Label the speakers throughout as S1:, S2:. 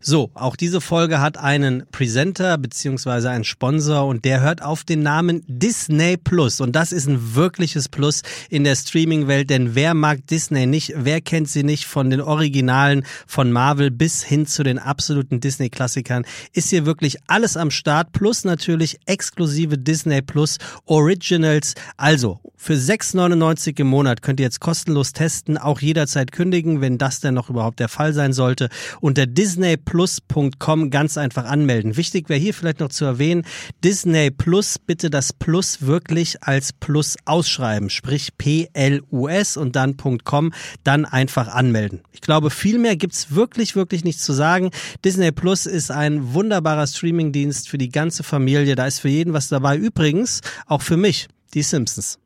S1: So, auch diese Folge hat einen Presenter beziehungsweise einen Sponsor und der hört auf den Namen Disney Plus. Und das ist ein wirkliches Plus in der Streaming-Welt, denn wer mag Disney nicht? Wer kennt sie nicht von den Originalen von Marvel bis hin zu den absoluten Disney-Klassikern? Ist hier wirklich alles am Start, plus natürlich exklusive Disney Plus Originals. Also, für 6,99 im Monat könnt ihr jetzt kostenlos testen, auch jederzeit kündigen, wenn das denn noch überhaupt der Fall sein sollte. Unter Disney disneyplus.com ganz einfach anmelden. Wichtig wäre hier vielleicht noch zu erwähnen, Disney Plus, bitte das Plus wirklich als Plus ausschreiben, sprich P-L-U-S und dann .com, dann einfach anmelden. Ich glaube, viel mehr gibt's wirklich, wirklich nichts zu sagen. Disney Plus ist ein wunderbarer Streamingdienst für die ganze Familie. Da ist für jeden was dabei. Übrigens, auch für mich, die Simpsons.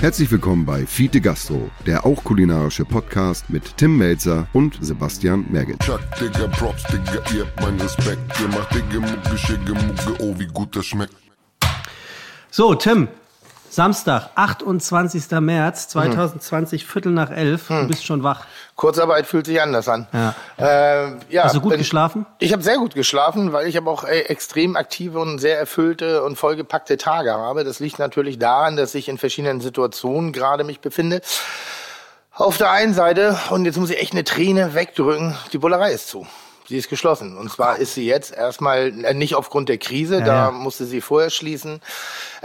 S2: Herzlich willkommen bei Fiete Gastro, der auch kulinarische Podcast mit Tim Melzer und Sebastian Merget. Chuck, Digga, Props, Digga, ihr habt meinen Respekt. Ihr macht Digga,
S1: Mucke, Schicke, Mucke, oh, wie gut das schmeckt. So, Tim, Samstag, 28. März 2020, hm. Viertel nach elf. Hm. Du bist schon wach.
S3: Kurzarbeit fühlt sich anders an.
S1: Ja. Äh, ja, Hast du gut geschlafen?
S3: Ich habe sehr gut geschlafen, weil ich aber auch äh, extrem aktive und sehr erfüllte und vollgepackte Tage habe. Das liegt natürlich daran, dass ich in verschiedenen Situationen gerade mich befinde. Auf der einen Seite, und jetzt muss ich echt eine Träne wegdrücken, die Bullerei ist zu. Sie ist geschlossen. Und zwar ist sie jetzt erstmal äh, nicht aufgrund der Krise, ja, da ja. musste sie vorher schließen,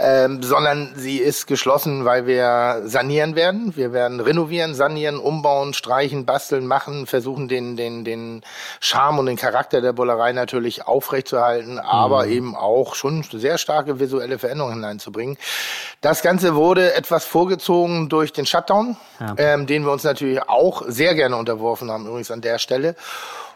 S3: ähm, sondern sie ist geschlossen, weil wir sanieren werden. Wir werden renovieren, sanieren, umbauen, streichen, basteln, machen, versuchen den, den, den Charme und den Charakter der Bullerei natürlich aufrechtzuerhalten, aber mhm. eben auch schon sehr starke visuelle Veränderungen hineinzubringen. Das Ganze wurde etwas vorgezogen durch den Shutdown, ja. ähm, den wir uns natürlich auch sehr gerne unterworfen haben, übrigens an der Stelle.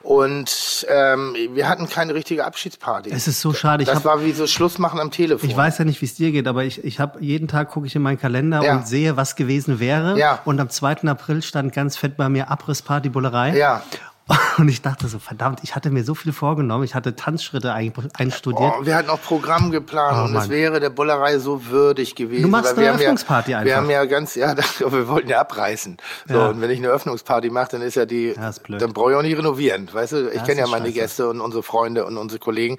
S3: Und ähm, wir hatten keine richtige Abschiedsparty.
S1: Es ist so schade.
S3: Ich das hab, war wie so Schluss machen am Telefon.
S1: Ich weiß ja nicht, wie es dir geht, aber ich, ich habe jeden Tag gucke ich in meinen Kalender ja. und sehe, was gewesen wäre. Ja. Und am 2. April stand ganz fett bei mir Abrissparty Bullerei.
S3: Ja.
S1: Und ich dachte so, verdammt, ich hatte mir so viel vorgenommen. Ich hatte Tanzschritte einstudiert.
S3: Oh, wir hatten auch Programm geplant oh, und es wäre der Bullerei so würdig gewesen.
S1: Du machst eine Eröffnungsparty
S3: ja,
S1: einfach.
S3: Wir haben ja ganz, ja, wir wollten ja abreißen. So, ja. und wenn ich eine Eröffnungsparty mache, dann ist ja die, ja, dann brauche ich auch nicht renovieren. Weißt du, ich kenne ja meine scheiße. Gäste und unsere Freunde und unsere Kollegen.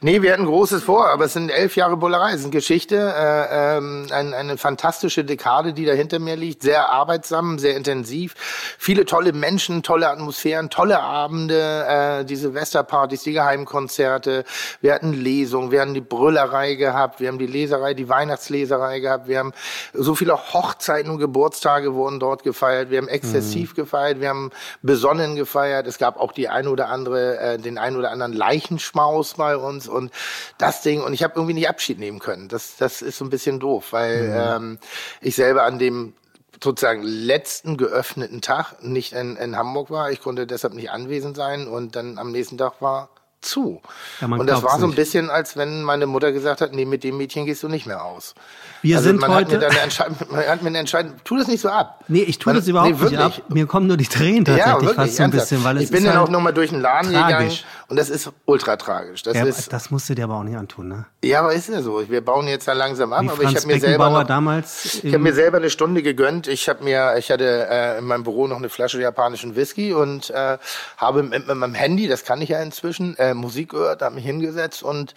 S3: Nee, wir hatten Großes vor, aber es sind elf Jahre Bullerei. Es ist eine Geschichte, äh, ähm, eine, eine fantastische Dekade, die da hinter mir liegt. Sehr arbeitsam, sehr intensiv. Viele tolle Menschen, tolle Atmosphären, tolle Abende äh, die Silvesterpartys, die Geheimkonzerte, wir hatten Lesungen, wir haben die Brüllerei gehabt, wir haben die Leserei, die Weihnachtsleserei gehabt, wir haben so viele Hochzeiten und Geburtstage wurden dort gefeiert, wir haben exzessiv mhm. gefeiert, wir haben besonnen gefeiert, es gab auch die ein oder andere, äh, den ein oder anderen Leichenschmaus bei uns und das Ding und ich habe irgendwie nicht Abschied nehmen können. Das, das ist so ein bisschen doof, weil mhm. ähm, ich selber an dem sozusagen letzten geöffneten Tag nicht in, in Hamburg war. Ich konnte deshalb nicht anwesend sein und dann am nächsten Tag war zu. Ja, und das war so ein bisschen, als wenn meine Mutter gesagt hat, nee, mit dem Mädchen gehst du nicht mehr aus.
S1: Wir also sind man heute.
S3: Hat mir, dann man hat mir eine Entscheidung, tu das nicht so ab.
S1: Nee, ich tue das überhaupt nee, nicht ab. Mir kommen nur die Tränen tatsächlich ja, wirklich, fast so ein bisschen, weil es
S3: Ich bin dann halt auch nochmal durch den Laden tragisch. gegangen und das ist ultra tragisch. Das,
S1: ja,
S3: ist,
S1: das musst du dir aber auch nicht antun, ne?
S3: Ja, aber ist ja so. Wir bauen jetzt da langsam ab,
S1: Wie
S3: aber
S1: Franz
S3: ich habe mir selber noch,
S1: damals
S3: ich habe mir selber eine Stunde gegönnt. Ich habe mir, ich hatte äh, in meinem Büro noch eine Flasche japanischen Whisky und äh, habe mit, mit meinem Handy, das kann ich ja inzwischen, äh, Musik gehört, habe mich hingesetzt und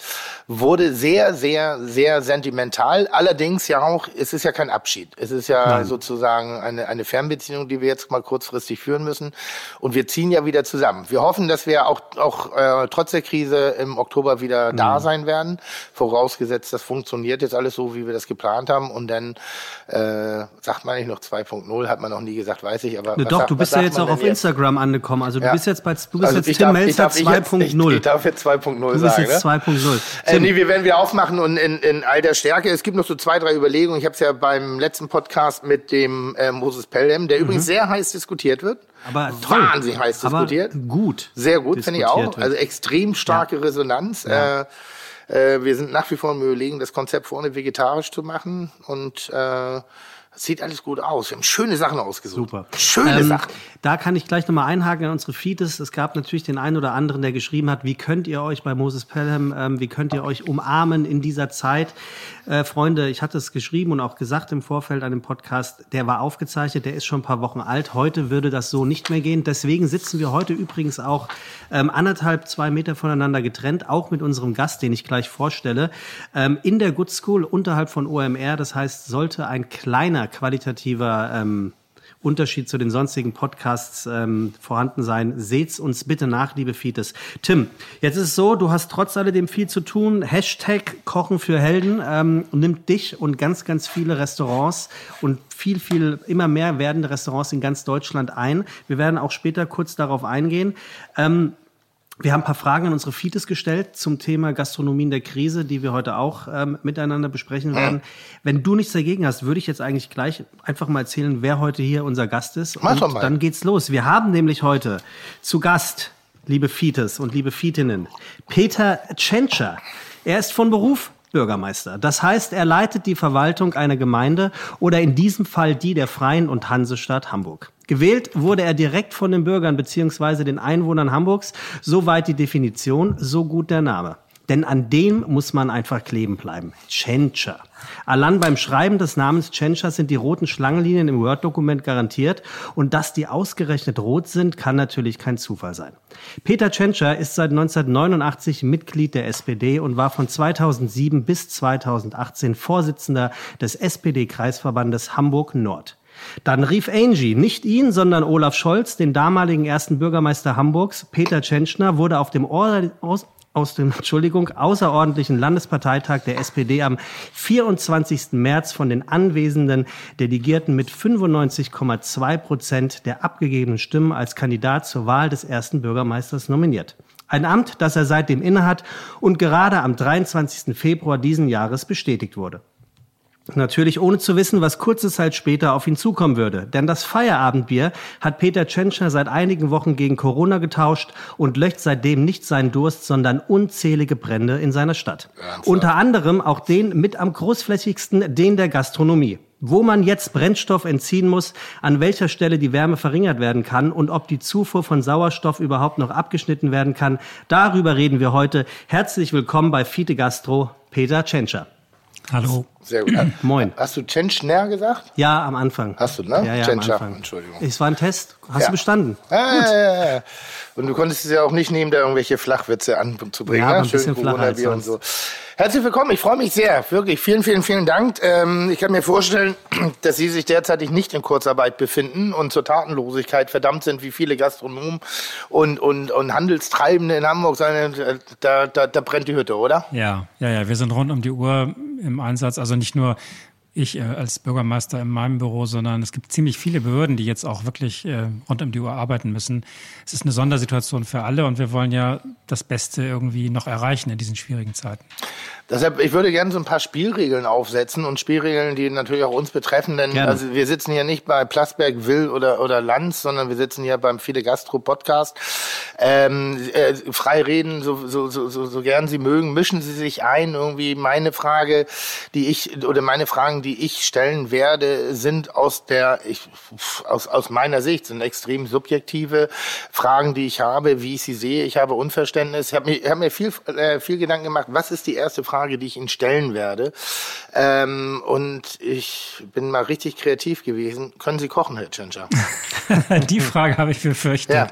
S3: wurde sehr, sehr, sehr sentimental. Allerdings ja auch, es ist ja kein Abschied. Es ist ja Nein. sozusagen eine, eine Fernbeziehung, die wir jetzt mal kurzfristig führen müssen. Und wir ziehen ja wieder zusammen. Wir hoffen, dass wir auch, auch äh, trotz der Krise im Oktober wieder mhm. da sein werden. Vorausgesetzt, das funktioniert jetzt alles so, wie wir das geplant haben. Und dann äh, sagt man nicht noch 2.0, hat man noch nie gesagt, weiß ich. Aber
S1: ne, doch,
S3: sagt,
S1: du bist ja jetzt auch auf Instagram angekommen. Also du ja. bist jetzt bei du bist also jetzt Tim Melzer 2.0.
S3: Ich, ich, darf jetzt 2.0 sagen. Du bist
S1: jetzt 2.0
S3: äh, nee, wir werden wieder aufmachen und in, in all der Stärke. Es gibt noch so zwei, drei Überlegungen. Ich habe es ja beim letzten Podcast mit dem äh, Moses Pelham, der mhm. übrigens sehr heiß diskutiert wird.
S1: Aber
S3: wahnsinnig heiß diskutiert.
S1: gut.
S3: Sehr gut, finde ich auch. Wird. Also extrem starke ja. Resonanz. Ja. Äh, äh, wir sind nach wie vor im Überlegen, das Konzept vorne vegetarisch zu machen und äh, Sieht alles gut aus. Wir haben schöne Sachen ausgesucht.
S1: Super.
S3: Schöne ähm, Sachen.
S1: Da kann ich gleich nochmal einhaken in unsere Feeds. Es gab natürlich den einen oder anderen, der geschrieben hat, wie könnt ihr euch bei Moses Pelham, ähm, wie könnt ihr euch umarmen in dieser Zeit? Äh, Freunde, ich hatte es geschrieben und auch gesagt im Vorfeld an dem Podcast, der war aufgezeichnet, der ist schon ein paar Wochen alt. Heute würde das so nicht mehr gehen. Deswegen sitzen wir heute übrigens auch ähm, anderthalb, zwei Meter voneinander getrennt, auch mit unserem Gast, den ich gleich vorstelle, ähm, in der Good School unterhalb von OMR. Das heißt, sollte ein kleiner qualitativer ähm, Unterschied zu den sonstigen Podcasts ähm, vorhanden sein. Seht's uns bitte nach, liebe Fietes. Tim, jetzt ist es so, du hast trotz alledem viel zu tun. Hashtag Kochen für Helden ähm, nimmt dich und ganz, ganz viele Restaurants und viel, viel, immer mehr werdende Restaurants in ganz Deutschland ein. Wir werden auch später kurz darauf eingehen. Ähm, wir haben ein paar Fragen an unsere Fites gestellt zum Thema Gastronomie in der Krise, die wir heute auch ähm, miteinander besprechen werden. Wenn du nichts dagegen hast, würde ich jetzt eigentlich gleich einfach mal erzählen, wer heute hier unser Gast ist.
S3: Mach und mal.
S1: dann geht's los. Wir haben nämlich heute zu Gast, liebe Fites und liebe Fitinnen, Peter Tschentscher. Er ist von Beruf Bürgermeister. Das heißt, er leitet die Verwaltung einer Gemeinde oder in diesem Fall die der Freien und Hansestadt Hamburg. Gewählt wurde er direkt von den Bürgern bzw. den Einwohnern Hamburgs. Soweit die Definition, so gut der Name. Denn an dem muss man einfach kleben bleiben. Tschentscher. Allein beim Schreiben des Namens Tschentscher sind die roten Schlangenlinien im Word-Dokument garantiert. Und dass die ausgerechnet rot sind, kann natürlich kein Zufall sein. Peter Tschentscher ist seit 1989 Mitglied der SPD und war von 2007 bis 2018 Vorsitzender des SPD-Kreisverbandes Hamburg Nord. Dann rief Angie, nicht ihn, sondern Olaf Scholz, den damaligen ersten Bürgermeister Hamburgs. Peter Tschentschner wurde auf dem aus, dem Entschuldigung, außerordentlichen Landesparteitag der SPD am 24. März von den anwesenden Delegierten mit 95,2 Prozent der abgegebenen Stimmen als Kandidat zur Wahl des ersten Bürgermeisters nominiert. Ein Amt, das er seitdem innehat und gerade am 23. Februar diesen Jahres bestätigt wurde. Natürlich ohne zu wissen, was kurze Zeit später auf ihn zukommen würde. Denn das Feierabendbier hat Peter Tschentscher seit einigen Wochen gegen Corona getauscht und löscht seitdem nicht seinen Durst, sondern unzählige Brände in seiner Stadt. Ernsthaft? Unter anderem auch den mit am großflächigsten, den der Gastronomie. Wo man jetzt Brennstoff entziehen muss, an welcher Stelle die Wärme verringert werden kann und ob die Zufuhr von Sauerstoff überhaupt noch abgeschnitten werden kann, darüber reden wir heute. Herzlich willkommen bei Fiete Gastro, Peter Tschentscher.
S4: Hallo.
S3: Sehr gut. Moin. Hast du Tschentschner gesagt?
S1: Ja, am Anfang.
S3: Hast du, ne?
S1: Ja, ja, am Anfang. Entschuldigung. Es war ein Test. Hast ja. du bestanden?
S3: Ja, gut. Ja, ja, Und du konntest es ja auch nicht nehmen, da irgendwelche Flachwitze anzubringen. Ja,
S1: ne? ein bisschen flacher und so.
S3: Herzlich willkommen, ich freue mich sehr, wirklich. Vielen, vielen, vielen Dank. Ähm, ich kann mir vorstellen, dass Sie sich derzeitig nicht in Kurzarbeit befinden und zur Tatenlosigkeit verdammt sind, wie viele Gastronomen und, und, und Handelstreibende in Hamburg. Da, da, da brennt die Hütte, oder?
S4: Ja, ja, ja. Wir sind rund um die Uhr im Einsatz. Also nicht nur ich äh, als Bürgermeister in meinem Büro, sondern es gibt ziemlich viele Behörden, die jetzt auch wirklich äh, rund um die Uhr arbeiten müssen. Es ist eine Sondersituation für alle und wir wollen ja das Beste irgendwie noch erreichen in diesen schwierigen Zeiten.
S3: Deshalb, ich würde gerne so ein paar Spielregeln aufsetzen und Spielregeln, die natürlich auch uns betreffen, denn gerne. also wir sitzen hier nicht bei Plasberg, Will oder, oder Lanz, sondern wir sitzen hier beim Fide Gastro Podcast. Ähm, äh, frei reden, so, so, so, so, so gern Sie mögen, mischen Sie sich ein. Irgendwie meine Frage, die ich, oder meine Fragen, die ich stellen werde, sind aus der, ich, aus, aus meiner Sicht, sind extrem subjektive Fragen, die ich habe, wie ich sie sehe. Ich habe Unverständnis. Ich habe mir, hab mir viel, äh, viel Gedanken gemacht, was ist die erste Frage, Frage, die ich Ihnen stellen werde. Ähm, und ich bin mal richtig kreativ gewesen. Können Sie kochen, Herr Tschentscher?
S4: die Frage habe ich befürchtet. Ja.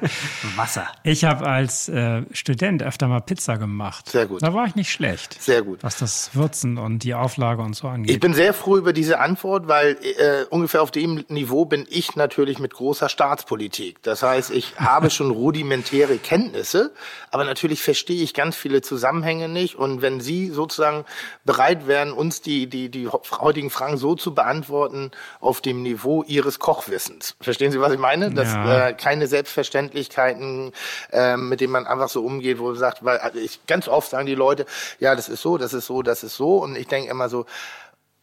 S1: Wasser.
S4: Ich habe als äh, Student öfter mal Pizza gemacht.
S3: Sehr gut.
S4: Da war ich nicht schlecht.
S3: Sehr gut.
S4: Was das Würzen und die Auflage und so angeht.
S3: Ich bin sehr froh über diese Antwort, weil äh, ungefähr auf dem Niveau bin ich natürlich mit großer Staatspolitik. Das heißt, ich habe schon rudimentäre Kenntnisse, aber natürlich verstehe ich ganz viele Zusammenhänge nicht. Und wenn Sie sozusagen sozusagen bereit wären, uns die, die, die heutigen Fragen so zu beantworten auf dem Niveau ihres Kochwissens. Verstehen Sie, was ich meine? Dass ja. äh, keine Selbstverständlichkeiten, äh, mit denen man einfach so umgeht, wo man sagt, weil also ich, ganz oft sagen die Leute, ja, das ist so, das ist so, das ist so. Und ich denke immer so,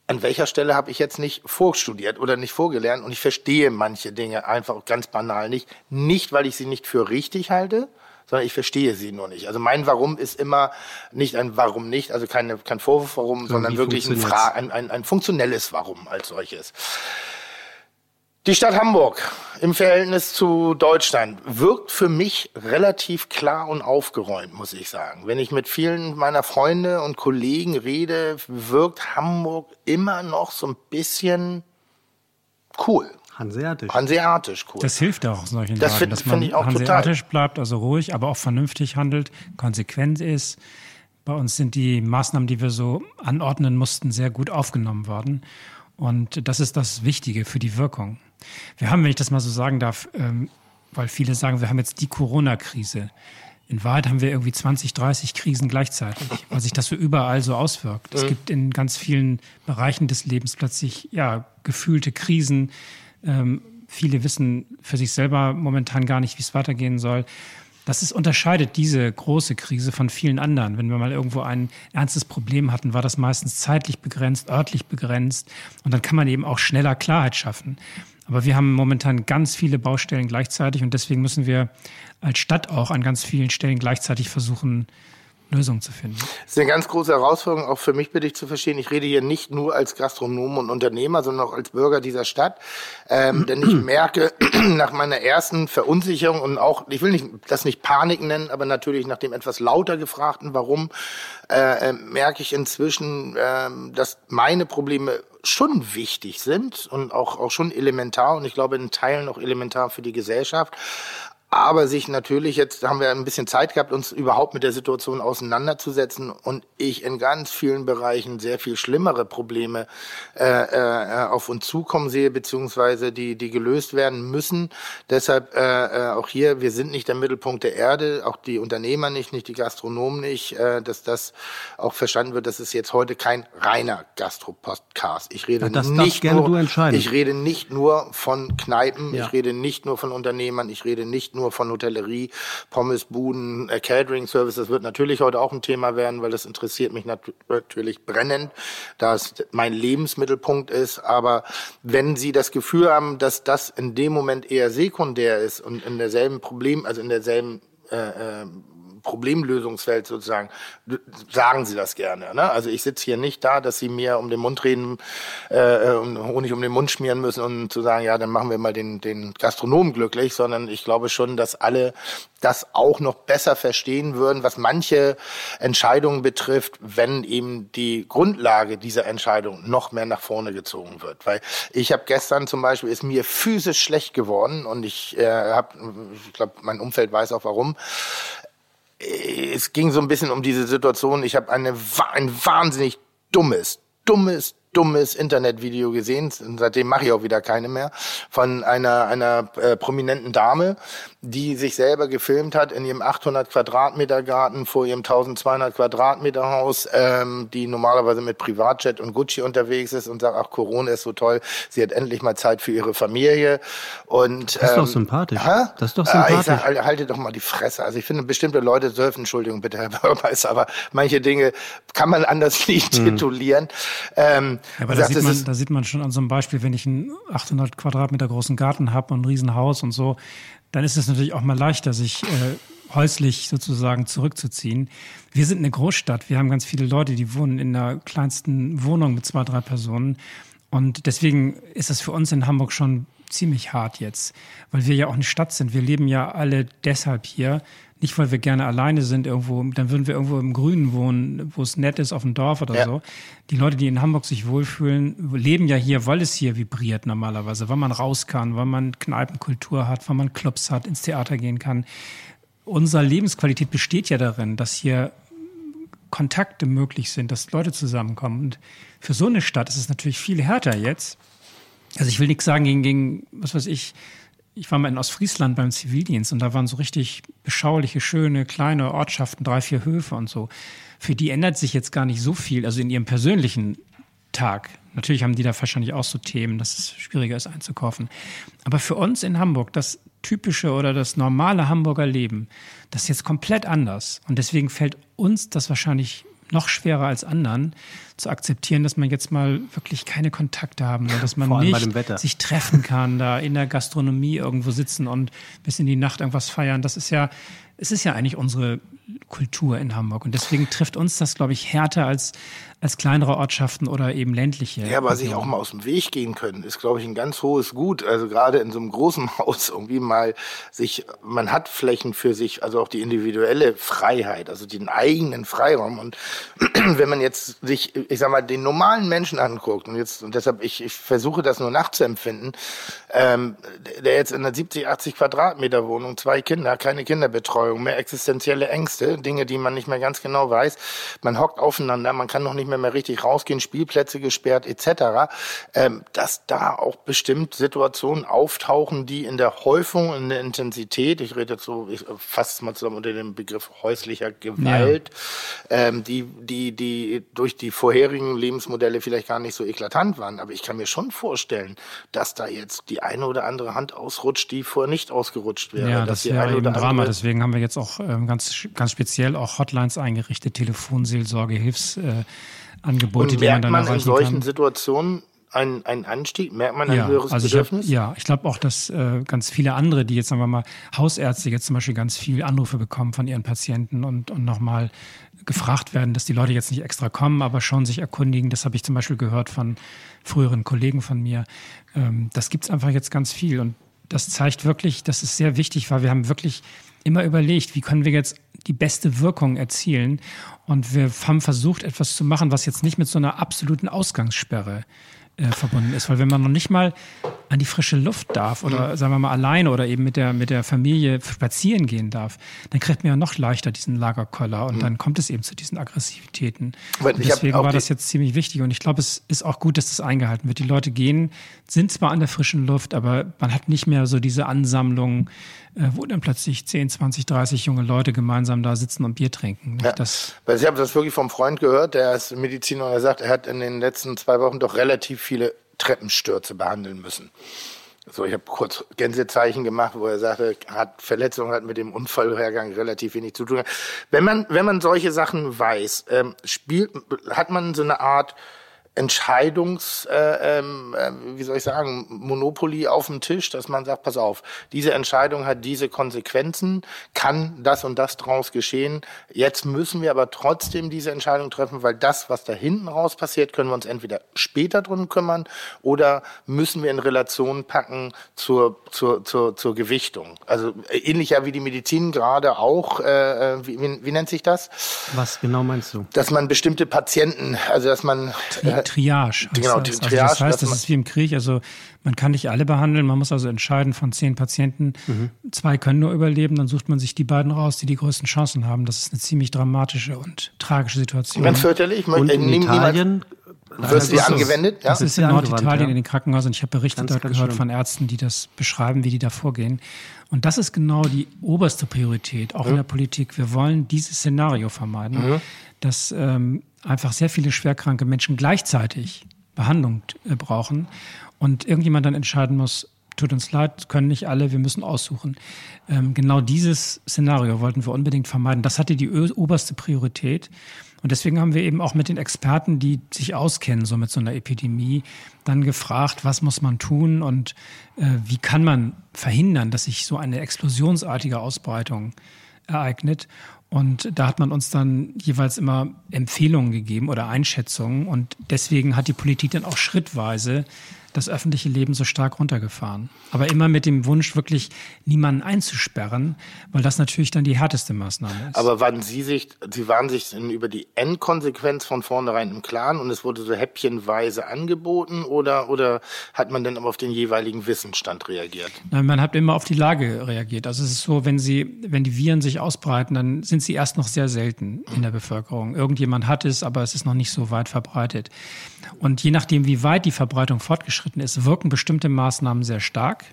S3: an welcher Stelle habe ich jetzt nicht vorstudiert oder nicht vorgelernt und ich verstehe manche Dinge einfach ganz banal nicht. Nicht, weil ich sie nicht für richtig halte, sondern ich verstehe sie nur nicht. Also mein Warum ist immer nicht ein Warum nicht, also keine, kein Vorwurf Warum, so, sondern wirklich ein, Fra ein, ein, ein funktionelles Warum als solches. Die Stadt Hamburg im Verhältnis zu Deutschland wirkt für mich relativ klar und aufgeräumt, muss ich sagen. Wenn ich mit vielen meiner Freunde und Kollegen rede, wirkt Hamburg immer noch so ein bisschen cool.
S1: Hanseatisch.
S3: Hanseatisch,
S4: cool. Das hilft auch solchen
S3: das Lagen,
S4: dass man hanseatisch total. bleibt, also ruhig, aber auch vernünftig handelt, konsequent ist. Bei uns sind die Maßnahmen, die wir so anordnen mussten, sehr gut aufgenommen worden. Und das ist das Wichtige für die Wirkung. Wir haben, wenn ich das mal so sagen darf, ähm, weil viele sagen, wir haben jetzt die Corona-Krise. In Wahrheit haben wir irgendwie 20, 30 Krisen gleichzeitig, weil sich das so überall so auswirkt. Es mhm. gibt in ganz vielen Bereichen des Lebens plötzlich ja gefühlte Krisen. Ähm, viele wissen für sich selber momentan gar nicht, wie es weitergehen soll. Das ist, unterscheidet diese große Krise von vielen anderen. Wenn wir mal irgendwo ein ernstes Problem hatten, war das meistens zeitlich begrenzt, örtlich begrenzt. Und dann kann man eben auch schneller Klarheit schaffen. Aber wir haben momentan ganz viele Baustellen gleichzeitig und deswegen müssen wir als Stadt auch an ganz vielen Stellen gleichzeitig versuchen, Lösungen zu finden.
S3: Das ist eine ganz große Herausforderung, auch für mich bitte ich zu verstehen. Ich rede hier nicht nur als Gastronom und Unternehmer, sondern auch als Bürger dieser Stadt. Ähm, denn ich merke nach meiner ersten Verunsicherung und auch, ich will nicht, das nicht Panik nennen, aber natürlich nach dem etwas lauter gefragten Warum, äh, äh, merke ich inzwischen, äh, dass meine Probleme schon wichtig sind und auch, auch schon elementar und ich glaube in Teilen auch elementar für die Gesellschaft aber sich natürlich, jetzt haben wir ein bisschen Zeit gehabt, uns überhaupt mit der Situation auseinanderzusetzen und ich in ganz vielen Bereichen sehr viel schlimmere Probleme äh, äh, auf uns zukommen sehe, beziehungsweise die, die gelöst werden müssen. Deshalb äh, äh, auch hier, wir sind nicht der Mittelpunkt der Erde, auch die Unternehmer nicht, nicht die Gastronomen nicht, äh, dass das auch verstanden wird, dass es jetzt heute kein reiner Gastro-Podcast. Ich rede ja, nicht nur, ich rede nicht nur von Kneipen, ja. ich rede nicht nur von Unternehmern, ich rede nicht nur nur von Hotellerie, Pommesbuden, äh, Catering Service. Das wird natürlich heute auch ein Thema werden, weil das interessiert mich nat natürlich brennend, da es mein Lebensmittelpunkt ist. Aber wenn Sie das Gefühl haben, dass das in dem Moment eher sekundär ist und in derselben Problem, also in derselben äh, äh, Problemlösungsfeld sozusagen, sagen Sie das gerne. Ne? Also ich sitze hier nicht da, dass Sie mir um den Mund reden, äh, Honig um den Mund schmieren müssen und zu sagen, ja, dann machen wir mal den, den Gastronomen glücklich, sondern ich glaube schon, dass alle das auch noch besser verstehen würden, was manche Entscheidungen betrifft, wenn eben die Grundlage dieser Entscheidung noch mehr nach vorne gezogen wird. Weil ich habe gestern zum Beispiel, ist mir physisch schlecht geworden und ich äh, habe, ich glaube, mein Umfeld weiß auch warum, es ging so ein bisschen um diese Situation. Ich habe eine ein wahnsinnig dummes, dummes, dummes Internetvideo gesehen, seitdem mache ich auch wieder keine mehr, von einer, einer äh, prominenten Dame, die sich selber gefilmt hat in ihrem 800 Quadratmeter Garten vor ihrem 1200 Quadratmeter Haus, ähm, die normalerweise mit Privatjet und Gucci unterwegs ist und sagt, ach, Corona ist so toll, sie hat endlich mal Zeit für ihre Familie. Und,
S1: das ist ähm, doch sympathisch. Hä? Das ist doch sympathisch. Äh, ich
S3: sag, halte doch mal die Fresse. Also ich finde, bestimmte Leute dürfen, Entschuldigung bitte, Herr Bürgermeister, aber manche Dinge kann man anders nicht hm. titulieren. Ähm,
S4: aber da, sieht man, da sieht man schon an so einem Beispiel, wenn ich einen 800 Quadratmeter großen Garten habe und ein Riesenhaus und so, dann ist es natürlich auch mal leichter, sich äh, häuslich sozusagen zurückzuziehen. Wir sind eine Großstadt. Wir haben ganz viele Leute, die wohnen in der kleinsten Wohnung mit zwei, drei Personen. Und deswegen ist es für uns in Hamburg schon ziemlich hart jetzt, weil wir ja auch eine Stadt sind. Wir leben ja alle deshalb hier, nicht, weil wir gerne alleine sind irgendwo, dann würden wir irgendwo im Grünen wohnen, wo es nett ist, auf dem Dorf oder ja. so. Die Leute, die in Hamburg sich wohlfühlen, leben ja hier, weil es hier vibriert normalerweise, weil man raus kann, weil man Kneipenkultur hat, weil man Clubs hat, ins Theater gehen kann. Unsere Lebensqualität besteht ja darin, dass hier Kontakte möglich sind, dass Leute zusammenkommen. Und für so eine Stadt ist es natürlich viel härter jetzt. Also ich will nichts sagen gegen, gegen was weiß ich, ich war mal in Ostfriesland beim Zivildienst und da waren so richtig beschauliche, schöne, kleine Ortschaften, drei, vier Höfe und so. Für die ändert sich jetzt gar nicht so viel, also in ihrem persönlichen Tag. Natürlich haben die da wahrscheinlich auch so Themen, dass es schwieriger ist einzukaufen. Aber für uns in Hamburg, das typische oder das normale Hamburger Leben, das ist jetzt komplett anders. Und deswegen fällt uns das wahrscheinlich noch schwerer als anderen zu akzeptieren, dass man jetzt mal wirklich keine Kontakte haben soll, dass man nicht sich treffen kann, da in der Gastronomie irgendwo sitzen und bis in die Nacht irgendwas feiern. Das ist ja, es ist ja eigentlich unsere Kultur in Hamburg. Und deswegen trifft uns das, glaube ich, härter als als kleinere Ortschaften oder eben ländliche.
S3: Ja, aber sich auch mal aus dem Weg gehen können, ist, glaube ich, ein ganz hohes Gut. Also gerade in so einem großen Haus irgendwie mal sich, man hat Flächen für sich, also auch die individuelle Freiheit, also den eigenen Freiraum. Und wenn man jetzt sich, ich sag mal, den normalen Menschen anguckt, und jetzt, und deshalb, ich, ich versuche das nur nachzuempfinden, ähm, der jetzt in einer 70, 80 Quadratmeter Wohnung, zwei Kinder, keine Kinderbetreuung, mehr existenzielle Ängste, Dinge, die man nicht mehr ganz genau weiß. Man hockt aufeinander, man kann noch nicht mehr, mehr richtig rausgehen, Spielplätze gesperrt etc., ähm, dass da auch bestimmt Situationen auftauchen, die in der Häufung, in der Intensität, ich rede jetzt so, ich fasse es mal zusammen unter dem Begriff häuslicher Gewalt, ja. ähm, die, die, die durch die vorherigen Lebensmodelle vielleicht gar nicht so eklatant waren. Aber ich kann mir schon vorstellen, dass da jetzt die eine oder andere Hand ausrutscht, die vorher nicht ausgerutscht wäre.
S4: Ja, das ja eben Drama. Deswegen haben wir jetzt auch ähm, ganz, ganz speziell auch Hotlines eingerichtet, Telefonseelsorge, Hilfs, äh, Angebote,
S3: die man dann man in solchen kann. Situationen einen, einen Anstieg? Merkt man ein ja, höheres also Bedürfnis?
S4: Ich hab, ja, ich glaube auch, dass äh, ganz viele andere, die jetzt sagen wir mal Hausärzte jetzt zum Beispiel ganz viele Anrufe bekommen von ihren Patienten und, und nochmal gefragt werden, dass die Leute jetzt nicht extra kommen, aber schon sich erkundigen. Das habe ich zum Beispiel gehört von früheren Kollegen von mir. Ähm, das gibt es einfach jetzt ganz viel und das zeigt wirklich, dass es sehr wichtig war. Wir haben wirklich immer überlegt, wie können wir jetzt die beste Wirkung erzielen. Und wir haben versucht, etwas zu machen, was jetzt nicht mit so einer absoluten Ausgangssperre äh, verbunden ist. Weil wenn man noch nicht mal an die frische Luft darf oder mhm. sagen wir mal alleine oder eben mit der, mit der Familie spazieren gehen darf, dann kriegt man ja noch leichter diesen Lagerkoller und mhm. dann kommt es eben zu diesen Aggressivitäten. deswegen war das jetzt ziemlich wichtig und ich glaube, es ist auch gut, dass das eingehalten wird. Die Leute gehen, sind zwar an der frischen Luft, aber man hat nicht mehr so diese Ansammlung, wo dann plötzlich 10, 20, 30 junge Leute gemeinsam da sitzen und Bier trinken.
S3: Ja, das, weil ich habe das wirklich vom Freund gehört, der ist Mediziner und er sagt, er hat in den letzten zwei Wochen doch relativ viele Treppenstürze behandeln müssen. So, ich habe kurz Gänsezeichen gemacht, wo er sagte, hat Verletzung hat mit dem Unfallhergang relativ wenig zu tun. Wenn man wenn man solche Sachen weiß, ähm, spielt hat man so eine Art Entscheidungs, äh, äh, wie soll ich sagen, Monopoly auf dem Tisch, dass man sagt, pass auf, diese Entscheidung hat diese Konsequenzen, kann das und das draus geschehen. Jetzt müssen wir aber trotzdem diese Entscheidung treffen, weil das, was da hinten raus passiert, können wir uns entweder später drum kümmern oder müssen wir in Relation packen zur, zur, zur, zur Gewichtung. Also äh, ähnlicher wie die Medizin gerade auch, äh, äh, wie, wie, wie nennt sich das?
S1: Was genau meinst du?
S3: Dass man bestimmte Patienten, also dass man
S4: äh, Triage. Genau, das. Also Triage. Das heißt, das ist wie im Krieg. Also man kann nicht alle behandeln. Man muss also entscheiden von zehn Patienten. Mhm. Zwei können nur überleben. Dann sucht man sich die beiden raus, die die größten Chancen haben. Das ist eine ziemlich dramatische und tragische Situation.
S3: Ganz fürchterlich.
S1: Und in Italien
S3: wird sie angewendet?
S4: Ja? Das ist in Norditalien ja. in den Krankenhäusern. Ich habe Berichte dort gehört schlimm. von Ärzten, die das beschreiben, wie die da vorgehen. Und das ist genau die oberste Priorität, auch mhm. in der Politik. Wir wollen dieses Szenario vermeiden, mhm. dass ähm, einfach sehr viele schwerkranke Menschen gleichzeitig Behandlung äh, brauchen und irgendjemand dann entscheiden muss, tut uns leid, können nicht alle, wir müssen aussuchen. Ähm, genau dieses Szenario wollten wir unbedingt vermeiden. Das hatte die oberste Priorität. Und deswegen haben wir eben auch mit den Experten, die sich auskennen, so mit so einer Epidemie, dann gefragt, was muss man tun und äh, wie kann man verhindern, dass sich so eine explosionsartige Ausbreitung ereignet. Und da hat man uns dann jeweils immer Empfehlungen gegeben oder Einschätzungen. Und deswegen hat die Politik dann auch schrittweise das öffentliche Leben so stark runtergefahren. Aber immer mit dem Wunsch, wirklich niemanden einzusperren, weil das natürlich dann die härteste Maßnahme ist.
S3: Aber waren Sie sich, Sie waren sich über die Endkonsequenz von vornherein im Klaren und es wurde so häppchenweise angeboten oder, oder hat man denn aber auf den jeweiligen Wissensstand reagiert?
S4: Nein, man hat immer auf die Lage reagiert. Also es ist so, wenn Sie, wenn die Viren sich ausbreiten, dann sind sie erst noch sehr selten in der Bevölkerung. Irgendjemand hat es, aber es ist noch nicht so weit verbreitet. Und je nachdem, wie weit die Verbreitung fortgeschritten ist, wirken bestimmte Maßnahmen sehr stark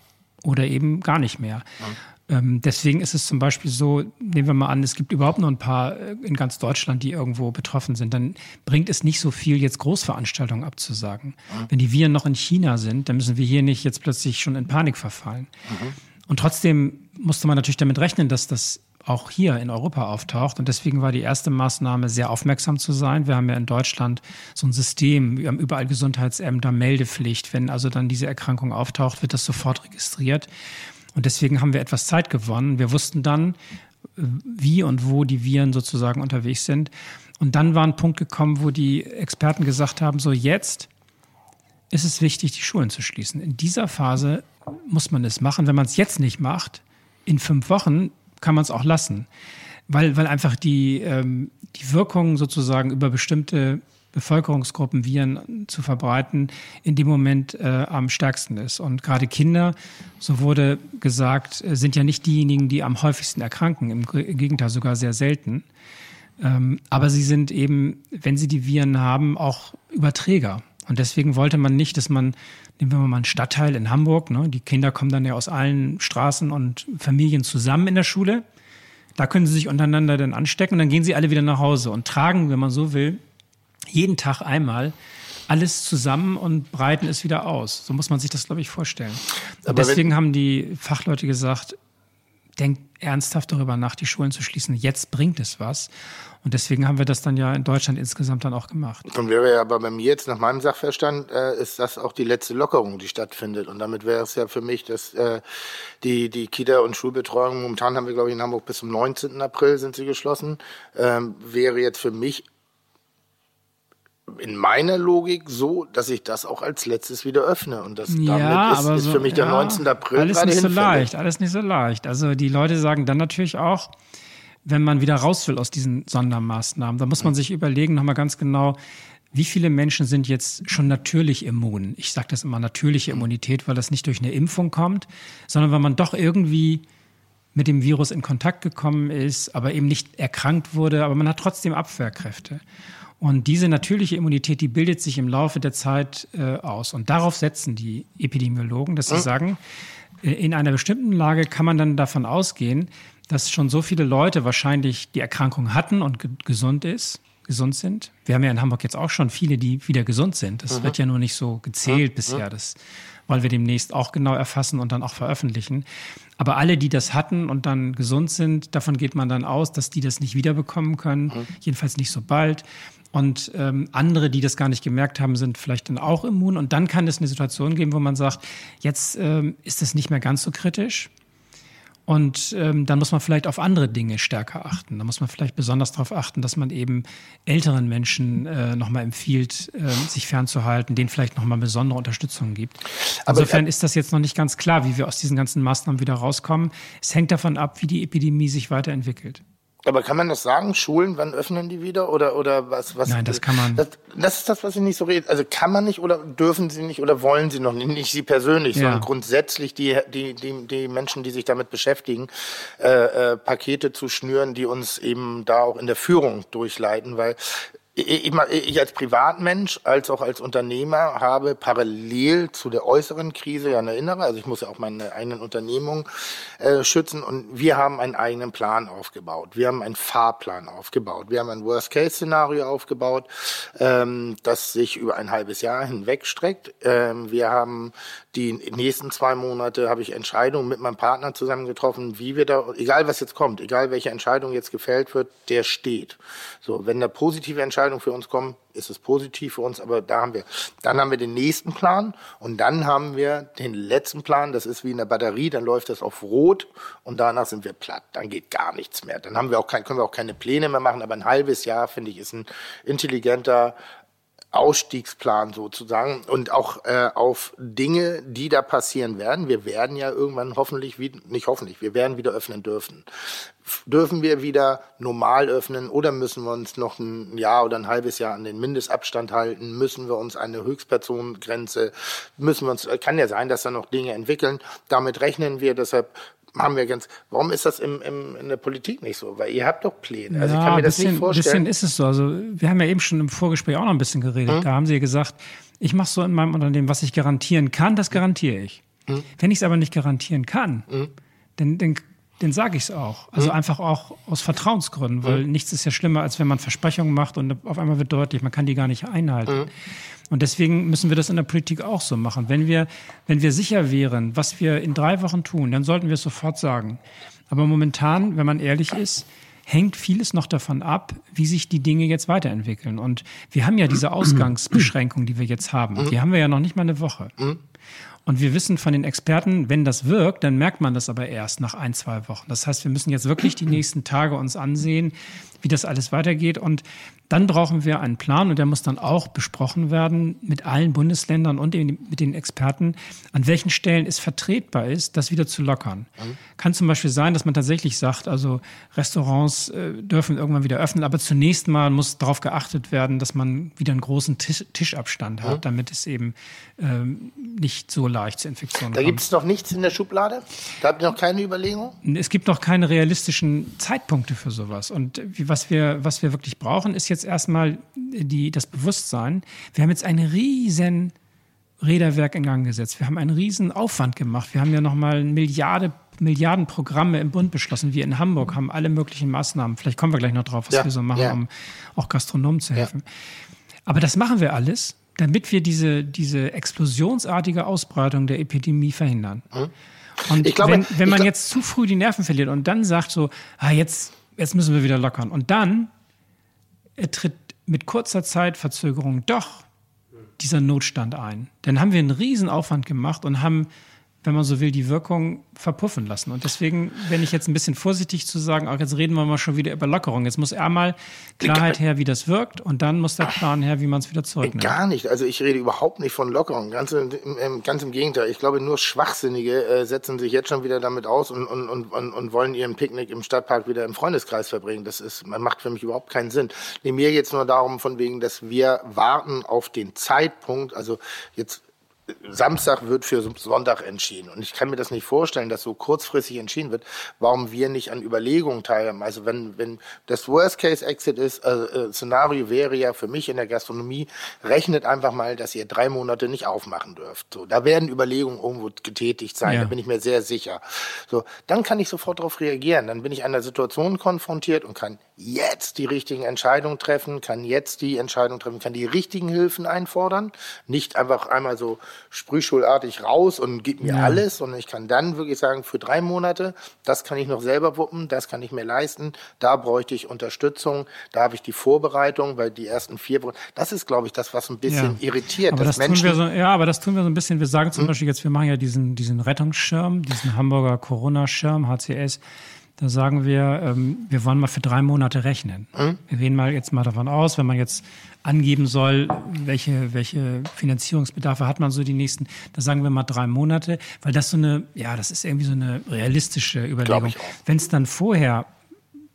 S4: oder eben gar nicht mehr. Ja. Ähm, deswegen ist es zum Beispiel so, nehmen wir mal an, es gibt überhaupt nur ein paar äh, in ganz Deutschland, die irgendwo betroffen sind, dann bringt es nicht so viel, jetzt Großveranstaltungen abzusagen. Ja. Wenn die Viren noch in China sind, dann müssen wir hier nicht jetzt plötzlich schon in Panik verfallen. Mhm. Und trotzdem musste man natürlich damit rechnen, dass das auch hier in Europa auftaucht. Und deswegen war die erste Maßnahme, sehr aufmerksam zu sein. Wir haben ja in Deutschland so ein System, wir haben überall Gesundheitsämter, Meldepflicht. Wenn also dann diese Erkrankung auftaucht, wird das sofort registriert. Und deswegen haben wir etwas Zeit gewonnen. Wir wussten dann, wie und wo die Viren sozusagen unterwegs sind. Und dann war ein Punkt gekommen, wo die Experten gesagt haben, so jetzt ist es wichtig, die Schulen zu schließen. In dieser Phase muss man es machen. Wenn man es jetzt nicht macht, in fünf Wochen kann man es auch lassen. Weil, weil einfach die, ähm, die Wirkung sozusagen über bestimmte Bevölkerungsgruppen Viren zu verbreiten, in dem Moment äh, am stärksten ist. Und gerade Kinder, so wurde gesagt, äh, sind ja nicht diejenigen, die am häufigsten erkranken, im Gegenteil sogar sehr selten. Ähm, aber sie sind eben, wenn sie die Viren haben, auch Überträger. Und deswegen wollte man nicht, dass man, nehmen wir mal einen Stadtteil in Hamburg, ne, die Kinder kommen dann ja aus allen Straßen und Familien zusammen in der Schule. Da können sie sich untereinander dann anstecken und dann gehen sie alle wieder nach Hause und tragen, wenn man so will, jeden Tag einmal alles zusammen und breiten es wieder aus. So muss man sich das, glaube ich, vorstellen. Und deswegen haben die Fachleute gesagt, denkt ernsthaft darüber nach, die Schulen zu schließen. Jetzt bringt es was. Und deswegen haben wir das dann ja in Deutschland insgesamt dann auch gemacht.
S3: Dann wäre ja aber bei mir jetzt nach meinem Sachverstand äh, ist das auch die letzte Lockerung, die stattfindet. Und damit wäre es ja für mich, dass äh, die, die Kita- und Schulbetreuung, momentan haben wir, glaube ich, in Hamburg bis zum 19. April sind sie geschlossen, ähm, wäre jetzt für mich in meiner Logik so, dass ich das auch als letztes wieder öffne. Und das
S4: ja,
S3: damit ist, ist
S4: so,
S3: für mich der
S4: ja,
S3: 19. April
S4: alles nicht so leicht, alles nicht so leicht. Also die Leute sagen dann natürlich auch, wenn man wieder raus will aus diesen Sondermaßnahmen, da muss man sich überlegen nochmal ganz genau, wie viele Menschen sind jetzt schon natürlich immun? Ich sage das immer natürliche Immunität, weil das nicht durch eine Impfung kommt, sondern weil man doch irgendwie mit dem Virus in Kontakt gekommen ist, aber eben nicht erkrankt wurde, aber man hat trotzdem Abwehrkräfte. Und diese natürliche Immunität, die bildet sich im Laufe der Zeit äh, aus. Und darauf setzen die Epidemiologen, dass sie mhm. sagen, äh, in einer bestimmten Lage kann man dann davon ausgehen, dass schon so viele Leute wahrscheinlich die Erkrankung hatten und ge gesund ist, gesund sind. Wir haben ja in Hamburg jetzt auch schon viele, die wieder gesund sind. Das mhm. wird ja nur nicht so gezählt mhm. bisher. Das wollen wir demnächst auch genau erfassen und dann auch veröffentlichen. Aber alle, die das hatten und dann gesund sind, davon geht man dann aus, dass die das nicht wiederbekommen können. Mhm. Jedenfalls nicht so bald. Und ähm, andere, die das gar nicht gemerkt haben, sind vielleicht dann auch immun. Und dann kann es eine Situation geben, wo man sagt, jetzt ähm, ist es nicht mehr ganz so kritisch. Und ähm, dann muss man vielleicht auf andere Dinge stärker achten. Da muss man vielleicht besonders darauf achten, dass man eben älteren Menschen äh, nochmal empfiehlt, äh, sich fernzuhalten, denen vielleicht nochmal besondere Unterstützung gibt. Insofern Aber, ist das jetzt noch nicht ganz klar, wie wir aus diesen ganzen Maßnahmen wieder rauskommen. Es hängt davon ab, wie die Epidemie sich weiterentwickelt.
S3: Aber kann man das sagen? Schulen, wann öffnen die wieder? Oder, oder was, was?
S4: Nein, das kann man.
S3: Das, das ist das, was ich nicht so rede. Also kann man nicht oder dürfen sie nicht oder wollen sie noch nicht? Nicht sie persönlich, ja. sondern grundsätzlich die, die, die, die Menschen, die sich damit beschäftigen, äh, äh, Pakete zu schnüren, die uns eben da auch in der Führung durchleiten, weil ich, ich als Privatmensch als auch als Unternehmer habe parallel zu der äußeren Krise ja eine innere, also ich muss ja auch meine eigenen Unternehmungen äh, schützen und wir haben einen eigenen Plan aufgebaut. Wir haben einen Fahrplan aufgebaut. Wir haben ein Worst-Case-Szenario aufgebaut, ähm, das sich über ein halbes Jahr hinweg streckt. Ähm, wir haben die nächsten zwei Monate habe ich Entscheidungen mit meinem Partner zusammen getroffen, wie wir da, egal was jetzt kommt, egal welche Entscheidung jetzt gefällt wird, der steht. So, wenn da positive Entscheidungen für uns kommen, ist es positiv für uns, aber da haben wir, dann haben wir den nächsten Plan und dann haben wir den letzten Plan, das ist wie in der Batterie, dann läuft das auf Rot und danach sind wir platt, dann geht gar nichts mehr. Dann haben wir auch kein, können wir auch keine Pläne mehr machen, aber ein halbes Jahr, finde ich, ist ein intelligenter Ausstiegsplan sozusagen und auch äh, auf Dinge, die da passieren werden. Wir werden ja irgendwann hoffentlich, wie, nicht hoffentlich, wir werden wieder öffnen dürfen. Dürfen wir wieder normal öffnen oder müssen wir uns noch ein Jahr oder ein halbes Jahr an den Mindestabstand halten? Müssen wir uns eine Höchstpersonengrenze, müssen wir uns, kann ja sein, dass da noch Dinge entwickeln. Damit rechnen wir, deshalb haben wir ganz. Warum ist das im, im, in der Politik nicht so? Weil ihr habt doch Pläne. Also ja, ich kann mir das bisschen, nicht vorstellen.
S4: Ein bisschen ist es so. Also wir haben ja eben schon im Vorgespräch auch noch ein bisschen geredet. Hm? Da haben sie gesagt, ich mache so in meinem Unternehmen, was ich garantieren kann, das garantiere ich. Hm? Wenn ich es aber nicht garantieren kann, hm? dann, dann dann sage ich es auch. Also mhm. einfach auch aus Vertrauensgründen, weil mhm. nichts ist ja schlimmer, als wenn man Versprechungen macht und auf einmal wird deutlich, man kann die gar nicht einhalten. Mhm. Und deswegen müssen wir das in der Politik auch so machen. Wenn wir, wenn wir sicher wären, was wir in drei Wochen tun, dann sollten wir es sofort sagen. Aber momentan, wenn man ehrlich ist, hängt vieles noch davon ab, wie sich die Dinge jetzt weiterentwickeln. Und wir haben ja diese Ausgangsbeschränkung, die wir jetzt haben. Die haben wir ja noch nicht mal eine Woche. Und wir wissen von den Experten, wenn das wirkt, dann merkt man das aber erst nach ein, zwei Wochen. Das heißt, wir müssen jetzt wirklich die nächsten Tage uns ansehen, wie das alles weitergeht. Und dann brauchen wir einen Plan und der muss dann auch besprochen werden mit allen Bundesländern und mit den Experten, an welchen Stellen es vertretbar ist, das wieder zu lockern. Mhm. Kann zum Beispiel sein, dass man tatsächlich sagt, also Restaurants äh, dürfen irgendwann wieder öffnen, aber zunächst mal muss darauf geachtet werden, dass man wieder einen großen Tisch, Tischabstand hat, mhm. damit es eben ähm, nicht so leicht zu Infektionen
S3: da kommt. Da gibt es noch nichts in der Schublade? Da habt ihr noch keine Überlegung?
S4: Es gibt noch keine realistischen Zeitpunkte für sowas. Und was wir, was wir wirklich brauchen, ist jetzt jetzt erstmal die, das Bewusstsein, wir haben jetzt ein riesen Räderwerk in Gang gesetzt. Wir haben einen riesen Aufwand gemacht. Wir haben ja nochmal Milliarde, Milliarden Programme im Bund beschlossen. Wir in Hamburg haben alle möglichen Maßnahmen. Vielleicht kommen wir gleich noch drauf, was ja, wir so machen, ja. um auch Gastronomen zu helfen. Ja. Aber das machen wir alles, damit wir diese, diese explosionsartige Ausbreitung der Epidemie verhindern. Mhm. Und glaube, wenn, wenn man jetzt zu früh die Nerven verliert und dann sagt so, ah, jetzt, jetzt müssen wir wieder lockern. Und dann er tritt mit kurzer Zeitverzögerung doch dieser Notstand ein. Dann haben wir einen Riesenaufwand gemacht und haben wenn man so will, die Wirkung verpuffen lassen. Und deswegen bin ich jetzt ein bisschen vorsichtig zu sagen, auch jetzt reden wir mal schon wieder über Lockerung. Jetzt muss einmal Klarheit her, wie das wirkt, und dann muss der Plan her, wie man es wieder zurücknimmt.
S3: Gar nicht. Also ich rede überhaupt nicht von Lockerung. Ganz im, ganz im Gegenteil. Ich glaube, nur Schwachsinnige äh, setzen sich jetzt schon wieder damit aus und, und, und, und, wollen ihren Picknick im Stadtpark wieder im Freundeskreis verbringen. Das ist, man macht für mich überhaupt keinen Sinn. Mir geht es nur darum, von wegen, dass wir warten auf den Zeitpunkt, also jetzt Samstag wird für Sonntag entschieden. Und ich kann mir das nicht vorstellen, dass so kurzfristig entschieden wird, warum wir nicht an Überlegungen teilhaben. Also wenn, wenn das Worst-Case-Exit ist, äh, äh, Szenario wäre ja für mich in der Gastronomie, rechnet einfach mal, dass ihr drei Monate nicht aufmachen dürft. So, da werden Überlegungen irgendwo getätigt sein, ja. da bin ich mir sehr sicher. So, dann kann ich sofort darauf reagieren. Dann bin ich an der Situation konfrontiert und kann jetzt die richtigen Entscheidungen treffen, kann jetzt die Entscheidung treffen, kann die richtigen Hilfen einfordern, nicht einfach einmal so sprühschulartig raus und gib mir ja. alles, sondern ich kann dann wirklich sagen, für drei Monate, das kann ich noch selber wuppen, das kann ich mir leisten, da bräuchte ich Unterstützung, da habe ich die Vorbereitung, weil die ersten vier Wochen, das ist, glaube ich, das, was ein bisschen ja. irritiert.
S4: Aber das Menschen, tun wir so, ja, aber das tun wir so ein bisschen, wir sagen zum hm? Beispiel jetzt, wir machen ja diesen, diesen Rettungsschirm, diesen Hamburger Corona-Schirm, HCS, da sagen wir, ähm, wir wollen mal für drei Monate rechnen. Mhm. Wir gehen mal jetzt mal davon aus, wenn man jetzt angeben soll, welche, welche Finanzierungsbedarfe hat man so die nächsten, da sagen wir mal drei Monate, weil das so eine, ja, das ist irgendwie so eine realistische Überlegung. Wenn es dann vorher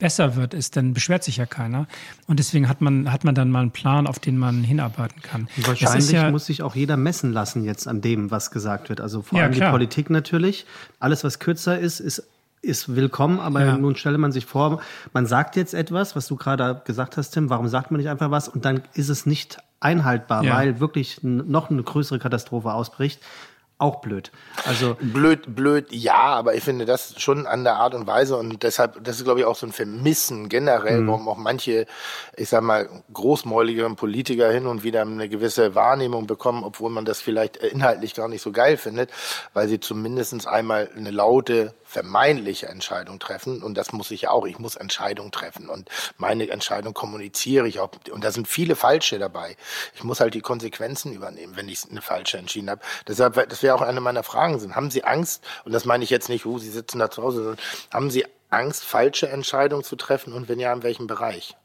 S4: besser wird, ist, dann beschwert sich ja keiner. Und deswegen hat man, hat man dann mal einen Plan, auf den man hinarbeiten kann.
S1: Und wahrscheinlich ja, muss sich auch jeder messen lassen jetzt an dem, was gesagt wird. Also vor ja, allem klar. die Politik natürlich. Alles, was kürzer ist, ist ist willkommen, aber ja. nun stelle man sich vor, man sagt jetzt etwas, was du gerade gesagt hast, Tim, warum sagt man nicht einfach was und dann ist es nicht einhaltbar, ja. weil wirklich noch eine größere Katastrophe ausbricht auch blöd. Also
S3: blöd, blöd, ja, aber ich finde das schon an der Art und Weise und deshalb, das ist glaube ich auch so ein Vermissen generell, mhm. warum auch manche, ich sag mal, großmäuligeren Politiker hin und wieder eine gewisse Wahrnehmung bekommen, obwohl man das vielleicht inhaltlich gar nicht so geil findet, weil sie zumindestens einmal eine laute vermeintliche Entscheidung treffen und das muss ich ja auch. Ich muss Entscheidungen treffen und meine Entscheidung kommuniziere ich auch und da sind viele falsche dabei. Ich muss halt die Konsequenzen übernehmen, wenn ich eine falsche entschieden habe. Deshalb, das wäre auch eine meiner Fragen sind. Haben Sie Angst? Und das meine ich jetzt nicht, wo uh, Sie sitzen da zu Hause, sondern haben Sie Angst, falsche Entscheidungen zu treffen und wenn ja, in welchem Bereich?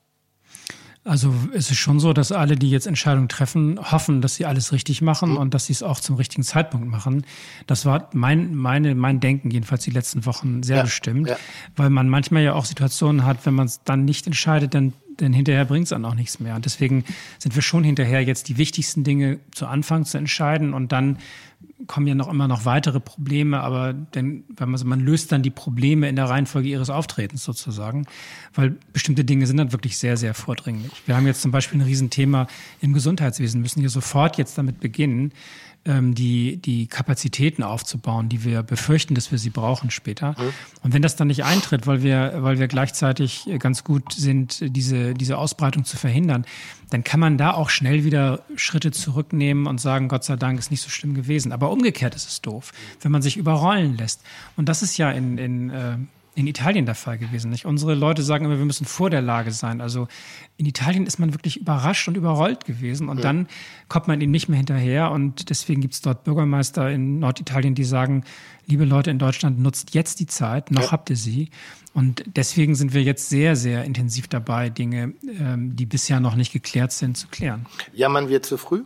S4: Also es ist schon so, dass alle, die jetzt Entscheidungen treffen, hoffen, dass sie alles richtig machen mhm. und dass sie es auch zum richtigen Zeitpunkt machen. Das war mein, meine, mein Denken jedenfalls die letzten Wochen sehr ja, bestimmt, ja. weil man manchmal ja auch Situationen hat, wenn man es dann nicht entscheidet, dann denn hinterher bringt es dann auch nichts mehr. Und deswegen sind wir schon hinterher jetzt die wichtigsten Dinge zu Anfang zu entscheiden und dann kommen ja noch immer noch weitere Probleme, aber denn, wenn man, man löst dann die Probleme in der Reihenfolge ihres Auftretens sozusagen, weil bestimmte Dinge sind dann wirklich sehr, sehr vordringlich. Wir haben jetzt zum Beispiel ein Riesenthema im Gesundheitswesen, müssen hier sofort jetzt damit beginnen, die, die Kapazitäten aufzubauen, die wir befürchten, dass wir sie brauchen später. Mhm. Und wenn das dann nicht eintritt, weil wir, weil wir gleichzeitig ganz gut sind, diese, diese Ausbreitung zu verhindern, dann kann man da auch schnell wieder Schritte zurücknehmen und sagen, Gott sei Dank ist nicht so schlimm gewesen. Aber umgekehrt ist es doof, wenn man sich überrollen lässt. Und das ist ja in, in äh, in Italien der Fall gewesen. Nicht? Unsere Leute sagen immer, wir müssen vor der Lage sein. Also in Italien ist man wirklich überrascht und überrollt gewesen und ja. dann kommt man ihm nicht mehr hinterher und deswegen gibt es dort Bürgermeister in Norditalien, die sagen, liebe Leute in Deutschland, nutzt jetzt die Zeit, noch ja. habt ihr sie. Und deswegen sind wir jetzt sehr, sehr intensiv dabei, Dinge, ähm, die bisher noch nicht geklärt sind, zu klären.
S3: Jammern wir zu früh?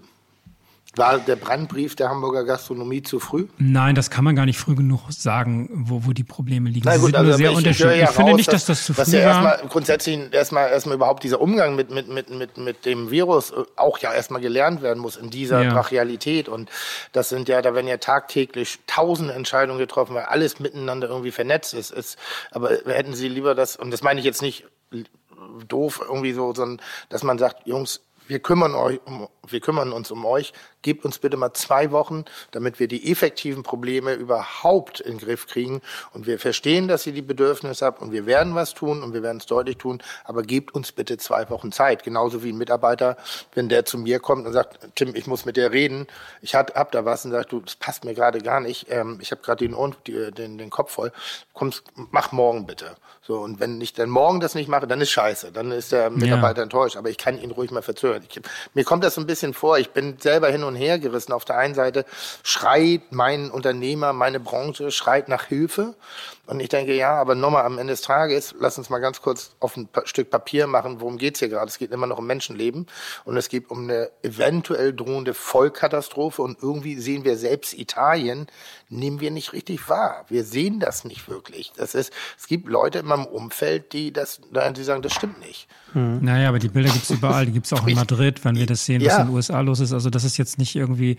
S3: War der Brandbrief der Hamburger Gastronomie zu früh?
S4: Nein, das kann man gar nicht früh genug sagen, wo, wo die Probleme liegen. Na gut, sind also nur sehr ich unterschiedlich. Ja ich finde nicht, dass das zu früh dass ja
S3: erstmal grundsätzlich erstmal erstmal überhaupt dieser Umgang mit mit mit mit mit dem Virus äh, auch ja erstmal gelernt werden muss in dieser ja. Brachialität und das sind ja da werden ja tagtäglich tausende Entscheidungen getroffen, weil alles miteinander irgendwie vernetzt ist. ist aber hätten Sie lieber das und das meine ich jetzt nicht doof irgendwie so, sondern dass man sagt, Jungs, wir kümmern, euch um, wir kümmern uns um euch. Gebt uns bitte mal zwei Wochen, damit wir die effektiven Probleme überhaupt in den Griff kriegen. Und wir verstehen, dass ihr die Bedürfnisse habt und wir werden was tun und wir werden es deutlich tun. Aber gebt uns bitte zwei Wochen Zeit. Genauso wie ein Mitarbeiter, wenn der zu mir kommt und sagt, Tim, ich muss mit dir reden. Ich hab, hab da was und sagt, du, das passt mir gerade gar nicht. Ähm, ich habe gerade den, den, den Kopf voll. Kommst, mach morgen bitte. So, und wenn ich dann morgen das nicht mache, dann ist scheiße. Dann ist der Mitarbeiter ja. enttäuscht. Aber ich kann ihn ruhig mal verzögern. Ich, mir kommt das so ein bisschen vor. Ich bin selber hin und her gerissen. Auf der einen Seite schreit mein Unternehmer, meine Branche, schreit nach Hilfe. Und ich denke, ja, aber nochmal am Ende des Tages, lass uns mal ganz kurz auf ein Stück Papier machen, worum geht's hier gerade? Es geht immer noch um Menschenleben und es geht um eine eventuell drohende Vollkatastrophe und irgendwie sehen wir selbst Italien, nehmen wir nicht richtig wahr. Wir sehen das nicht wirklich. Das ist, es gibt Leute in meinem Umfeld, die das, die sagen, das stimmt nicht.
S4: Hm. Naja, aber die Bilder gibt's überall. Die gibt's auch in Madrid, wenn wir das sehen, was ja. in den USA los ist. Also das ist jetzt nicht irgendwie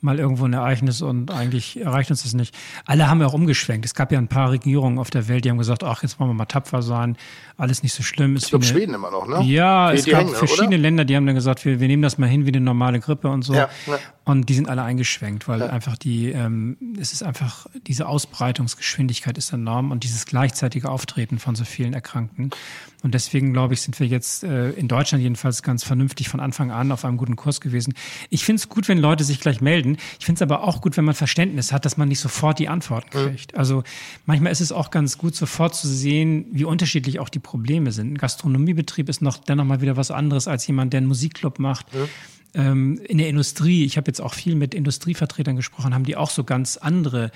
S4: mal irgendwo ein Ereignis und eigentlich erreicht uns das nicht. Alle haben ja auch umgeschwenkt. Es gab ja ein paar Regierungen auf der Welt, die haben gesagt, ach, jetzt wollen wir mal tapfer sein. Alles nicht so schlimm.
S3: Ist ich glaube, Schweden immer noch, ne?
S4: Ja, die, es die gab hängen, verschiedene oder? Länder, die haben dann gesagt, wir, wir nehmen das mal hin wie eine normale Grippe und so. Ja, ja. Und die sind alle eingeschwenkt, weil ja. einfach die, ähm, es ist einfach, diese Ausbreitungsgeschwindigkeit ist enorm und dieses gleichzeitige Auftreten von so vielen Erkrankten. Und deswegen, glaube ich, sind wir jetzt äh, in Deutschland jedenfalls ganz vernünftig von Anfang an auf einem guten Kurs gewesen. Ich finde es gut, wenn Leute sich gleich melden. Ich finde es aber auch gut, wenn man Verständnis hat, dass man nicht sofort die Antworten kriegt. Mhm. Also manchmal ist es auch ganz gut, sofort zu sehen, wie unterschiedlich auch die Probleme sind. Ein Gastronomiebetrieb ist noch dennoch mal wieder was anderes als jemand, der einen Musikclub macht. Mhm in der Industrie, ich habe jetzt auch viel mit Industrievertretern gesprochen, haben die auch so ganz andere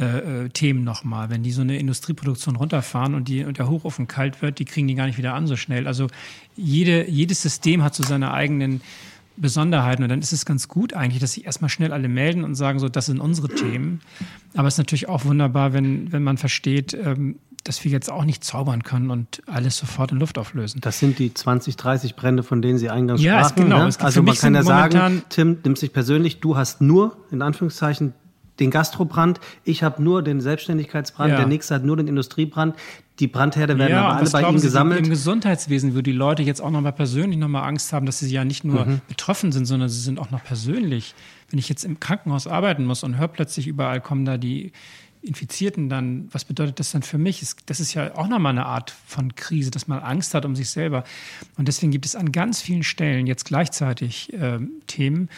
S4: äh, äh, Themen nochmal. Wenn die so eine Industrieproduktion runterfahren und, die, und der Hochofen kalt wird, die kriegen die gar nicht wieder an so schnell. Also jede, jedes System hat so seine eigenen Besonderheiten und dann ist es ganz gut eigentlich, dass sich erstmal schnell alle melden und sagen, so, das sind unsere Themen. Aber es ist natürlich auch wunderbar, wenn, wenn man versteht, ähm, dass wir jetzt auch nicht zaubern können und alles sofort in Luft auflösen.
S1: Das sind die 20, 30 Brände, von denen Sie eingangs ja, sprachen. Genau. Ne? Also man kann ja sagen, Tim, nimmst dich persönlich, du hast nur, in Anführungszeichen, den Gastrobrand, ich habe nur den Selbstständigkeitsbrand, ja. der nächste hat nur den Industriebrand. Die Brandherde werden ja, aber alle bei Ihnen gesammelt.
S4: Im Gesundheitswesen, wo die Leute jetzt auch nochmal persönlich nochmal Angst haben, dass sie ja nicht nur mhm. betroffen sind, sondern sie sind auch noch persönlich. Wenn ich jetzt im Krankenhaus arbeiten muss und höre plötzlich überall kommen da die Infizierten dann, was bedeutet das dann für mich? Das ist ja auch nochmal eine Art von Krise, dass man Angst hat um sich selber. Und deswegen gibt es an ganz vielen Stellen jetzt gleichzeitig äh, Themen.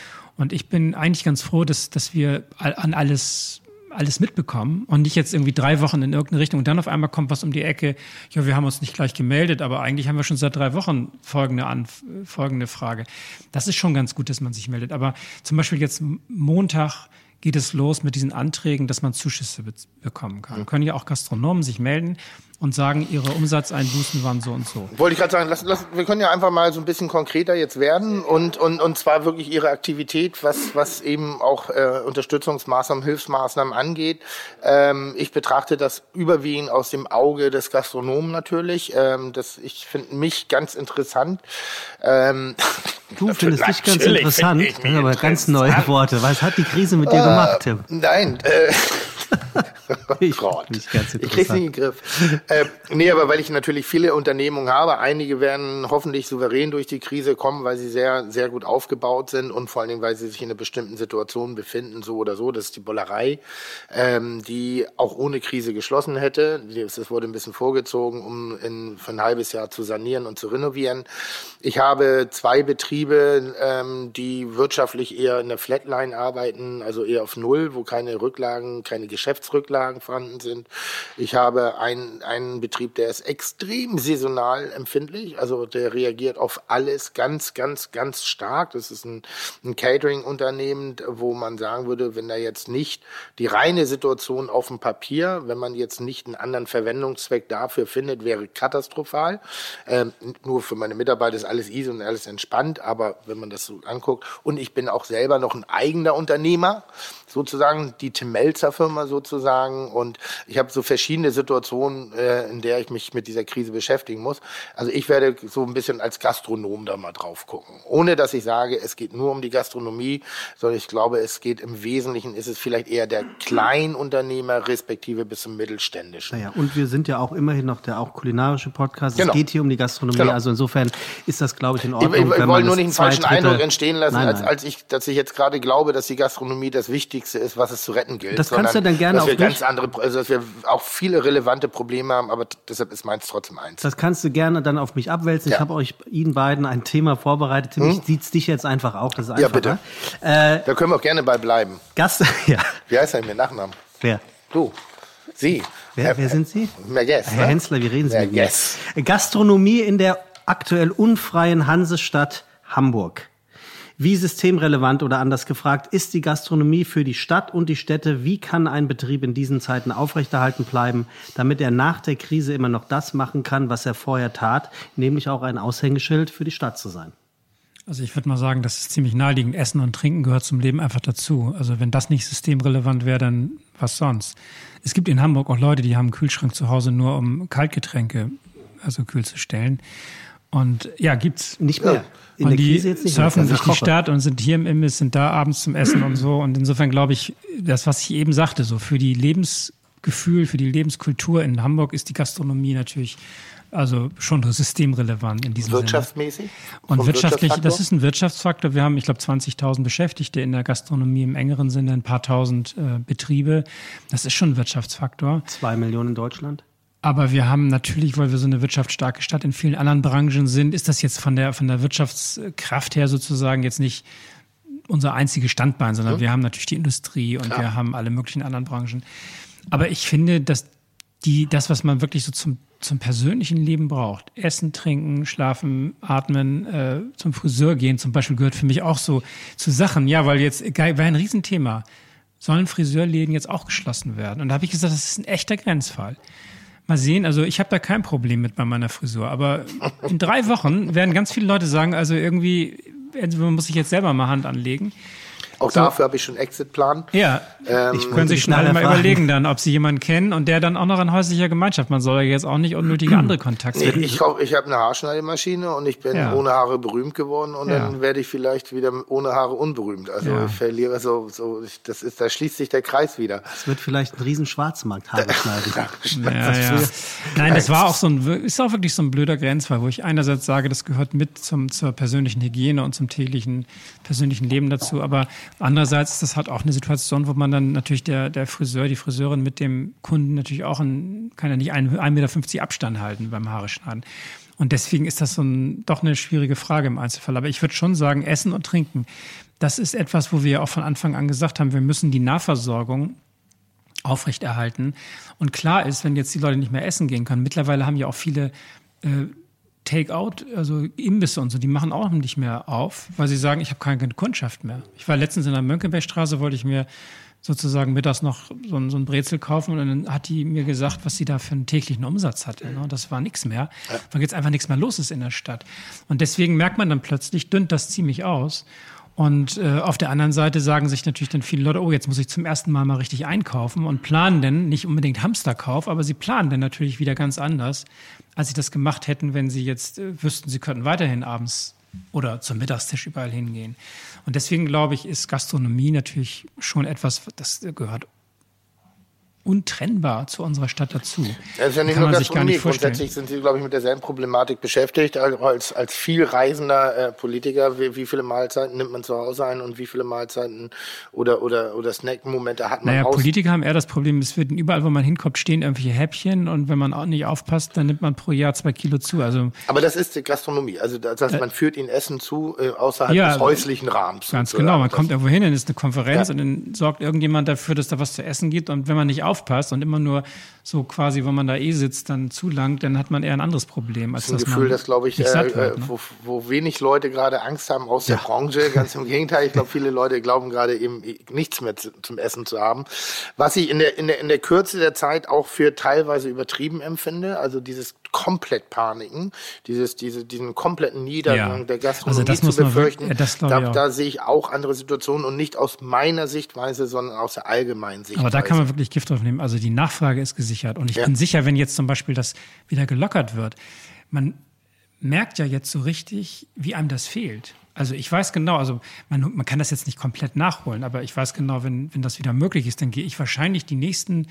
S4: Und ich bin eigentlich ganz froh, dass, dass wir an alles alles mitbekommen und nicht jetzt irgendwie drei Wochen in irgendeine Richtung und dann auf einmal kommt was um die Ecke. Ja, wir haben uns nicht gleich gemeldet, aber eigentlich haben wir schon seit drei Wochen folgende, an, folgende Frage. Das ist schon ganz gut, dass man sich meldet. Aber zum Beispiel jetzt Montag geht es los mit diesen Anträgen, dass man Zuschüsse be bekommen kann. Mhm. Können ja auch Gastronomen sich melden und sagen, ihre Umsatzeinbußen waren so und so.
S3: Wollte ich gerade sagen, lass, lass, wir können ja einfach mal so ein bisschen konkreter jetzt werden und, und, und zwar wirklich ihre Aktivität, was, was eben auch äh, Unterstützungsmaßnahmen, Hilfsmaßnahmen angeht. Ähm, ich betrachte das überwiegend aus dem Auge des Gastronomen natürlich. Ähm, das, ich finde mich ganz interessant. Ähm,
S1: du findest dich ganz interessant, aber ganz neue Worte. Was hat die Krise mit dir äh, gemacht, Tim?
S3: Nein, äh, ich Gott. Ich krieg's nicht in den Griff. Äh, nee, aber weil ich natürlich viele Unternehmungen habe, einige werden hoffentlich souverän durch die Krise kommen, weil sie sehr, sehr gut aufgebaut sind und vor allen Dingen, weil sie sich in einer bestimmten Situation befinden, so oder so. Das ist die Bollerei, ähm, die auch ohne Krise geschlossen hätte. Das wurde ein bisschen vorgezogen, um in, für ein halbes Jahr zu sanieren und zu renovieren. Ich habe zwei Betriebe, ähm, die wirtschaftlich eher in der Flatline arbeiten, also eher auf Null, wo keine Rücklagen, keine Geschäfte Geschäftsrücklagen vorhanden sind. Ich habe einen, einen Betrieb, der ist extrem saisonal empfindlich, also der reagiert auf alles ganz, ganz, ganz stark. Das ist ein, ein Catering-Unternehmen, wo man sagen würde, wenn da jetzt nicht die reine Situation auf dem Papier, wenn man jetzt nicht einen anderen Verwendungszweck dafür findet, wäre katastrophal. Ähm, nur für meine Mitarbeiter ist alles easy und alles entspannt, aber wenn man das so anguckt, und ich bin auch selber noch ein eigener Unternehmer, sozusagen die Tim Melzer Firma sozusagen und ich habe so verschiedene Situationen, äh, in der ich mich mit dieser Krise beschäftigen muss. Also ich werde so ein bisschen als Gastronom da mal drauf gucken, ohne dass ich sage, es geht nur um die Gastronomie, sondern ich glaube, es geht im Wesentlichen ist es vielleicht eher der Kleinunternehmer respektive bis zum mittelständischen.
S1: Naja, und wir sind ja auch immerhin noch der auch kulinarische Podcast. Genau. Es geht hier um die Gastronomie, genau. also insofern ist das glaube ich in Ordnung.
S3: Ich, ich, ich wollte nur nicht einen falschen Eindruck entstehen lassen, nein, nein. Als, als ich, dass ich jetzt gerade glaube, dass die Gastronomie das Wichtigste ist, was es zu retten gilt.
S1: Das kannst du dann gerne
S3: dass wir ganz andere, also dass wir auch viele relevante Probleme haben, aber deshalb ist meins trotzdem eins.
S1: Das kannst du gerne dann auf mich abwälzen. Ja. Ich habe euch Ihnen beiden ein Thema vorbereitet. Hm? ich sieht's dich jetzt einfach auch. Das ist einfacher.
S3: Ja, bitte. Äh, da können wir auch gerne bei bleiben.
S1: Gast, ja.
S3: Wie heißt er mit Nachnamen?
S1: Wer?
S3: Du. Sie.
S1: Wer, wer sind Sie?
S3: Merguez.
S1: Herr ne? Hensler, wie reden Sie
S3: Merguez.
S1: mit mir? Gastronomie in der aktuell unfreien Hansestadt Hamburg. Wie systemrelevant oder anders gefragt ist die Gastronomie für die Stadt und die Städte? Wie kann ein Betrieb in diesen Zeiten aufrechterhalten bleiben, damit er nach der Krise immer noch das machen kann, was er vorher tat, nämlich auch ein Aushängeschild für die Stadt zu sein?
S4: Also ich würde mal sagen, das ist ziemlich naheliegend. Essen und Trinken gehört zum Leben einfach dazu. Also wenn das nicht systemrelevant wäre, dann was sonst? Es gibt in Hamburg auch Leute, die haben einen Kühlschrank zu Hause nur um Kaltgetränke also kühl zu stellen. Und ja, gibt's
S1: nicht mehr.
S4: In und die surfen durch die Stadt und sind hier im Imbiss, sind da abends zum Essen und so. Und insofern glaube ich, das, was ich eben sagte, so für die Lebensgefühl, für die Lebenskultur in Hamburg ist die Gastronomie natürlich also schon systemrelevant in diesem
S3: Wirtschaftsmäßig?
S4: Sinne. Und wirtschaftlich, das ist ein Wirtschaftsfaktor. Wir haben, ich glaube, 20.000 Beschäftigte in der Gastronomie im engeren Sinne, ein paar tausend äh, Betriebe. Das ist schon ein Wirtschaftsfaktor.
S1: Zwei Millionen in Deutschland?
S4: Aber wir haben natürlich, weil wir so eine wirtschaftsstarke Stadt in vielen anderen Branchen sind, ist das jetzt von der, von der Wirtschaftskraft her sozusagen jetzt nicht unser einziges Standbein, sondern mhm. wir haben natürlich die Industrie und Klar. wir haben alle möglichen anderen Branchen. Aber ich finde, dass die, das, was man wirklich so zum, zum persönlichen Leben braucht, Essen, Trinken, Schlafen, Atmen, äh, zum Friseur gehen zum Beispiel, gehört für mich auch so zu Sachen. Ja, weil jetzt, war ein Riesenthema. Sollen Friseurläden jetzt auch geschlossen werden? Und da habe ich gesagt, das ist ein echter Grenzfall. Mal sehen, also ich habe da kein Problem mit bei meiner Frisur, aber in drei Wochen werden ganz viele Leute sagen, also irgendwie man muss sich jetzt selber mal Hand anlegen.
S3: Auch so. dafür habe ich schon Exitplan.
S4: Ja, ähm, ich können sich schon alle mal überlegen dann, ob sie jemanden kennen und der dann auch noch in häuslicher Gemeinschaft. Man soll ja jetzt auch nicht unnötige andere Kontakte.
S3: Nee, ich ich habe eine Haarschneidemaschine und ich bin ja. ohne Haare berühmt geworden und ja. dann werde ich vielleicht wieder ohne Haare unberühmt. Also ja. ich verliere so, so ich, das ist, da schließt sich der Kreis wieder.
S1: Es wird vielleicht ein riesen Schwarzmarkt Haare schneiden.
S4: ja, ja. Nein, das war auch so ein, ist auch wirklich so ein blöder Grenzfall, wo ich einerseits sage, das gehört mit zum, zur persönlichen Hygiene und zum täglichen persönlichen Leben dazu, aber Andererseits das halt auch eine Situation, wo man dann natürlich der, der Friseur, die Friseurin mit dem Kunden natürlich auch ein, kann ja nicht 1,50 Meter Abstand halten beim Haare schneiden. Und deswegen ist das so ein, doch eine schwierige Frage im Einzelfall. Aber ich würde schon sagen, Essen und Trinken, das ist etwas, wo wir auch von Anfang an gesagt haben, wir müssen die Nahversorgung aufrechterhalten. Und klar ist, wenn jetzt die Leute nicht mehr essen gehen können, mittlerweile haben ja auch viele äh, Takeout, also Imbisse und so, die machen auch nicht mehr auf, weil sie sagen, ich habe keine Kundschaft mehr. Ich war letztens in der Mönckebergstraße, wollte ich mir sozusagen mittags noch so ein, so ein Brezel kaufen und dann hat die mir gesagt, was sie da für einen täglichen Umsatz hatte. Ne? Das war nichts mehr, weil jetzt einfach nichts mehr los ist in der Stadt. Und deswegen merkt man dann plötzlich, dünnt das ziemlich aus. Und äh, auf der anderen Seite sagen sich natürlich dann viele Leute, oh, jetzt muss ich zum ersten Mal mal richtig einkaufen und planen denn nicht unbedingt Hamsterkauf, aber sie planen dann natürlich wieder ganz anders, als sie das gemacht hätten, wenn sie jetzt äh, wüssten, sie könnten weiterhin abends oder zum Mittagstisch überall hingehen. Und deswegen glaube ich, ist Gastronomie natürlich schon etwas, das gehört untrennbar zu unserer Stadt dazu.
S3: Das ist ja nicht Kann nur Gastronomie. Grundsätzlich sind Sie, glaube ich, mit derselben Problematik beschäftigt. Also als, als viel reisender äh, Politiker, wie, wie, viele Mahlzeiten nimmt man zu Hause ein und wie viele Mahlzeiten oder, oder, oder Snack-Momente hat man
S4: Naja,
S3: raus?
S4: Politiker haben eher das Problem, es wird überall, wo man hinkommt, stehen irgendwelche Häppchen und wenn man auch nicht aufpasst, dann nimmt man pro Jahr zwei Kilo zu. Also,
S3: Aber das ist die Gastronomie. Also das heißt, äh, man führt ihnen Essen zu äh, außerhalb ja, des häuslichen Rahmens.
S4: Ganz genau. Man kommt irgendwo hin, dann ist eine Konferenz ja. und dann sorgt irgendjemand dafür, dass da was zu essen gibt und wenn man nicht aufpasst und immer nur so quasi, wenn man da eh sitzt, dann zulangt, dann hat man eher ein anderes Problem.
S3: Als das ist ein Gefühl, dass, glaube ich, äh, wird, äh, ne? wo, wo, wenig Leute gerade Angst haben aus ja. der Branche. Ganz im Gegenteil. Ich glaube, viele Leute glauben gerade eben nichts mehr zu, zum Essen zu haben. Was ich in der, in, der, in der Kürze der Zeit auch für teilweise übertrieben empfinde, also dieses komplett paniken, dieses, diese, diesen kompletten Niedergang ja. der Gastronomie also zu befürchten. Man, ja, da, da sehe ich auch andere Situationen und nicht aus meiner Sichtweise, sondern aus der allgemeinen Sichtweise.
S4: Aber da kann man wirklich Gift drauf nehmen. Also die Nachfrage ist gesichert. Und ich ja. bin sicher, wenn jetzt zum Beispiel das wieder gelockert wird, man merkt ja jetzt so richtig, wie einem das fehlt. Also ich weiß genau, also man, man kann das jetzt nicht komplett nachholen, aber ich weiß genau, wenn, wenn das wieder möglich ist, dann gehe ich wahrscheinlich die nächsten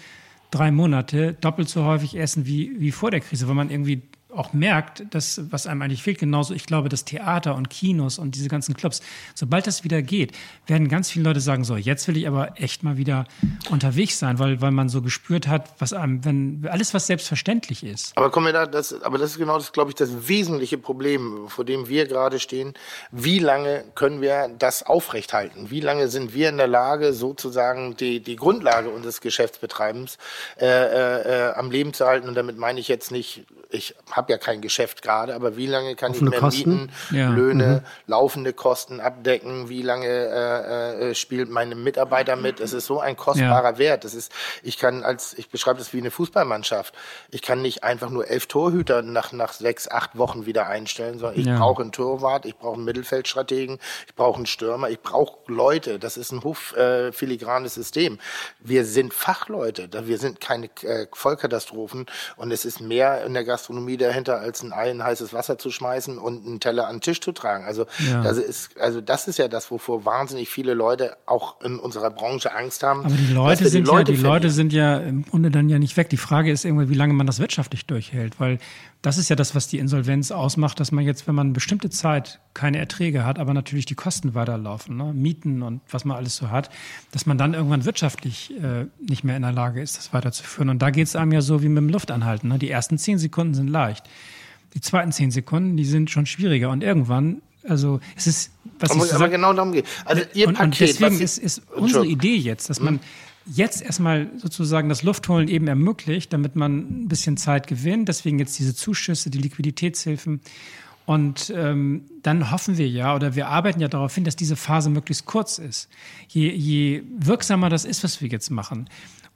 S4: drei Monate doppelt so häufig essen wie, wie vor der Krise, weil man irgendwie auch merkt, dass, was einem eigentlich fehlt, genauso, ich glaube, das Theater und Kinos und diese ganzen Clubs, sobald das wieder geht, werden ganz viele Leute sagen, so, jetzt will ich aber echt mal wieder unterwegs sein, weil, weil man so gespürt hat, was einem, wenn, alles, was selbstverständlich ist.
S3: Aber kommen wir da, das, aber das ist genau das, glaube ich, das wesentliche Problem, vor dem wir gerade stehen. Wie lange können wir das aufrechthalten? Wie lange sind wir in der Lage, sozusagen die, die Grundlage unseres Geschäftsbetreibens äh, äh, äh am Leben zu halten? Und damit meine ich jetzt nicht, ich habe ja kein Geschäft gerade, aber wie lange kann Offene ich mehr Kosten? Mieten, ja. Löhne, mhm. laufende Kosten abdecken? Wie lange äh, äh, spielt meine Mitarbeiter mit? Es ist so ein kostbarer ja. Wert. Das ist, ich kann als, ich beschreibe das wie eine Fußballmannschaft. Ich kann nicht einfach nur elf Torhüter nach, nach sechs, acht Wochen wieder einstellen, sondern ich ja. brauche einen Torwart, ich brauche einen Mittelfeldstrategen, ich brauche einen Stürmer, ich brauche Leute. Das ist ein hochfiligranes äh, System. Wir sind Fachleute, wir sind keine äh, Vollkatastrophen und es ist mehr in der Gastronomie der dahinter, als ein Ei in heißes Wasser zu schmeißen und einen Teller an den Tisch zu tragen. Also, ja. das ist, also das ist ja das, wovor wahnsinnig viele Leute auch in unserer Branche Angst haben.
S4: Aber die Leute sind die Leute ja, die Leute sind ja im Grunde dann ja nicht weg. Die Frage ist irgendwie, wie lange man das wirtschaftlich durchhält, weil das ist ja das, was die Insolvenz ausmacht, dass man jetzt, wenn man eine bestimmte Zeit keine Erträge hat, aber natürlich die Kosten weiterlaufen, ne? Mieten und was man alles so hat, dass man dann irgendwann wirtschaftlich äh, nicht mehr in der Lage ist, das weiterzuführen. Und da geht es einem ja so wie mit dem Luftanhalten. Ne? Die ersten zehn Sekunden sind leicht. Die zweiten zehn Sekunden, die sind schon schwieriger. Und irgendwann also es ist,
S3: was aber, ich so aber sag, genau darum geht. Also ihr
S4: und, Paket, und deswegen ist, ist unsere Idee jetzt, dass man hm jetzt erstmal sozusagen das Luftholen eben ermöglicht, damit man ein bisschen Zeit gewinnt. Deswegen jetzt diese Zuschüsse, die Liquiditätshilfen. Und ähm, dann hoffen wir ja oder wir arbeiten ja darauf hin, dass diese Phase möglichst kurz ist. Je, je wirksamer das ist, was wir jetzt machen,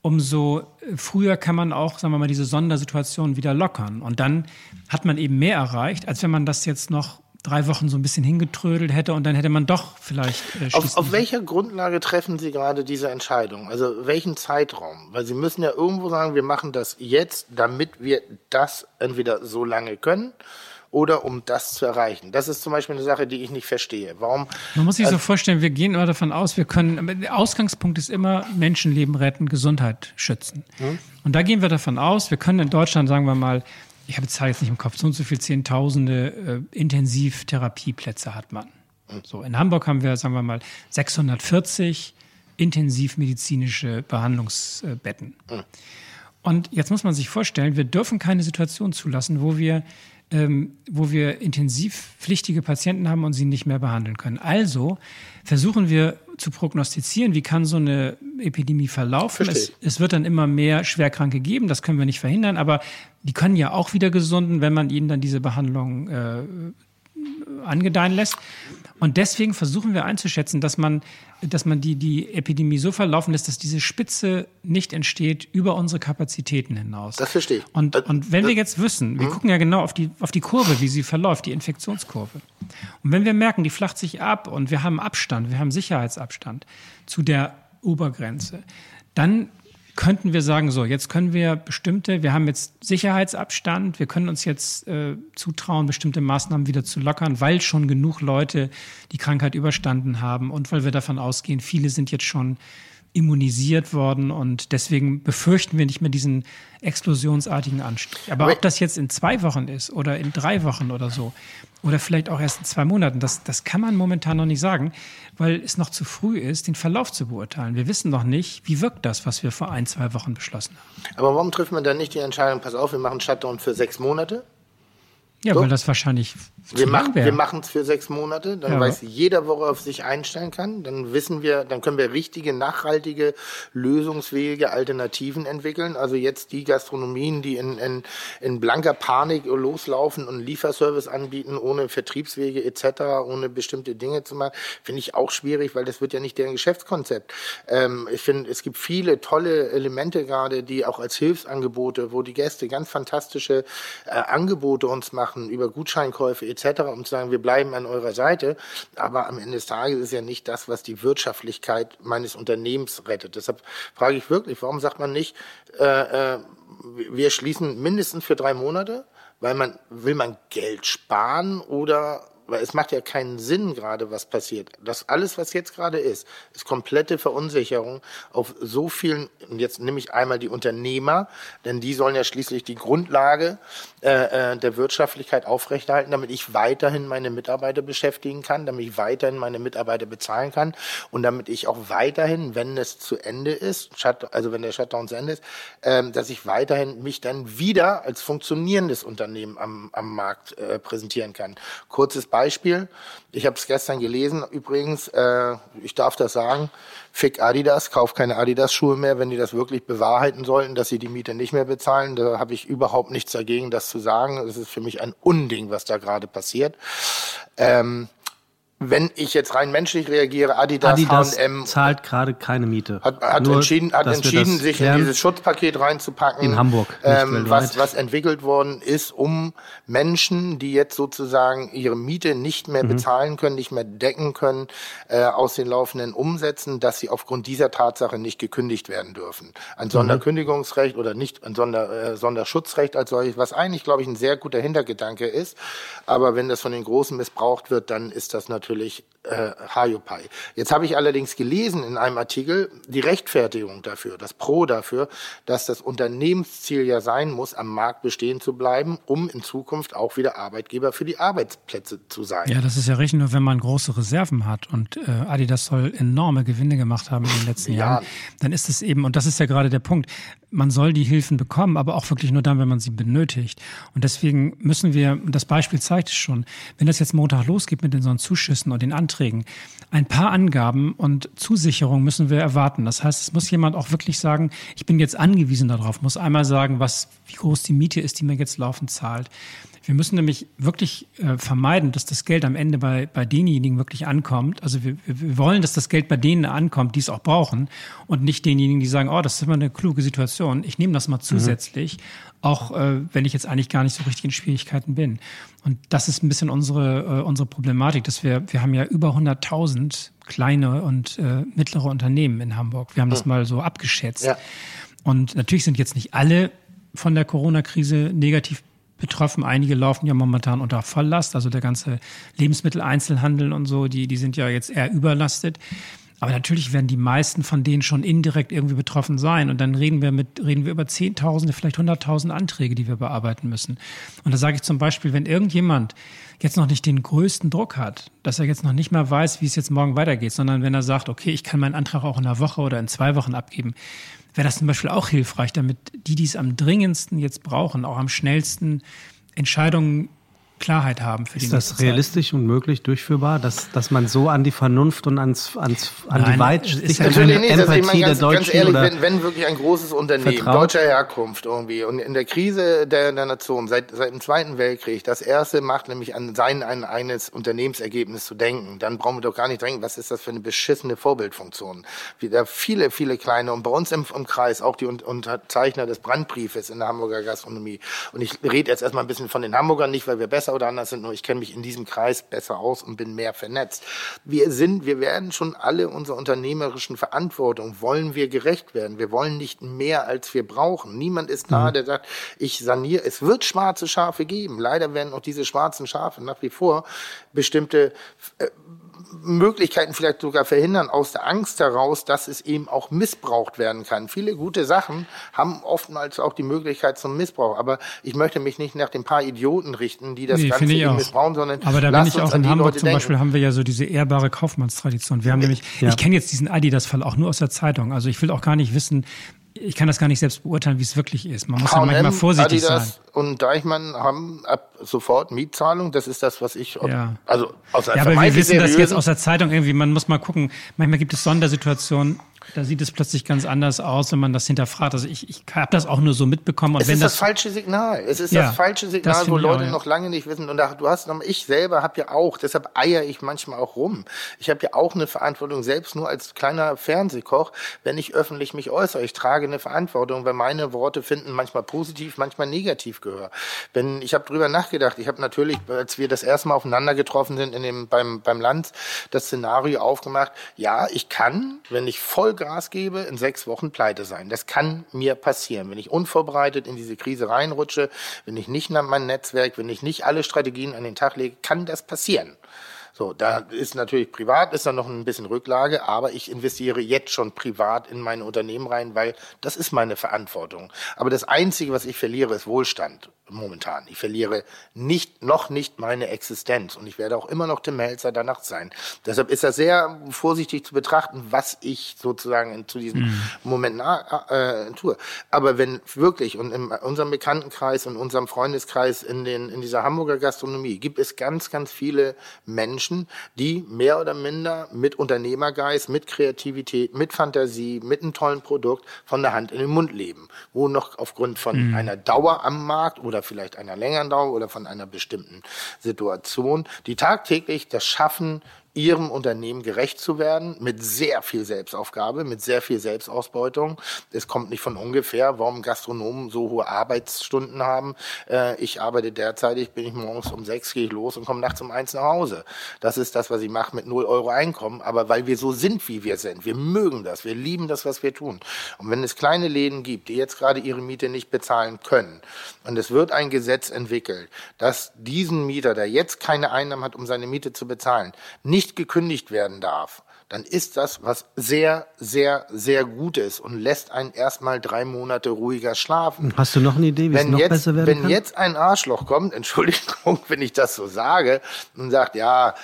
S4: umso früher kann man auch, sagen wir mal, diese Sondersituation wieder lockern. Und dann hat man eben mehr erreicht, als wenn man das jetzt noch drei Wochen so ein bisschen hingetrödelt hätte und dann hätte man doch vielleicht.
S3: Äh, auf, auf welcher Grundlage treffen Sie gerade diese Entscheidung? Also welchen Zeitraum? Weil Sie müssen ja irgendwo sagen, wir machen das jetzt, damit wir das entweder so lange können oder um das zu erreichen. Das ist zum Beispiel eine Sache, die ich nicht verstehe. Warum?
S4: Man muss sich also, so vorstellen, wir gehen immer davon aus, wir können, der Ausgangspunkt ist immer Menschenleben retten, Gesundheit schützen. Hm? Und da gehen wir davon aus, wir können in Deutschland, sagen wir mal, ich habe die Zahl jetzt nicht im Kopf, so und so viele Zehntausende äh, Intensivtherapieplätze hat man. So, in Hamburg haben wir, sagen wir mal, 640 intensivmedizinische Behandlungsbetten. Und jetzt muss man sich vorstellen, wir dürfen keine Situation zulassen, wo wir, ähm, wo wir intensivpflichtige Patienten haben und sie nicht mehr behandeln können. Also versuchen wir zu prognostizieren, wie kann so eine Epidemie verlaufen. Es, es, wird dann immer mehr Schwerkranke geben, das können wir nicht verhindern, aber die können ja auch wieder gesunden, wenn man ihnen dann diese Behandlung äh, angedeihen lässt. Und deswegen versuchen wir einzuschätzen, dass man, dass man die, die Epidemie so verlaufen lässt, dass diese Spitze nicht entsteht über unsere Kapazitäten hinaus.
S3: Das verstehe ich.
S4: Und, und wenn wir jetzt wissen, wir mhm. gucken ja genau auf die, auf die Kurve, wie sie verläuft, die Infektionskurve. Und wenn wir merken, die flacht sich ab und wir haben Abstand, wir haben Sicherheitsabstand zu der Obergrenze, dann könnten wir sagen, so, jetzt können wir bestimmte, wir haben jetzt Sicherheitsabstand, wir können uns jetzt äh, zutrauen, bestimmte Maßnahmen wieder zu lockern, weil schon genug Leute die Krankheit überstanden haben und weil wir davon ausgehen, viele sind jetzt schon immunisiert worden und deswegen befürchten wir nicht mehr diesen explosionsartigen Anstieg. Aber ob das jetzt in zwei Wochen ist oder in drei Wochen oder so oder vielleicht auch erst in zwei Monaten, das, das kann man momentan noch nicht sagen, weil es noch zu früh ist, den Verlauf zu beurteilen. Wir wissen noch nicht, wie wirkt das, was wir vor ein, zwei Wochen beschlossen haben.
S3: Aber warum trifft man dann nicht die Entscheidung, pass auf, wir machen Shutdown für sechs Monate?
S4: Ja, so? weil das wahrscheinlich
S3: wir machen wir machen es für sechs Monate, dann ja. weiß jeder, worauf sich einstellen kann. Dann wissen wir, dann können wir richtige, nachhaltige, lösungsfähige Alternativen entwickeln. Also jetzt die Gastronomien, die in, in, in blanker Panik loslaufen und Lieferservice anbieten, ohne Vertriebswege etc., ohne bestimmte Dinge zu machen, finde ich auch schwierig, weil das wird ja nicht deren Geschäftskonzept. Ähm, ich finde, es gibt viele tolle Elemente gerade, die auch als Hilfsangebote, wo die Gäste ganz fantastische äh, Angebote uns machen über Gutscheinkäufe etc., um zu sagen, wir bleiben an eurer Seite. Aber am Ende des Tages ist ja nicht das, was die Wirtschaftlichkeit meines Unternehmens rettet. Deshalb frage ich wirklich, warum sagt man nicht, äh, äh, wir schließen mindestens für drei Monate? Weil man, will man Geld sparen oder weil es macht ja keinen Sinn gerade, was passiert. Das alles, was jetzt gerade ist, ist komplette Verunsicherung auf so vielen, und jetzt nehme ich einmal die Unternehmer, denn die sollen ja schließlich die Grundlage äh, äh, der Wirtschaftlichkeit aufrechterhalten, damit ich weiterhin meine Mitarbeiter beschäftigen kann, damit ich weiterhin meine Mitarbeiter bezahlen kann und damit ich auch weiterhin, wenn es zu Ende ist, also wenn der Shutdown zu Ende ist, äh, dass ich weiterhin mich dann wieder als funktionierendes Unternehmen am, am Markt äh, präsentieren kann. Kurzes Beispiel, ich habe es gestern gelesen, übrigens, äh, ich darf das sagen, fick Adidas, kauf keine Adidas-Schuhe mehr, wenn die das wirklich bewahrheiten sollten, dass sie die Miete nicht mehr bezahlen. Da habe ich überhaupt nichts dagegen, das zu sagen. Es ist für mich ein Unding, was da gerade passiert. Ähm, wenn ich jetzt rein menschlich reagiere, Adidas,
S1: Adidas H&M zahlt gerade keine Miete.
S3: Hat, hat Nur, entschieden, hat entschieden sich in dieses Schutzpaket reinzupacken.
S1: In Hamburg.
S3: Ähm, was, was entwickelt worden ist, um Menschen, die jetzt sozusagen ihre Miete nicht mehr mhm. bezahlen können, nicht mehr decken können, äh, aus den laufenden Umsätzen, dass sie aufgrund dieser Tatsache nicht gekündigt werden dürfen. Ein mhm. Sonderkündigungsrecht oder nicht ein Sonder, äh, Sonderschutzrecht als solches, was eigentlich, glaube ich, ein sehr guter Hintergedanke ist. Aber wenn das von den Großen missbraucht wird, dann ist das natürlich natürlich äh, Hayopai. Jetzt habe ich allerdings gelesen in einem Artikel die Rechtfertigung dafür, das Pro dafür, dass das Unternehmensziel ja sein muss, am Markt bestehen zu bleiben, um in Zukunft auch wieder Arbeitgeber für die Arbeitsplätze zu sein.
S4: Ja, das ist ja richtig, nur wenn man große Reserven hat und äh, Adidas soll enorme Gewinne gemacht haben in den letzten ja. Jahren, dann ist es eben, und das ist ja gerade der Punkt, man soll die Hilfen bekommen, aber auch wirklich nur dann, wenn man sie benötigt. Und deswegen müssen wir, das Beispiel zeigt es schon, wenn das jetzt Montag losgeht mit den so Zuschüssen und den Anträgen, ein paar Angaben und Zusicherungen müssen wir erwarten. Das heißt, es muss jemand auch wirklich sagen, ich bin jetzt angewiesen darauf, muss einmal sagen, was, wie groß die Miete ist, die mir jetzt laufend zahlt. Wir müssen nämlich wirklich äh, vermeiden, dass das Geld am Ende bei, bei denjenigen wirklich ankommt. Also wir, wir wollen, dass das Geld bei denen ankommt, die es auch brauchen und nicht denjenigen, die sagen, oh, das ist immer eine kluge Situation. Ich nehme das mal mhm. zusätzlich, mhm. Auch äh, wenn ich jetzt eigentlich gar nicht so richtig in Schwierigkeiten bin. Und das ist ein bisschen unsere, äh, unsere Problematik, dass wir, wir haben ja über 100.000 kleine und äh, mittlere Unternehmen in Hamburg. Wir haben das mal so abgeschätzt. Ja. Und natürlich sind jetzt nicht alle von der Corona-Krise negativ betroffen. Einige laufen ja momentan unter Volllast, also der ganze Lebensmitteleinzelhandel und so, die, die sind ja jetzt eher überlastet. Aber natürlich werden die meisten von denen schon indirekt irgendwie betroffen sein. Und dann reden wir mit, reden wir über Zehntausende, vielleicht hunderttausend Anträge, die wir bearbeiten müssen. Und da sage ich zum Beispiel, wenn irgendjemand jetzt noch nicht den größten Druck hat, dass er jetzt noch nicht mal weiß, wie es jetzt morgen weitergeht, sondern wenn er sagt, okay, ich kann meinen Antrag auch in einer Woche oder in zwei Wochen abgeben, wäre das zum Beispiel auch hilfreich, damit die, die es am dringendsten jetzt brauchen, auch am schnellsten Entscheidungen Klarheit haben für
S1: die Ist das realistisch Zeit. und möglich durchführbar, dass, dass man so an die Vernunft und ans, ans, an Nein, die Weitsicht
S3: natürlich nicht. Also ich meine, ganz, der Deutschen ganz ehrlich, wenn, wenn wirklich ein großes Unternehmen vertraut? deutscher Herkunft irgendwie und in der Krise der, der Nation seit, seit dem Zweiten Weltkrieg das erste macht, nämlich an sein ein, eines Unternehmensergebnis zu denken, dann brauchen wir doch gar nicht denken, was ist das für eine beschissene Vorbildfunktion. Wieder viele, viele kleine und bei uns im, im Kreis auch die Unterzeichner des Brandbriefes in der Hamburger Gastronomie. Und ich rede jetzt erstmal ein bisschen von den Hamburgern nicht, weil wir besser oder anders sind, nur ich kenne mich in diesem Kreis besser aus und bin mehr vernetzt. Wir sind, wir werden schon alle unserer unternehmerischen Verantwortung, wollen wir gerecht werden. Wir wollen nicht mehr, als wir brauchen. Niemand ist da, mhm. der sagt, ich saniere. Es wird schwarze Schafe geben. Leider werden auch diese schwarzen Schafe nach wie vor bestimmte äh, Möglichkeiten vielleicht sogar verhindern, aus der Angst heraus, dass es eben auch missbraucht werden kann. Viele gute Sachen haben oftmals auch die Möglichkeit zum Missbrauch. Aber ich möchte mich nicht nach den paar Idioten richten, die das nee, Ganze eben missbrauchen, sondern
S4: Aber da bin ich auch in Hamburg Leute zum denken. Beispiel haben wir ja so diese ehrbare Kaufmannstradition. Wir haben nämlich, ja. ich kenne jetzt diesen Adidas-Fall auch nur aus der Zeitung. Also ich will auch gar nicht wissen, ich kann das gar nicht selbst beurteilen, wie es wirklich ist. Man muss ja manchmal vorsichtig Adidas sein.
S3: Und Deichmann haben ab sofort Mietzahlung. Das ist das, was ich,
S4: ja. also aus der Ja, aber wir wissen das jetzt aus der Zeitung irgendwie. Man muss mal gucken. Manchmal gibt es Sondersituationen da sieht es plötzlich ganz anders aus, wenn man das hinterfragt. Also ich, ich habe das auch nur so mitbekommen. Und
S3: es
S4: wenn
S3: ist
S4: das,
S3: das falsche Signal. Es ist ja, das falsche Signal, das wo Leute auch, ja. noch lange nicht wissen. Und da, du hast noch, ich selber habe ja auch, deshalb eier ich manchmal auch rum. Ich habe ja auch eine Verantwortung, selbst nur als kleiner Fernsehkoch, wenn ich öffentlich mich äußere. Ich trage eine Verantwortung, weil meine Worte finden manchmal positiv, manchmal negativ Gehör. Wenn ich habe drüber nachgedacht, ich habe natürlich, als wir das erste Mal aufeinander getroffen sind in dem beim beim Land, das Szenario aufgemacht. Ja, ich kann, wenn ich voll Gas gebe, in sechs Wochen pleite sein. Das kann mir passieren. Wenn ich unvorbereitet in diese Krise reinrutsche, wenn ich nicht nach meinem Netzwerk, wenn ich nicht alle Strategien an den Tag lege, kann das passieren. So, da ist natürlich privat, ist da noch ein bisschen Rücklage, aber ich investiere jetzt schon privat in meine Unternehmen rein, weil das ist meine Verantwortung. Aber das Einzige, was ich verliere, ist Wohlstand momentan. Ich verliere nicht, noch nicht meine Existenz und ich werde auch immer noch Tim Melzer danach sein. Deshalb ist das sehr vorsichtig zu betrachten, was ich sozusagen zu diesem mhm. Moment äh, tue. Aber wenn wirklich und in unserem Bekanntenkreis und unserem Freundeskreis in, den, in dieser Hamburger Gastronomie gibt es ganz, ganz viele Menschen, die mehr oder minder mit Unternehmergeist, mit Kreativität, mit Fantasie, mit einem tollen Produkt von der Hand in den Mund leben, wo noch aufgrund von mhm. einer Dauer am Markt oder vielleicht einer längeren Dauer oder von einer bestimmten Situation, die tagtäglich das schaffen, ihrem Unternehmen gerecht zu werden, mit sehr viel Selbstaufgabe, mit sehr viel Selbstausbeutung. Es kommt nicht von ungefähr, warum Gastronomen so hohe Arbeitsstunden haben. Äh, ich arbeite derzeitig, bin ich morgens um sechs, gehe ich los und komme nachts um eins nach Hause. Das ist das, was ich mache mit null Euro Einkommen, aber weil wir so sind, wie wir sind. Wir mögen das, wir lieben das, was wir tun. Und wenn es kleine Läden gibt, die jetzt gerade ihre Miete nicht bezahlen können, und es wird ein Gesetz entwickelt, dass diesen Mieter, der jetzt keine Einnahmen hat, um seine Miete zu bezahlen, nicht nicht gekündigt werden darf, dann ist das was sehr, sehr, sehr Gutes und lässt einen erstmal drei Monate ruhiger schlafen.
S1: Hast du noch eine Idee, wie wenn es noch
S3: jetzt,
S1: besser werden
S3: wenn
S1: kann?
S3: Wenn jetzt ein Arschloch kommt, Entschuldigung, wenn ich das so sage, und sagt, ja,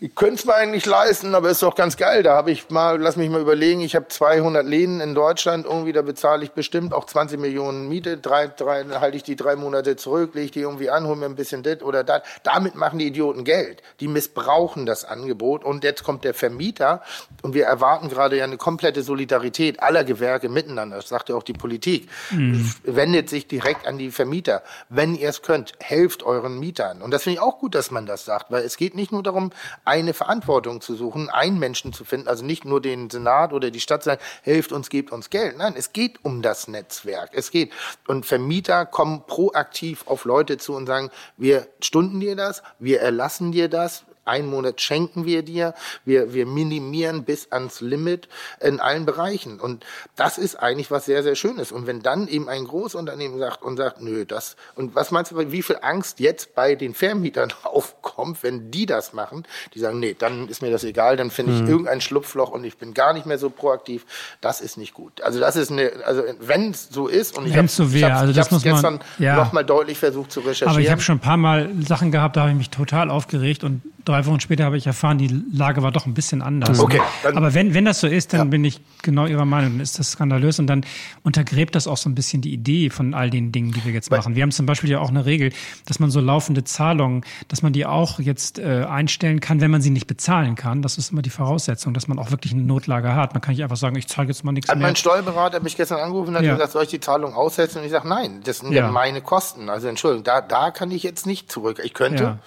S3: ich könnte es mir eigentlich leisten, aber ist doch ganz geil. Da habe ich mal, lass mich mal überlegen, ich habe 200 Läden in Deutschland, irgendwie da bezahle ich bestimmt auch 20 Millionen Miete, drei, drei, halte ich die drei Monate zurück, lege ich die irgendwie an, hole mir ein bisschen das oder das. Damit machen die Idioten Geld. Die missbrauchen das Angebot und jetzt kommt der Vermieter und wir erwarten gerade ja eine komplette Solidarität aller Gewerke miteinander. Das sagt ja auch die Politik. Mhm. Wendet sich direkt an die Vermieter. Wenn ihr es könnt, helft euren Mietern. Und das finde ich auch gut, dass man das sagt, weil es geht nicht nur darum, eine Verantwortung zu suchen, einen Menschen zu finden, also nicht nur den Senat oder die Stadt sagen, helft uns, gebt uns Geld. Nein, es geht um das Netzwerk. Es geht. Und Vermieter kommen proaktiv auf Leute zu und sagen, wir stunden dir das, wir erlassen dir das, einen Monat schenken wir dir. Wir, wir minimieren bis ans Limit in allen Bereichen. Und das ist eigentlich was sehr, sehr Schönes. Und wenn dann eben ein Großunternehmen sagt und sagt, nö, das, und was meinst du, wie viel Angst jetzt bei den Vermietern aufkommt, wenn die das machen? Die sagen, nee, dann ist mir das egal, dann finde ich mhm. irgendein Schlupfloch und ich bin gar nicht mehr so proaktiv. Das ist nicht gut. Also das ist eine, also wenn es so ist und ich habe
S4: so
S3: ich habe
S4: also das muss
S3: gestern ja. nochmal deutlich versucht zu recherchieren. Aber
S4: ich habe schon ein paar Mal Sachen gehabt, da habe ich mich total aufgeregt und drei Wochen später habe ich erfahren, die Lage war doch ein bisschen anders.
S3: Okay,
S4: Aber wenn, wenn das so ist, dann ja. bin ich genau Ihrer Meinung, dann ist das skandalös und dann untergräbt das auch so ein bisschen die Idee von all den Dingen, die wir jetzt machen. Wir haben zum Beispiel ja auch eine Regel, dass man so laufende Zahlungen, dass man die auch jetzt äh, einstellen kann, wenn man sie nicht bezahlen kann. Das ist immer die Voraussetzung, dass man auch wirklich eine Notlage hat. Man kann nicht einfach sagen, ich zahle jetzt mal nichts
S3: hat mehr. Mein Steuerberater hat mich gestern angerufen und hat ja. gesagt, soll ich die Zahlung aussetzen? Und ich sage, nein, das sind ja, ja meine Kosten. Also Entschuldigung, da, da kann ich jetzt nicht zurück. Ich könnte.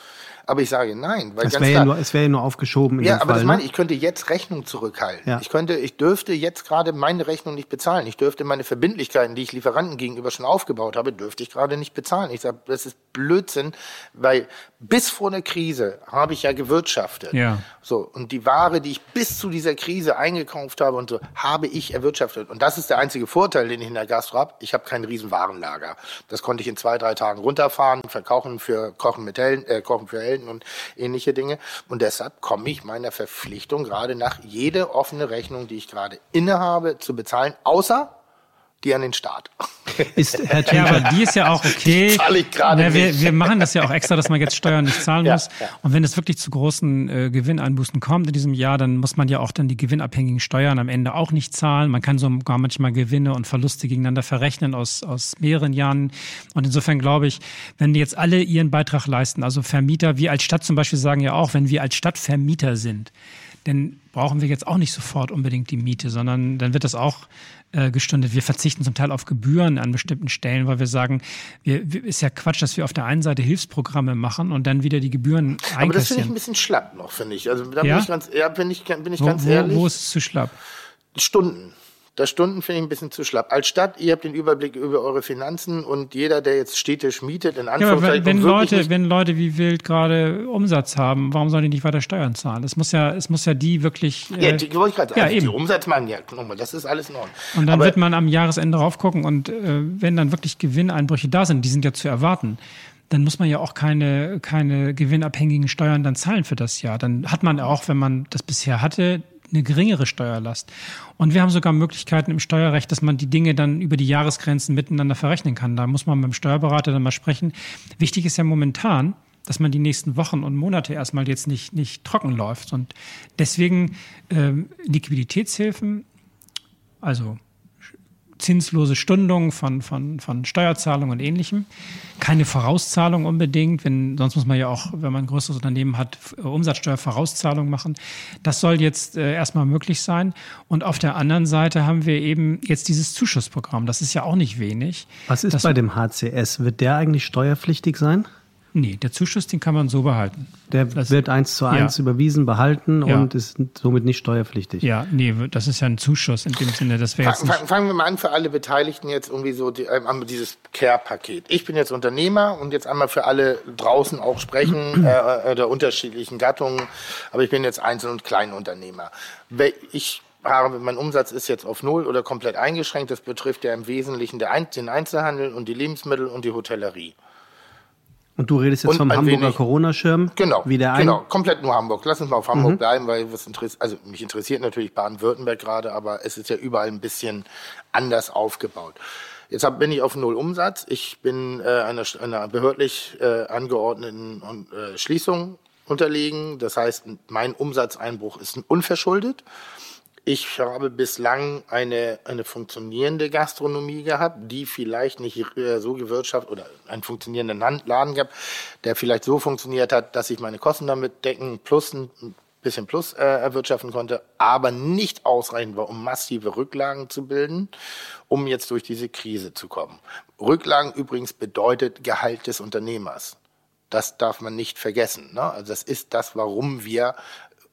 S3: Aber ich sage nein, weil
S1: es wäre ja nur, es wäre ja nur aufgeschoben.
S3: In ja, aber Fall, das meine ne? ich, ich könnte jetzt Rechnung zurückhalten. Ja. Ich könnte, ich dürfte jetzt gerade meine Rechnung nicht bezahlen. Ich dürfte meine Verbindlichkeiten, die ich Lieferanten gegenüber schon aufgebaut habe, dürfte ich gerade nicht bezahlen. Ich sage, das ist Blödsinn, weil bis vor der Krise habe ich ja gewirtschaftet.
S4: Ja.
S3: So und die Ware, die ich bis zu dieser Krise eingekauft habe und so, habe ich erwirtschaftet. Und das ist der einzige Vorteil, den ich in der Gastro habe. Ich habe kein riesen Warenlager. Das konnte ich in zwei, drei Tagen runterfahren, verkaufen für Kochen mit Hellen, äh, Kochen für abbilden und ähnliche Dinge. Und deshalb komme ich meiner Verpflichtung gerade nach, jede offene Rechnung, die ich gerade innehabe, zu bezahlen, außer die an den Staat.
S4: Ist, Herr ja, aber die ist ja auch okay.
S3: Ich gerade
S4: ja, wir, wir machen das ja auch extra, dass man jetzt Steuern nicht zahlen muss. Ja, ja. Und wenn es wirklich zu großen äh, Gewinneinbußen kommt in diesem Jahr, dann muss man ja auch dann die gewinnabhängigen Steuern am Ende auch nicht zahlen. Man kann sogar manchmal Gewinne und Verluste gegeneinander verrechnen aus, aus mehreren Jahren. Und insofern glaube ich, wenn jetzt alle ihren Beitrag leisten, also Vermieter, wir als Stadt zum Beispiel sagen ja auch, wenn wir als Stadt Vermieter sind, dann brauchen wir jetzt auch nicht sofort unbedingt die Miete, sondern dann wird das auch äh, gestundet. Wir verzichten zum Teil auf Gebühren an bestimmten Stellen, weil wir sagen, wir, ist ja Quatsch, dass wir auf der einen Seite Hilfsprogramme machen und dann wieder die Gebühren einkassieren. Aber das
S3: finde ich ein bisschen schlapp noch, finde ich. Also da ja? bin ich ganz, ja, bin ich, bin ich wo, ganz ehrlich.
S4: Wo ist es zu schlapp?
S3: Stunden. Das Stunden finde ich ein bisschen zu schlapp. Als Stadt, ihr habt den Überblick über eure Finanzen und jeder, der jetzt städtisch mietet, in
S4: Anführungszeichen. Ja, wenn, wenn Leute, wenn Leute wie wild gerade Umsatz haben, warum sollen die nicht weiter Steuern zahlen? Es muss ja, es muss ja die wirklich.
S3: Äh, ja, die wollte ich gerade sagen. Ja, also eben. Die Umsatz machen, ja, nochmal, das ist alles in Ordnung.
S4: Und dann Aber wird man am Jahresende raufgucken und äh, wenn dann wirklich Gewinneinbrüche da sind, die sind ja zu erwarten dann muss man ja auch keine, keine gewinnabhängigen Steuern dann zahlen für das Jahr. Dann hat man auch, wenn man das bisher hatte, eine geringere Steuerlast. Und wir haben sogar Möglichkeiten im Steuerrecht, dass man die Dinge dann über die Jahresgrenzen miteinander verrechnen kann. Da muss man mit dem Steuerberater dann mal sprechen. Wichtig ist ja momentan, dass man die nächsten Wochen und Monate erstmal jetzt nicht, nicht trocken läuft. Und deswegen ähm, Liquiditätshilfen, also zinslose Stundung von, von, von Steuerzahlungen und ähnlichem. Keine Vorauszahlung unbedingt, wenn, sonst muss man ja auch, wenn man ein größeres Unternehmen hat, Umsatzsteuervorauszahlung machen. Das soll jetzt äh, erstmal möglich sein. Und auf der anderen Seite haben wir eben jetzt dieses Zuschussprogramm. Das ist ja auch nicht wenig.
S1: Was ist das, bei dem HCS? Wird der eigentlich steuerpflichtig sein?
S4: Nee, der Zuschuss, den kann man so behalten.
S1: Der das, wird eins zu eins ja. überwiesen, behalten ja. und ist somit nicht steuerpflichtig.
S4: Ja, nee, das ist ja ein Zuschuss in dem Sinne, dass wir jetzt.
S3: Fangen, fangen wir mal an für alle Beteiligten jetzt irgendwie so die, ähm, dieses Care-Paket. Ich bin jetzt Unternehmer und jetzt einmal für alle draußen auch sprechen, äh, äh, der unterschiedlichen Gattungen, aber ich bin jetzt Einzel- und Kleinunternehmer. Ich habe, mein Umsatz ist jetzt auf Null oder komplett eingeschränkt. Das betrifft ja im Wesentlichen den Einzelhandel und die Lebensmittel und die Hotellerie.
S1: Und du redest jetzt vom Hamburger Corona-Schirm?
S3: Genau, wie der genau, komplett nur Hamburg. Lass uns mal auf Hamburg mhm. bleiben, weil was interessiert, also mich interessiert natürlich Baden-Württemberg gerade, aber es ist ja überall ein bisschen anders aufgebaut. Jetzt hab, bin ich auf Null Umsatz. Ich bin äh, einer, einer behördlich äh, angeordneten äh, Schließung unterlegen. Das heißt, mein Umsatzeinbruch ist unverschuldet. Ich habe bislang eine, eine funktionierende Gastronomie gehabt, die vielleicht nicht äh, so gewirtschaftet oder einen funktionierenden Laden gehabt, der vielleicht so funktioniert hat, dass ich meine Kosten damit decken plus ein bisschen plus äh, erwirtschaften konnte, aber nicht ausreichend war, um massive Rücklagen zu bilden, um jetzt durch diese Krise zu kommen. Rücklagen übrigens bedeutet Gehalt des Unternehmers. Das darf man nicht vergessen. Ne? Also das ist das, warum wir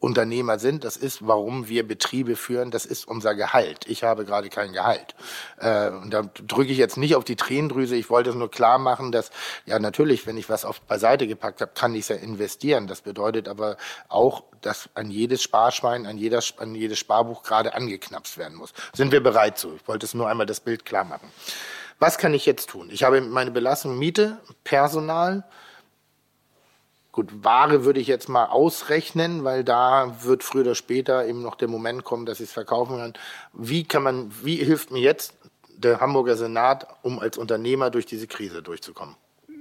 S3: Unternehmer sind. Das ist, warum wir Betriebe führen. Das ist unser Gehalt. Ich habe gerade kein Gehalt. Äh, und da drücke ich jetzt nicht auf die Tränendrüse. Ich wollte es nur klar machen, dass, ja, natürlich, wenn ich was auf beiseite gepackt habe, kann ich es ja investieren. Das bedeutet aber auch, dass an jedes Sparschwein, an, jeder, an jedes Sparbuch gerade angeknapst werden muss. Sind wir bereit zu? Ich wollte es nur einmal das Bild klar machen. Was kann ich jetzt tun? Ich habe meine Belastung Miete, Personal, Gut, Ware würde ich jetzt mal ausrechnen, weil da wird früher oder später eben noch der Moment kommen, dass ich es verkaufen kann. Wie kann man, wie hilft mir jetzt der Hamburger Senat, um als Unternehmer durch diese Krise durchzukommen?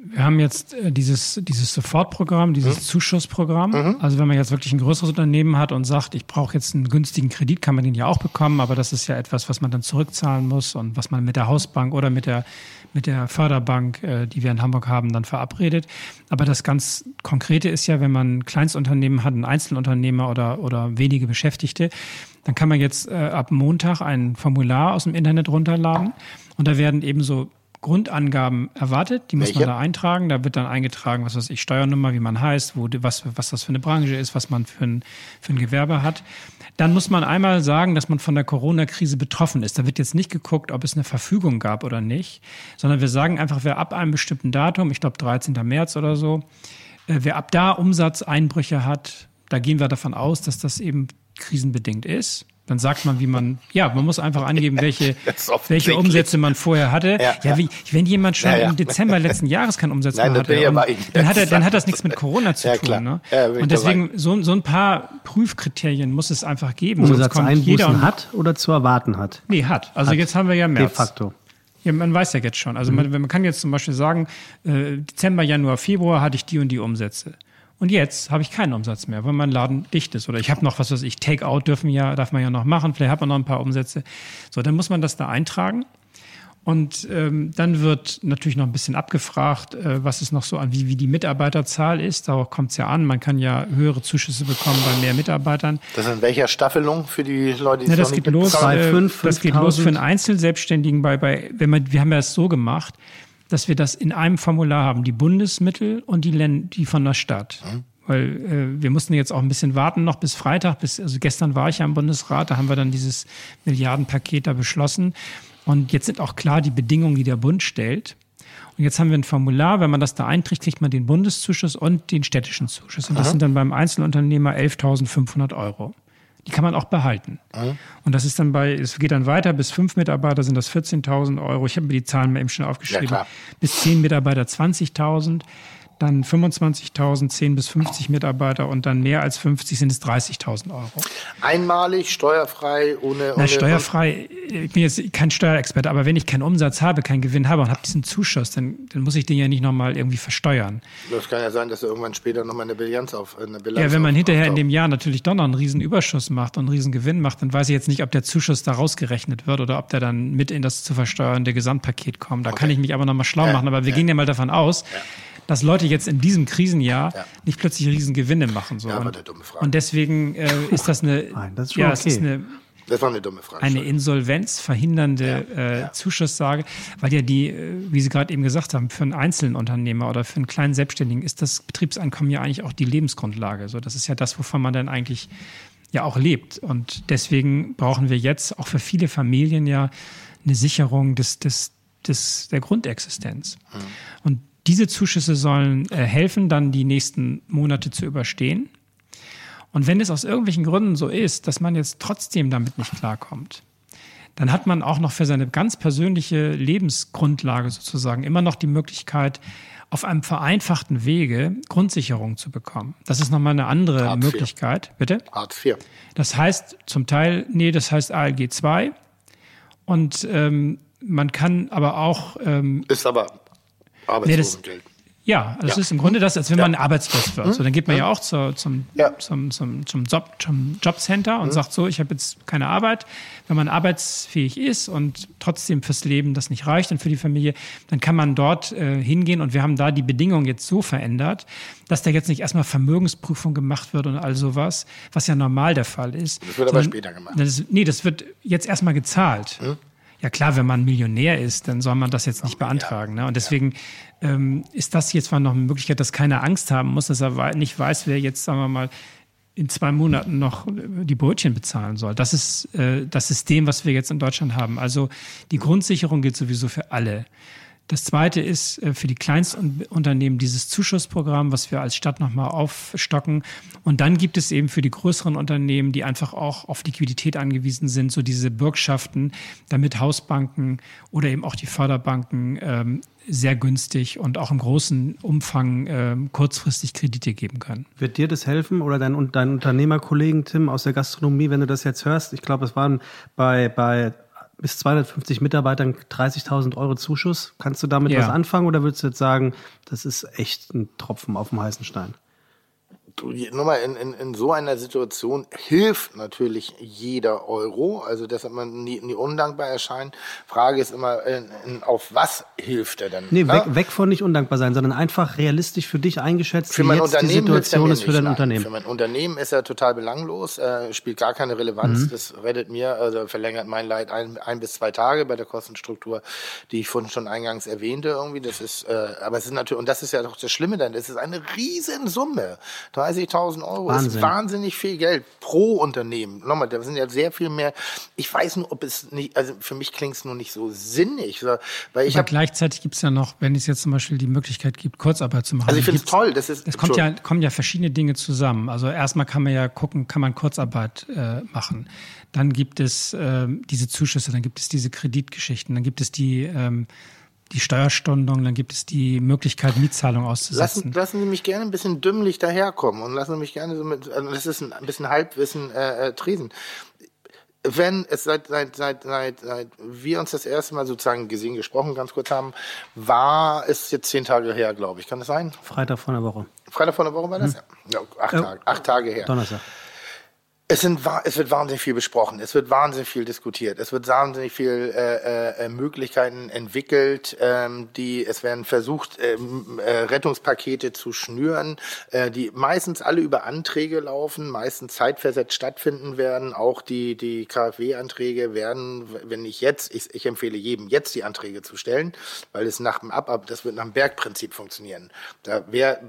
S4: Wir haben jetzt äh, dieses, dieses Sofortprogramm, dieses mhm. Zuschussprogramm. Mhm. Also wenn man jetzt wirklich ein größeres Unternehmen hat und sagt, ich brauche jetzt einen günstigen Kredit, kann man den ja auch bekommen, aber das ist ja etwas, was man dann zurückzahlen muss und was man mit der Hausbank oder mit der mit der Förderbank, äh, die wir in Hamburg haben, dann verabredet. Aber das ganz Konkrete ist ja, wenn man ein Kleinstunternehmen hat, ein Einzelunternehmer oder, oder wenige Beschäftigte, dann kann man jetzt äh, ab Montag ein Formular aus dem Internet runterladen und da werden eben so Grundangaben erwartet, die muss Welche? man da eintragen. Da wird dann eingetragen, was weiß ich, Steuernummer, wie man heißt, wo, was, was das für eine Branche ist, was man für ein, für ein Gewerbe hat. Dann muss man einmal sagen, dass man von der Corona-Krise betroffen ist. Da wird jetzt nicht geguckt, ob es eine Verfügung gab oder nicht, sondern wir sagen einfach, wer ab einem bestimmten Datum, ich glaube 13. März oder so, äh, wer ab da Umsatzeinbrüche hat, da gehen wir davon aus, dass das eben krisenbedingt ist. Dann sagt man, wie man, ja, man muss einfach angeben, welche, welche Umsätze man vorher hatte. Ja, ja, wie, wenn jemand schon ja, ja. im Dezember letzten Jahres keinen Umsatz Nein, mehr hatte, ja dann, hat er, dann hat das nichts mit Corona zu tun. Klar. Ne? und deswegen, so, so ein paar Prüfkriterien muss es einfach geben.
S1: Umsatzeinbußen hat oder zu erwarten hat?
S4: Nee, hat. Also hat. jetzt haben wir ja März.
S1: De facto.
S4: Ja, man weiß ja jetzt schon. Also mhm. man, man kann jetzt zum Beispiel sagen, äh, Dezember, Januar, Februar hatte ich die und die Umsätze. Und jetzt habe ich keinen Umsatz mehr, weil mein Laden dicht ist. Oder ich habe noch, was weiß ich, Takeout dürfen ja, darf man ja noch machen, vielleicht hat man noch ein paar Umsätze. So, dann muss man das da eintragen. Und ähm, dann wird natürlich noch ein bisschen abgefragt, äh, was es noch so an, wie, wie die Mitarbeiterzahl ist. Darauf kommt es ja an. Man kann ja höhere Zuschüsse bekommen bei mehr Mitarbeitern.
S3: Das ist in welcher Staffelung für die Leute, die
S4: ja, das geht los, äh, 5, Das geht los für einen Einzelselbstständigen bei, bei, wenn man, wir haben ja es so gemacht, dass wir das in einem Formular haben, die Bundesmittel und die, Länd die von der Stadt. Mhm. Weil äh, wir mussten jetzt auch ein bisschen warten, noch bis Freitag, bis, also gestern war ich ja im Bundesrat, da haben wir dann dieses Milliardenpaket da beschlossen. Und jetzt sind auch klar die Bedingungen, die der Bund stellt. Und jetzt haben wir ein Formular, wenn man das da einträgt, kriegt man den Bundeszuschuss und den städtischen Zuschuss. Und das Aha. sind dann beim Einzelunternehmer 11.500 Euro die kann man auch behalten. Mhm. Und das ist dann bei, es geht dann weiter, bis fünf Mitarbeiter sind das 14.000 Euro. Ich habe mir die Zahlen mal eben schon aufgeschrieben. Ja, bis zehn Mitarbeiter 20.000 dann 25.000, 10 bis 50 Mitarbeiter und dann mehr als 50 sind es 30.000 Euro.
S3: Einmalig, steuerfrei, ohne, ohne
S4: Na, steuerfrei, ich bin jetzt kein Steuerexperte, aber wenn ich keinen Umsatz habe, keinen Gewinn habe und habe diesen Zuschuss, dann, dann muss ich den ja nicht nochmal irgendwie versteuern.
S3: Das kann ja sein, dass er irgendwann später nochmal eine Bilanz auf eine
S4: Bilanz Ja, wenn man hinterher in dem Jahr natürlich doch noch einen riesen Überschuss macht und einen riesen Gewinn macht, dann weiß ich jetzt nicht, ob der Zuschuss da rausgerechnet wird oder ob der dann mit in das zu versteuernde Gesamtpaket kommt. Da okay. kann ich mich aber nochmal schlau ja, machen, aber wir ja. gehen ja mal davon aus, ja dass Leute jetzt in diesem Krisenjahr ja. nicht plötzlich riesen Gewinne machen. So. Ja, und, dumme Frage. und deswegen äh, ist das eine,
S1: Nein, das ist schon ja, okay. ist eine,
S3: das war eine dumme Frage.
S4: Eine insolvenzverhindernde ja, äh, ja. Zuschusssage, weil ja die, äh, wie Sie gerade eben gesagt haben, für einen Einzelunternehmer oder für einen kleinen Selbstständigen ist das Betriebseinkommen ja eigentlich auch die Lebensgrundlage. So, das ist ja das, wovon man dann eigentlich ja auch lebt. Und deswegen brauchen wir jetzt auch für viele Familien ja eine Sicherung des, des, des, der Grundexistenz. Mhm. Und diese Zuschüsse sollen äh, helfen, dann die nächsten Monate zu überstehen. Und wenn es aus irgendwelchen Gründen so ist, dass man jetzt trotzdem damit nicht klarkommt, dann hat man auch noch für seine ganz persönliche Lebensgrundlage sozusagen immer noch die Möglichkeit, auf einem vereinfachten Wege Grundsicherung zu bekommen. Das ist nochmal eine andere Art Möglichkeit. 4. Bitte?
S3: Art 4.
S4: Das heißt zum Teil, nee, das heißt ALG 2. Und ähm, man kann aber auch. Ähm,
S3: ist aber Arbeitslosengeld. Nee,
S4: ja, das ja. ist im Grunde das, als wenn man arbeitslos wird. So, dann geht man ja, ja auch zu, zum, ja. zum, zum, zum, Job, zum Jobcenter und mhm. sagt so, ich habe jetzt keine Arbeit. Wenn man arbeitsfähig ist und trotzdem fürs Leben das nicht reicht und für die Familie, dann kann man dort äh, hingehen und wir haben da die Bedingungen jetzt so verändert, dass da jetzt nicht erstmal Vermögensprüfung gemacht wird und all sowas, was ja normal der Fall ist.
S3: Das wird aber später gemacht.
S4: Das, nee, das wird jetzt erstmal gezahlt. Ja klar, wenn man Millionär ist, dann soll man das jetzt nicht beantragen. Ne? Und deswegen ähm, ist das jetzt mal noch eine Möglichkeit, dass keiner Angst haben muss, dass er nicht weiß, wer jetzt, sagen wir mal, in zwei Monaten noch die Brötchen bezahlen soll. Das ist äh, das System, was wir jetzt in Deutschland haben. Also die Grundsicherung gilt sowieso für alle. Das zweite ist äh, für die Kleinstunternehmen dieses Zuschussprogramm, was wir als Stadt nochmal aufstocken. Und dann gibt es eben für die größeren Unternehmen, die einfach auch auf Liquidität angewiesen sind, so diese Bürgschaften, damit Hausbanken oder eben auch die Förderbanken ähm, sehr günstig und auch im großen Umfang ähm, kurzfristig Kredite geben können.
S1: Wird dir das helfen oder dein, dein Unternehmerkollegen Tim aus der Gastronomie, wenn du das jetzt hörst? Ich glaube, es waren bei, bei bis 250 Mitarbeitern 30.000 Euro Zuschuss. Kannst du damit ja. was anfangen oder würdest du jetzt sagen, das ist echt ein Tropfen auf dem heißen Stein?
S3: Nur mal in, in, in so einer Situation hilft natürlich jeder Euro, also deshalb man nie, nie undankbar erscheinen. Frage ist immer, in, in, auf was hilft er denn?
S1: Nee, ne? weg, weg von nicht undankbar sein, sondern einfach realistisch für dich eingeschätzt, für mein jetzt die Situation ist für dein Unternehmen.
S3: Für mein Unternehmen ist er total belanglos, äh, spielt gar keine Relevanz. Mhm. Das rettet mir, also verlängert mein Leid ein, ein bis zwei Tage bei der Kostenstruktur, die ich vorhin schon eingangs erwähnte irgendwie. Das ist, äh, aber es ist natürlich, und das ist ja doch das Schlimme dann, es ist eine Riesensumme. 30.000 Euro Wahnsinn. ist wahnsinnig viel Geld pro Unternehmen. Nochmal, da sind ja sehr viel mehr. Ich weiß nur, ob es nicht, also für mich klingt es nur nicht so sinnig. Weil ich
S4: Aber gleichzeitig gibt es ja noch, wenn es jetzt zum Beispiel die Möglichkeit gibt, Kurzarbeit zu machen.
S3: Also ich finde es toll. Das ist,
S4: es kommt ja, kommen ja verschiedene Dinge zusammen. Also erstmal kann man ja gucken, kann man Kurzarbeit äh, machen. Dann gibt es äh, diese Zuschüsse, dann gibt es diese Kreditgeschichten, dann gibt es die ähm, die Steuerstundung, dann gibt es die Möglichkeit, Mietzahlung auszusetzen.
S3: Lassen, lassen Sie mich gerne ein bisschen dümmlich daherkommen und lassen Sie mich gerne so mit, also das ist ein, bisschen Halbwissen äh, äh, Tresen. Wenn es seit, seit, seit, seit, seit wir uns das erste Mal sozusagen gesehen, gesprochen, ganz kurz haben, war es jetzt zehn Tage her, glaube ich. Kann das sein?
S1: Freitag vor einer Woche.
S3: Freitag vor einer Woche war das? Hm. Ja, acht, oh. Tage, acht Tage her.
S1: Donnerstag.
S3: Es, sind, es wird wahnsinnig viel besprochen, es wird wahnsinnig viel diskutiert, es wird wahnsinnig viel äh, äh, Möglichkeiten entwickelt, ähm, die es werden versucht, ähm, äh, Rettungspakete zu schnüren, äh, die meistens alle über Anträge laufen, meistens zeitversetzt stattfinden werden. Auch die die KfW-Anträge werden, wenn nicht jetzt, ich, ich empfehle jedem jetzt die Anträge zu stellen, weil es nach dem Ab, das wird nach dem Bergprinzip funktionieren. Da wer äh,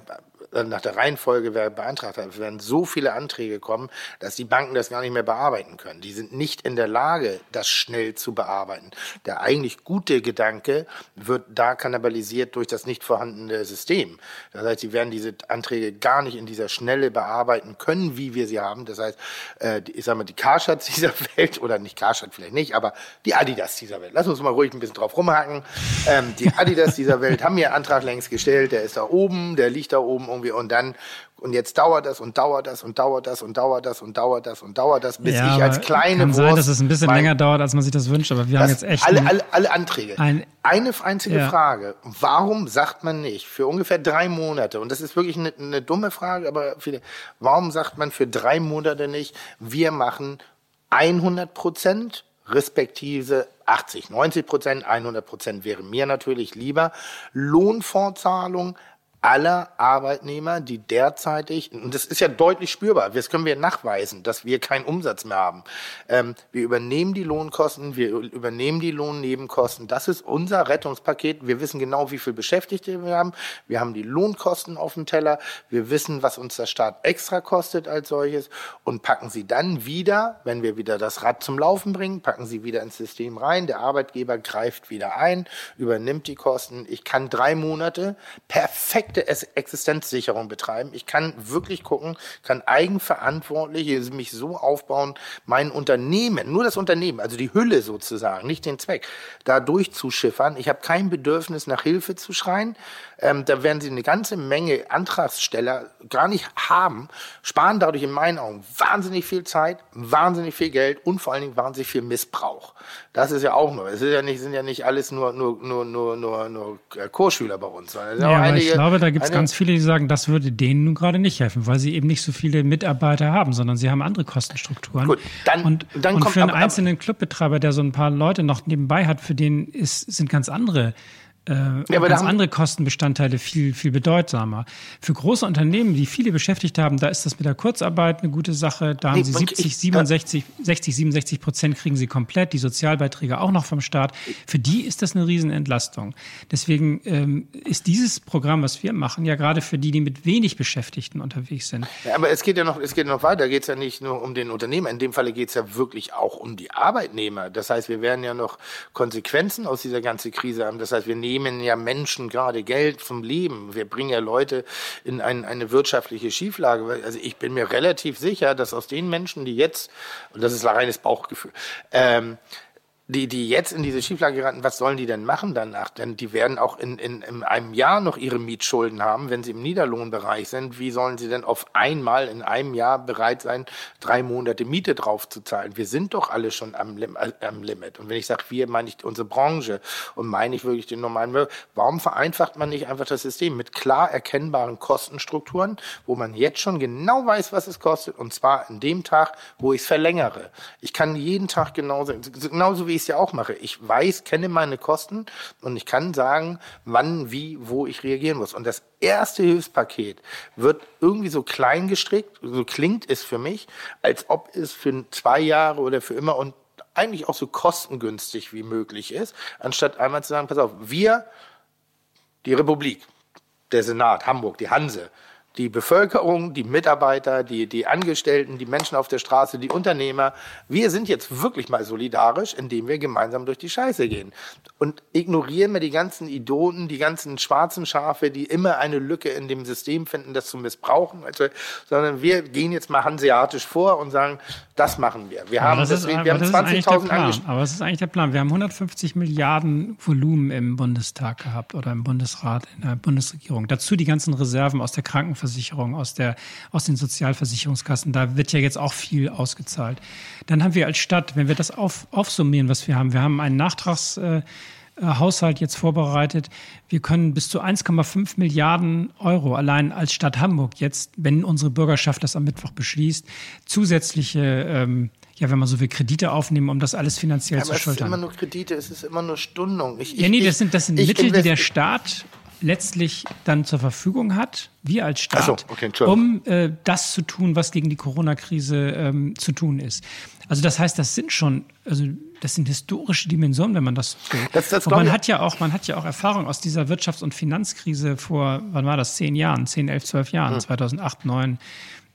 S3: nach der Reihenfolge, wer beantragt hat, werden so viele Anträge kommen, dass die Banken das gar nicht mehr bearbeiten können. Die sind nicht in der Lage, das schnell zu bearbeiten. Der eigentlich gute Gedanke wird da kannibalisiert durch das nicht vorhandene System. Das heißt, sie werden diese Anträge gar nicht in dieser Schnelle bearbeiten können, wie wir sie haben. Das heißt, äh, ich sage mal, die Karschatz dieser Welt, oder nicht Karschatz vielleicht nicht, aber die Adidas dieser Welt. Lass uns mal ruhig ein bisschen drauf rumhaken. Ähm, die Adidas dieser Welt haben ihren Antrag längst gestellt, der ist da oben, der liegt da oben irgendwie und dann und jetzt dauert das und dauert das und dauert das und dauert das und dauert das und dauert das, bis ja, ich als kleine
S4: kann Wurst sein, dass es ein bisschen länger dauert, als man sich das wünscht, aber wir haben jetzt echt
S3: alle, alle, alle Anträge. Ein, eine einzige ja. Frage: Warum sagt man nicht für ungefähr drei Monate? Und das ist wirklich eine, eine dumme Frage, aber viele. Warum sagt man für drei Monate nicht? Wir machen 100 Prozent respektive 80, 90 Prozent, 100 Prozent wäre mir natürlich lieber. Lohnfortzahlung aller Arbeitnehmer, die derzeitig, und das ist ja deutlich spürbar, das können wir nachweisen, dass wir keinen Umsatz mehr haben. Ähm, wir übernehmen die Lohnkosten, wir übernehmen die Lohnnebenkosten. Das ist unser Rettungspaket. Wir wissen genau, wie viel Beschäftigte wir haben. Wir haben die Lohnkosten auf dem Teller. Wir wissen, was uns der Staat extra kostet als solches und packen sie dann wieder, wenn wir wieder das Rad zum Laufen bringen, packen sie wieder ins System rein. Der Arbeitgeber greift wieder ein, übernimmt die Kosten. Ich kann drei Monate perfekt perfekte Existenzsicherung betreiben. Ich kann wirklich gucken, kann eigenverantwortlich mich so aufbauen, mein Unternehmen, nur das Unternehmen, also die Hülle sozusagen, nicht den Zweck, da durchzuschiffern. Ich habe kein Bedürfnis, nach Hilfe zu schreien. Ähm, da werden sie eine ganze Menge Antragsteller gar nicht haben, sparen dadurch in meinen Augen wahnsinnig viel Zeit, wahnsinnig viel Geld und vor allen Dingen wahnsinnig viel Missbrauch. Das ist ja auch nur. Es ist ja nicht, sind ja nicht alles nur, nur, nur, nur, nur, nur Chorschüler bei uns. Ja,
S4: aber einige, ich glaube, da gibt es ganz viele, die sagen, das würde denen nun gerade nicht helfen, weil sie eben nicht so viele Mitarbeiter haben, sondern sie haben andere Kostenstrukturen. Gut, dann, und, dann und kommt, für einen aber, einzelnen Clubbetreiber, der so ein paar Leute noch nebenbei hat, für den ist, sind ganz andere äh, ja, ganz andere Kostenbestandteile viel, viel bedeutsamer. Für große Unternehmen, die viele Beschäftigte haben, da ist das mit der Kurzarbeit eine gute Sache. Da haben sie 70, ich, 67, 60, 67 Prozent kriegen sie komplett, die Sozialbeiträge auch noch vom Staat. Für die ist das eine Riesenentlastung. Deswegen ähm, ist dieses Programm, was wir machen, ja gerade für die, die mit wenig Beschäftigten unterwegs sind.
S3: Ja, aber es geht ja noch, es geht noch weiter. Geht es ja nicht nur um den Unternehmer. In dem Falle geht es ja wirklich auch um die Arbeitnehmer. Das heißt, wir werden ja noch Konsequenzen aus dieser ganzen Krise haben. Das heißt, wir nehmen nehmen ja Menschen gerade Geld vom Leben. Wir bringen ja Leute in ein, eine wirtschaftliche Schieflage. Also ich bin mir relativ sicher, dass aus den Menschen, die jetzt, und das ist ein reines Bauchgefühl, ähm, die, die jetzt in diese Schieflage geraten, was sollen die denn machen danach? Denn die werden auch in, in, in einem Jahr noch ihre Mietschulden haben, wenn sie im Niederlohnbereich sind. Wie sollen sie denn auf einmal in einem Jahr bereit sein, drei Monate Miete draufzuzahlen? Wir sind doch alle schon am, äh, am Limit. Und wenn ich sage wir, meine ich unsere Branche und meine ich wirklich den normalen Bürger. Warum vereinfacht man nicht einfach das System mit klar erkennbaren Kostenstrukturen, wo man jetzt schon genau weiß, was es kostet, und zwar in dem Tag, wo ich es verlängere. Ich kann jeden Tag genauso, genauso wie ich es ja auch mache. Ich weiß, kenne meine Kosten und ich kann sagen, wann, wie, wo ich reagieren muss. Und das erste Hilfspaket wird irgendwie so klein gestrickt, so klingt es für mich, als ob es für zwei Jahre oder für immer und eigentlich auch so kostengünstig wie möglich ist, anstatt einmal zu sagen, pass auf, wir, die Republik, der Senat, Hamburg, die Hanse, die Bevölkerung, die Mitarbeiter, die, die Angestellten, die Menschen auf der Straße, die Unternehmer. Wir sind jetzt wirklich mal solidarisch, indem wir gemeinsam durch die Scheiße gehen. Und ignorieren wir die ganzen Idioten, die ganzen schwarzen Schafe, die immer eine Lücke in dem System finden, das zu missbrauchen. Also, sondern wir gehen jetzt mal hanseatisch vor und sagen, das machen wir. Wir haben, deswegen, wir haben 20.000
S4: angestellt. Aber was ist eigentlich der Plan? Wir haben 150 Milliarden Volumen im Bundestag gehabt oder im Bundesrat, in der Bundesregierung. Dazu die ganzen Reserven aus der Krankenversicherung, aus, der, aus den Sozialversicherungskassen. Da wird ja jetzt auch viel ausgezahlt. Dann haben wir als Stadt, wenn wir das auf, aufsummieren, was wir haben, wir haben einen Nachtrags... Äh, Haushalt jetzt vorbereitet. Wir können bis zu 1,5 Milliarden Euro allein als Stadt Hamburg jetzt, wenn unsere Bürgerschaft das am Mittwoch beschließt, zusätzliche ähm, ja, wenn man so will, Kredite aufnehmen, um das alles finanziell ja, zu schultern. Es ist
S3: immer nur Kredite, es ist immer nur Stundung.
S4: Ich, ja, nee, das sind, das sind Mittel, die der Staat letztlich dann zur Verfügung hat, wir als Staat, so, okay, um äh, das zu tun, was gegen die Corona-Krise ähm, zu tun ist. Also das heißt, das sind schon, also das sind historische Dimensionen, wenn man das so. Das, das und man hat ja auch, man hat ja auch Erfahrung aus dieser Wirtschafts- und Finanzkrise vor, wann war das? Zehn Jahren, zehn, elf, zwölf Jahren, hm. 2008, 2009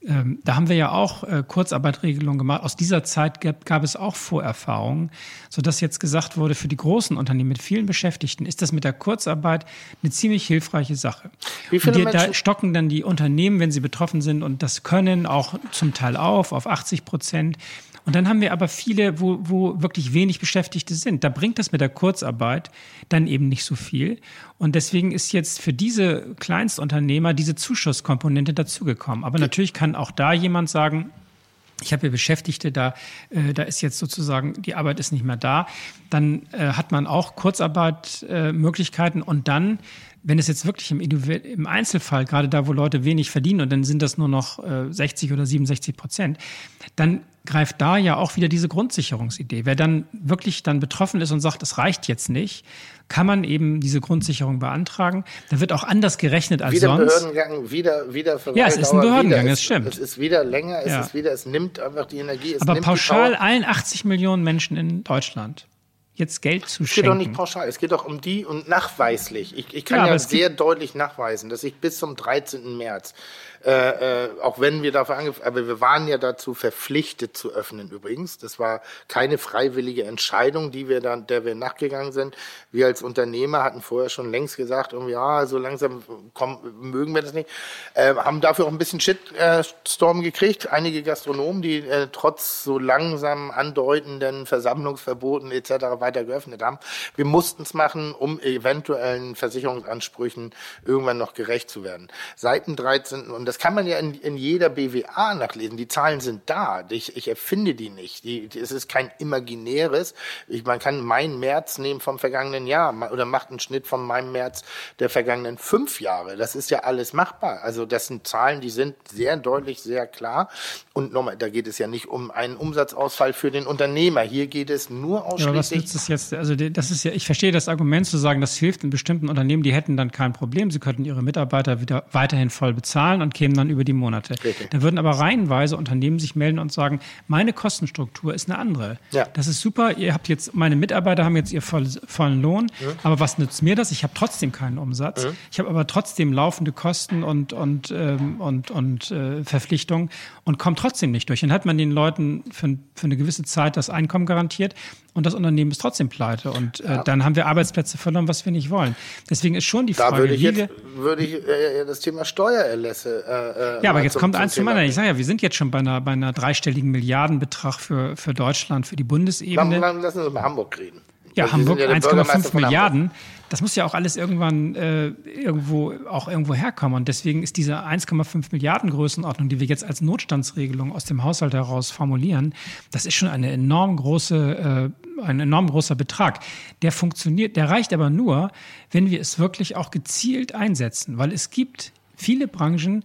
S4: ähm, da haben wir ja auch äh, Kurzarbeitregelungen gemacht. Aus dieser Zeit gab, gab es auch Vorerfahrungen, sodass jetzt gesagt wurde, für die großen Unternehmen mit vielen Beschäftigten ist das mit der Kurzarbeit eine ziemlich hilfreiche Sache. Wie viele die, Menschen? Da stocken dann die Unternehmen, wenn sie betroffen sind und das können auch zum Teil auf, auf 80 Prozent. Und dann haben wir aber viele, wo, wo wirklich wenig Beschäftigte sind. Da bringt das mit der Kurzarbeit dann eben nicht so viel. Und deswegen ist jetzt für diese Kleinstunternehmer diese Zuschusskomponente dazugekommen. Aber natürlich kann auch da jemand sagen, ich habe hier Beschäftigte, da, äh, da ist jetzt sozusagen, die Arbeit ist nicht mehr da. Dann äh, hat man auch Kurzarbeitmöglichkeiten äh, und dann wenn es jetzt wirklich im, im, Einzelfall, gerade da, wo Leute wenig verdienen und dann sind das nur noch äh, 60 oder 67 Prozent, dann greift da ja auch wieder diese Grundsicherungsidee. Wer dann wirklich dann betroffen ist und sagt, es reicht jetzt nicht, kann man eben diese Grundsicherung beantragen. Da wird auch anders gerechnet als
S3: wieder
S4: sonst.
S3: Behördengang, wieder, wieder
S4: Ja, es ist ein Behördengang, das stimmt.
S3: Es ist wieder länger, es ja. ist wieder, es nimmt einfach die Energie.
S4: Aber pauschal allen 80 Millionen Menschen in Deutschland jetzt Geld zu schenken. Es
S3: geht doch nicht pauschal, es geht doch um die und nachweislich. Ich, ich kann ja, ja sehr deutlich nachweisen, dass ich bis zum 13. März äh, äh, auch wenn wir dafür angefangen, aber wir waren ja dazu verpflichtet zu öffnen übrigens. Das war keine freiwillige Entscheidung, die wir dann, der wir nachgegangen sind. Wir als Unternehmer hatten vorher schon längst gesagt, ja, so langsam komm, mögen wir das nicht. Äh, haben dafür auch ein bisschen Shitstorm äh, gekriegt. Einige Gastronomen, die äh, trotz so langsam andeutenden Versammlungsverboten etc. weiter geöffnet haben. Wir mussten es machen, um eventuellen Versicherungsansprüchen irgendwann noch gerecht zu werden. Seit dem 13. und das kann man ja in, in jeder BWA nachlesen. Die Zahlen sind da. Ich, ich erfinde die nicht. Die, die, es ist kein imaginäres. Ich, man kann meinen März nehmen vom vergangenen Jahr oder macht einen Schnitt von meinem März der vergangenen fünf Jahre. Das ist ja alles machbar. Also das sind Zahlen, die sind sehr deutlich, sehr klar. Und nochmal, da geht es ja nicht um einen Umsatzausfall für den Unternehmer. Hier geht es nur ausschließlich. Ja, was
S4: nützt es jetzt? Also das ist ja, ich verstehe das Argument zu sagen, das hilft in bestimmten Unternehmen, die hätten dann kein Problem. Sie könnten ihre Mitarbeiter wieder weiterhin voll bezahlen und kämen dann über die Monate. Richtig. Da würden aber reihenweise Unternehmen sich melden und sagen, meine Kostenstruktur ist eine andere. Ja. Das ist super, ihr habt jetzt, meine Mitarbeiter haben jetzt ihr voll, vollen Lohn, mhm. aber was nützt mir das? Ich habe trotzdem keinen Umsatz. Mhm. Ich habe aber trotzdem laufende Kosten und, und, ähm, und, und äh, Verpflichtungen und komme trotzdem nicht durch. Dann hat man den Leuten für, für eine gewisse Zeit das Einkommen garantiert und das Unternehmen ist trotzdem pleite. Und äh, ja. dann haben wir Arbeitsplätze verloren, was wir nicht wollen. Deswegen ist schon die Frage.
S3: Da würde ich jetzt würde ich, äh, das Thema Steuererlässe.
S4: Äh, äh ja, aber jetzt zum, kommt eins zum anderen. Ich sage ja, wir sind jetzt schon bei einer, bei einer dreistelligen Milliardenbetrag für, für Deutschland, für die Bundesebene.
S3: Dann, lassen wir über Hamburg reden.
S4: Ja, Hamburg ja 1,5 Milliarden. Das muss ja auch alles irgendwann äh, irgendwo auch irgendwo herkommen. Und deswegen ist diese 1,5 Milliarden Größenordnung, die wir jetzt als Notstandsregelung aus dem Haushalt heraus formulieren, das ist schon eine enorm große, äh, ein enorm großer Betrag. Der funktioniert, der reicht aber nur, wenn wir es wirklich auch gezielt einsetzen, weil es gibt viele Branchen,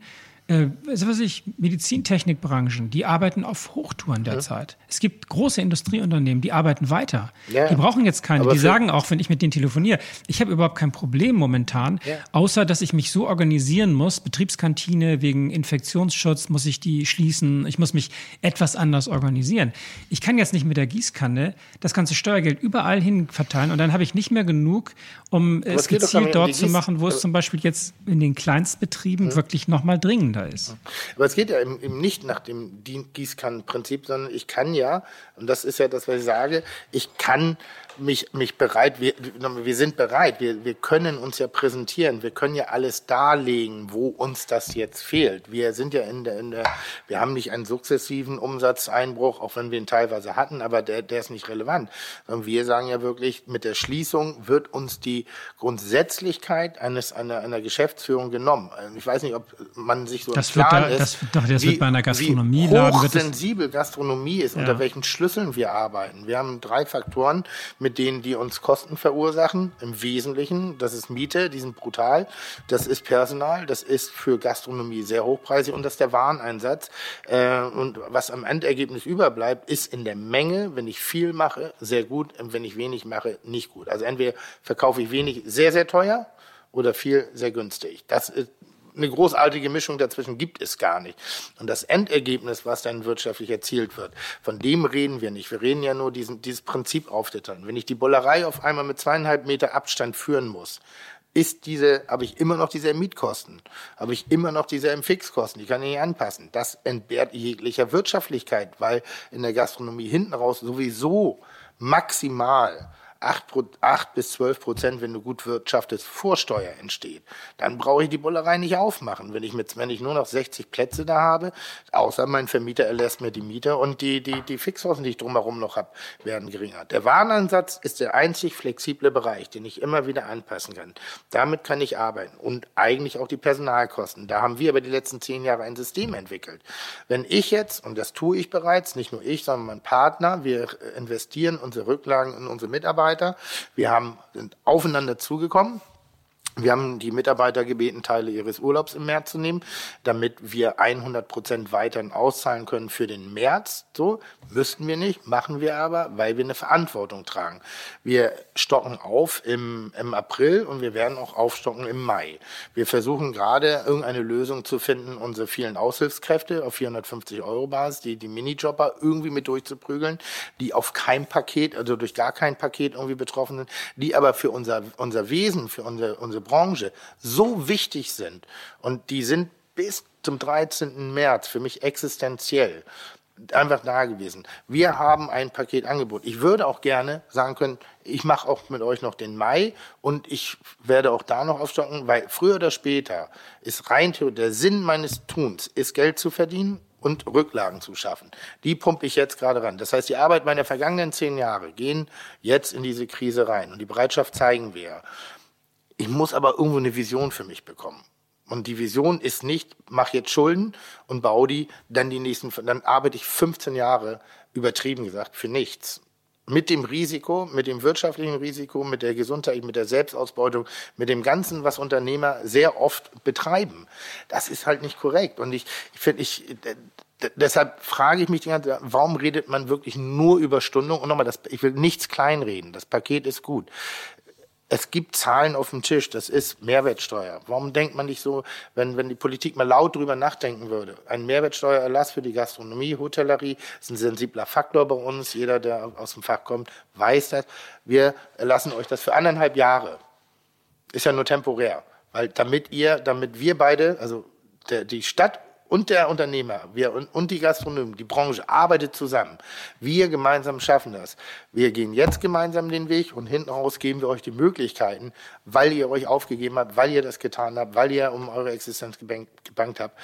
S4: äh, was ich, Medizintechnikbranchen, die arbeiten auf Hochtouren derzeit. Ja. Es gibt große Industrieunternehmen, die arbeiten weiter. Ja. Die brauchen jetzt keine. Aber die sagen auch, wenn ich mit denen telefoniere, ich habe überhaupt kein Problem momentan, ja. außer dass ich mich so organisieren muss. Betriebskantine wegen Infektionsschutz muss ich die schließen. Ich muss mich etwas anders organisieren. Ich kann jetzt nicht mit der Gießkanne das ganze Steuergeld überall hin verteilen und dann habe ich nicht mehr genug, um es gezielt dort zu machen, wo es zum Beispiel jetzt in den Kleinstbetrieben hm. wirklich nochmal dringender dahinter ist.
S3: Aber es geht ja eben nicht nach dem Gießkannenprinzip, sondern ich kann ja, und das ist ja das, was ich sage, ich kann mich, mich bereit, wir, wir sind bereit, wir, wir können uns ja präsentieren, wir können ja alles darlegen, wo uns das jetzt fehlt. Wir sind ja in der, in der wir haben nicht einen sukzessiven Umsatzeinbruch, auch wenn wir ihn teilweise hatten, aber der, der ist nicht relevant. Sondern wir sagen ja wirklich, mit der Schließung wird uns die Grundsätzlichkeit eines, einer, einer Geschäftsführung genommen. Ich weiß nicht, ob man sich so
S4: das wird da, ist, das, doch, das wie, wird bei einer Gastronomie wie
S3: hochsensibel Gastronomie ist, ja. unter welchen Schlüsseln wir arbeiten. Wir haben drei Faktoren, mit mit denen die uns Kosten verursachen. Im Wesentlichen, das ist Miete, die sind brutal. Das ist Personal, das ist für Gastronomie sehr hochpreisig und das ist der Wareneinsatz. Äh, und was am Endergebnis überbleibt, ist in der Menge, wenn ich viel mache, sehr gut, wenn ich wenig mache, nicht gut. Also entweder verkaufe ich wenig sehr, sehr teuer oder viel sehr günstig. Das ist eine großartige Mischung dazwischen gibt es gar nicht. Und das Endergebnis, was dann wirtschaftlich erzielt wird, von dem reden wir nicht. Wir reden ja nur diesen, dieses Prinzip auftittern. Wenn ich die Bollerei auf einmal mit zweieinhalb Meter Abstand führen muss, ist diese, habe ich immer noch diese Mietkosten, habe ich immer noch diese Fixkosten, die kann ich nicht anpassen. Das entbehrt jeglicher Wirtschaftlichkeit, weil in der Gastronomie hinten raus sowieso maximal 8, 8 bis 12 Prozent, wenn du gut wirtschaftest, Vorsteuer entsteht. Dann brauche ich die Bullerei nicht aufmachen. Wenn ich, mit, wenn ich nur noch 60 Plätze da habe, außer mein Vermieter erlässt mir die Miete und die, die, die Fixkosten, die ich drumherum noch habe, werden geringer. Der Warenansatz ist der einzig flexible Bereich, den ich immer wieder anpassen kann. Damit kann ich arbeiten und eigentlich auch die Personalkosten. Da haben wir über die letzten zehn Jahre ein System entwickelt. Wenn ich jetzt, und das tue ich bereits, nicht nur ich, sondern mein Partner, wir investieren unsere Rücklagen in unsere Mitarbeiter, Mitarbeiter. Wir haben, sind aufeinander zugekommen. Wir haben die Mitarbeiter gebeten, Teile ihres Urlaubs im März zu nehmen, damit wir 100 Prozent weiterhin auszahlen können für den März. So müssten wir nicht, machen wir aber, weil wir eine Verantwortung tragen. Wir stocken auf im, im April und wir werden auch aufstocken im Mai. Wir versuchen gerade irgendeine Lösung zu finden, unsere vielen Aushilfskräfte auf 450 Euro Basis, die, die Minijobber irgendwie mit durchzuprügeln, die auf kein Paket, also durch gar kein Paket irgendwie betroffen sind, die aber für unser, unser Wesen, für unsere, unsere Branche so wichtig sind und die sind bis zum 13. März für mich existenziell einfach da gewesen. Wir haben ein Paketangebot. Ich würde auch gerne sagen können, ich mache auch mit euch noch den Mai und ich werde auch da noch aufstocken, weil früher oder später ist rein der Sinn meines Tuns, ist Geld zu verdienen und Rücklagen zu schaffen. Die pumpe ich jetzt gerade ran. Das heißt, die Arbeit meiner vergangenen zehn Jahre gehen jetzt in diese Krise rein und die Bereitschaft zeigen wir. Ich muss aber irgendwo eine Vision für mich bekommen. Und die Vision ist nicht, mach jetzt Schulden und baue die, dann die nächsten, dann arbeite ich 15 Jahre, übertrieben gesagt, für nichts. Mit dem Risiko, mit dem wirtschaftlichen Risiko, mit der Gesundheit, mit der Selbstausbeutung, mit dem Ganzen, was Unternehmer sehr oft betreiben. Das ist halt nicht korrekt. Und ich, ich finde, ich, deshalb frage ich mich die ganze Zeit, warum redet man wirklich nur über Stundung? Und nochmal, das, ich will nichts kleinreden. Das Paket ist gut es gibt Zahlen auf dem Tisch, das ist Mehrwertsteuer. Warum denkt man nicht so, wenn, wenn die Politik mal laut drüber nachdenken würde? Ein Mehrwertsteuererlass für die Gastronomie, Hotellerie ist ein sensibler Faktor bei uns. Jeder, der aus dem Fach kommt, weiß das. Wir erlassen euch das für anderthalb Jahre. Ist ja nur temporär. Weil damit ihr, damit wir beide, also der, die Stadt und der Unternehmer wir, und, und die Gastronomen, die Branche arbeitet zusammen. Wir gemeinsam schaffen das. Wir gehen jetzt gemeinsam den Weg und hinten raus geben wir euch die Möglichkeiten, weil ihr euch aufgegeben habt, weil ihr das getan habt, weil ihr um eure Existenz gebankt, gebankt habt,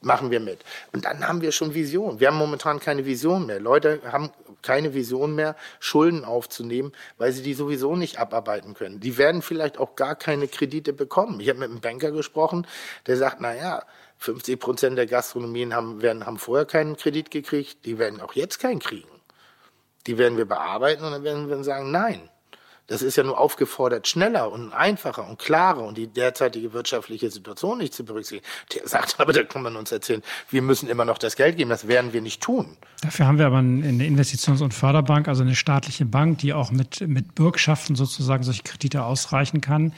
S3: machen wir mit. Und dann haben wir schon Vision. Wir haben momentan keine Vision mehr. Leute haben keine Vision mehr, Schulden aufzunehmen, weil sie die sowieso nicht abarbeiten können. Die werden vielleicht auch gar keine Kredite bekommen. Ich habe mit einem Banker gesprochen, der sagt, na ja, 50 Prozent der Gastronomien haben, werden, haben vorher keinen Kredit gekriegt, die werden auch jetzt keinen kriegen. Die werden wir bearbeiten und dann werden wir sagen, nein, Das ist ja nur aufgefordert, schneller und einfacher und klarer und die derzeitige wirtschaftliche Situation nicht zu berücksichtigen. Der sagt aber, da kann man uns erzählen, wir müssen immer noch das Geld geben. Das werden wir nicht tun.
S4: Dafür haben wir aber eine Investitions- und Förderbank, also eine staatliche Bank, die auch mit, mit Bürgschaften sozusagen solche Kredite ausreichen kann.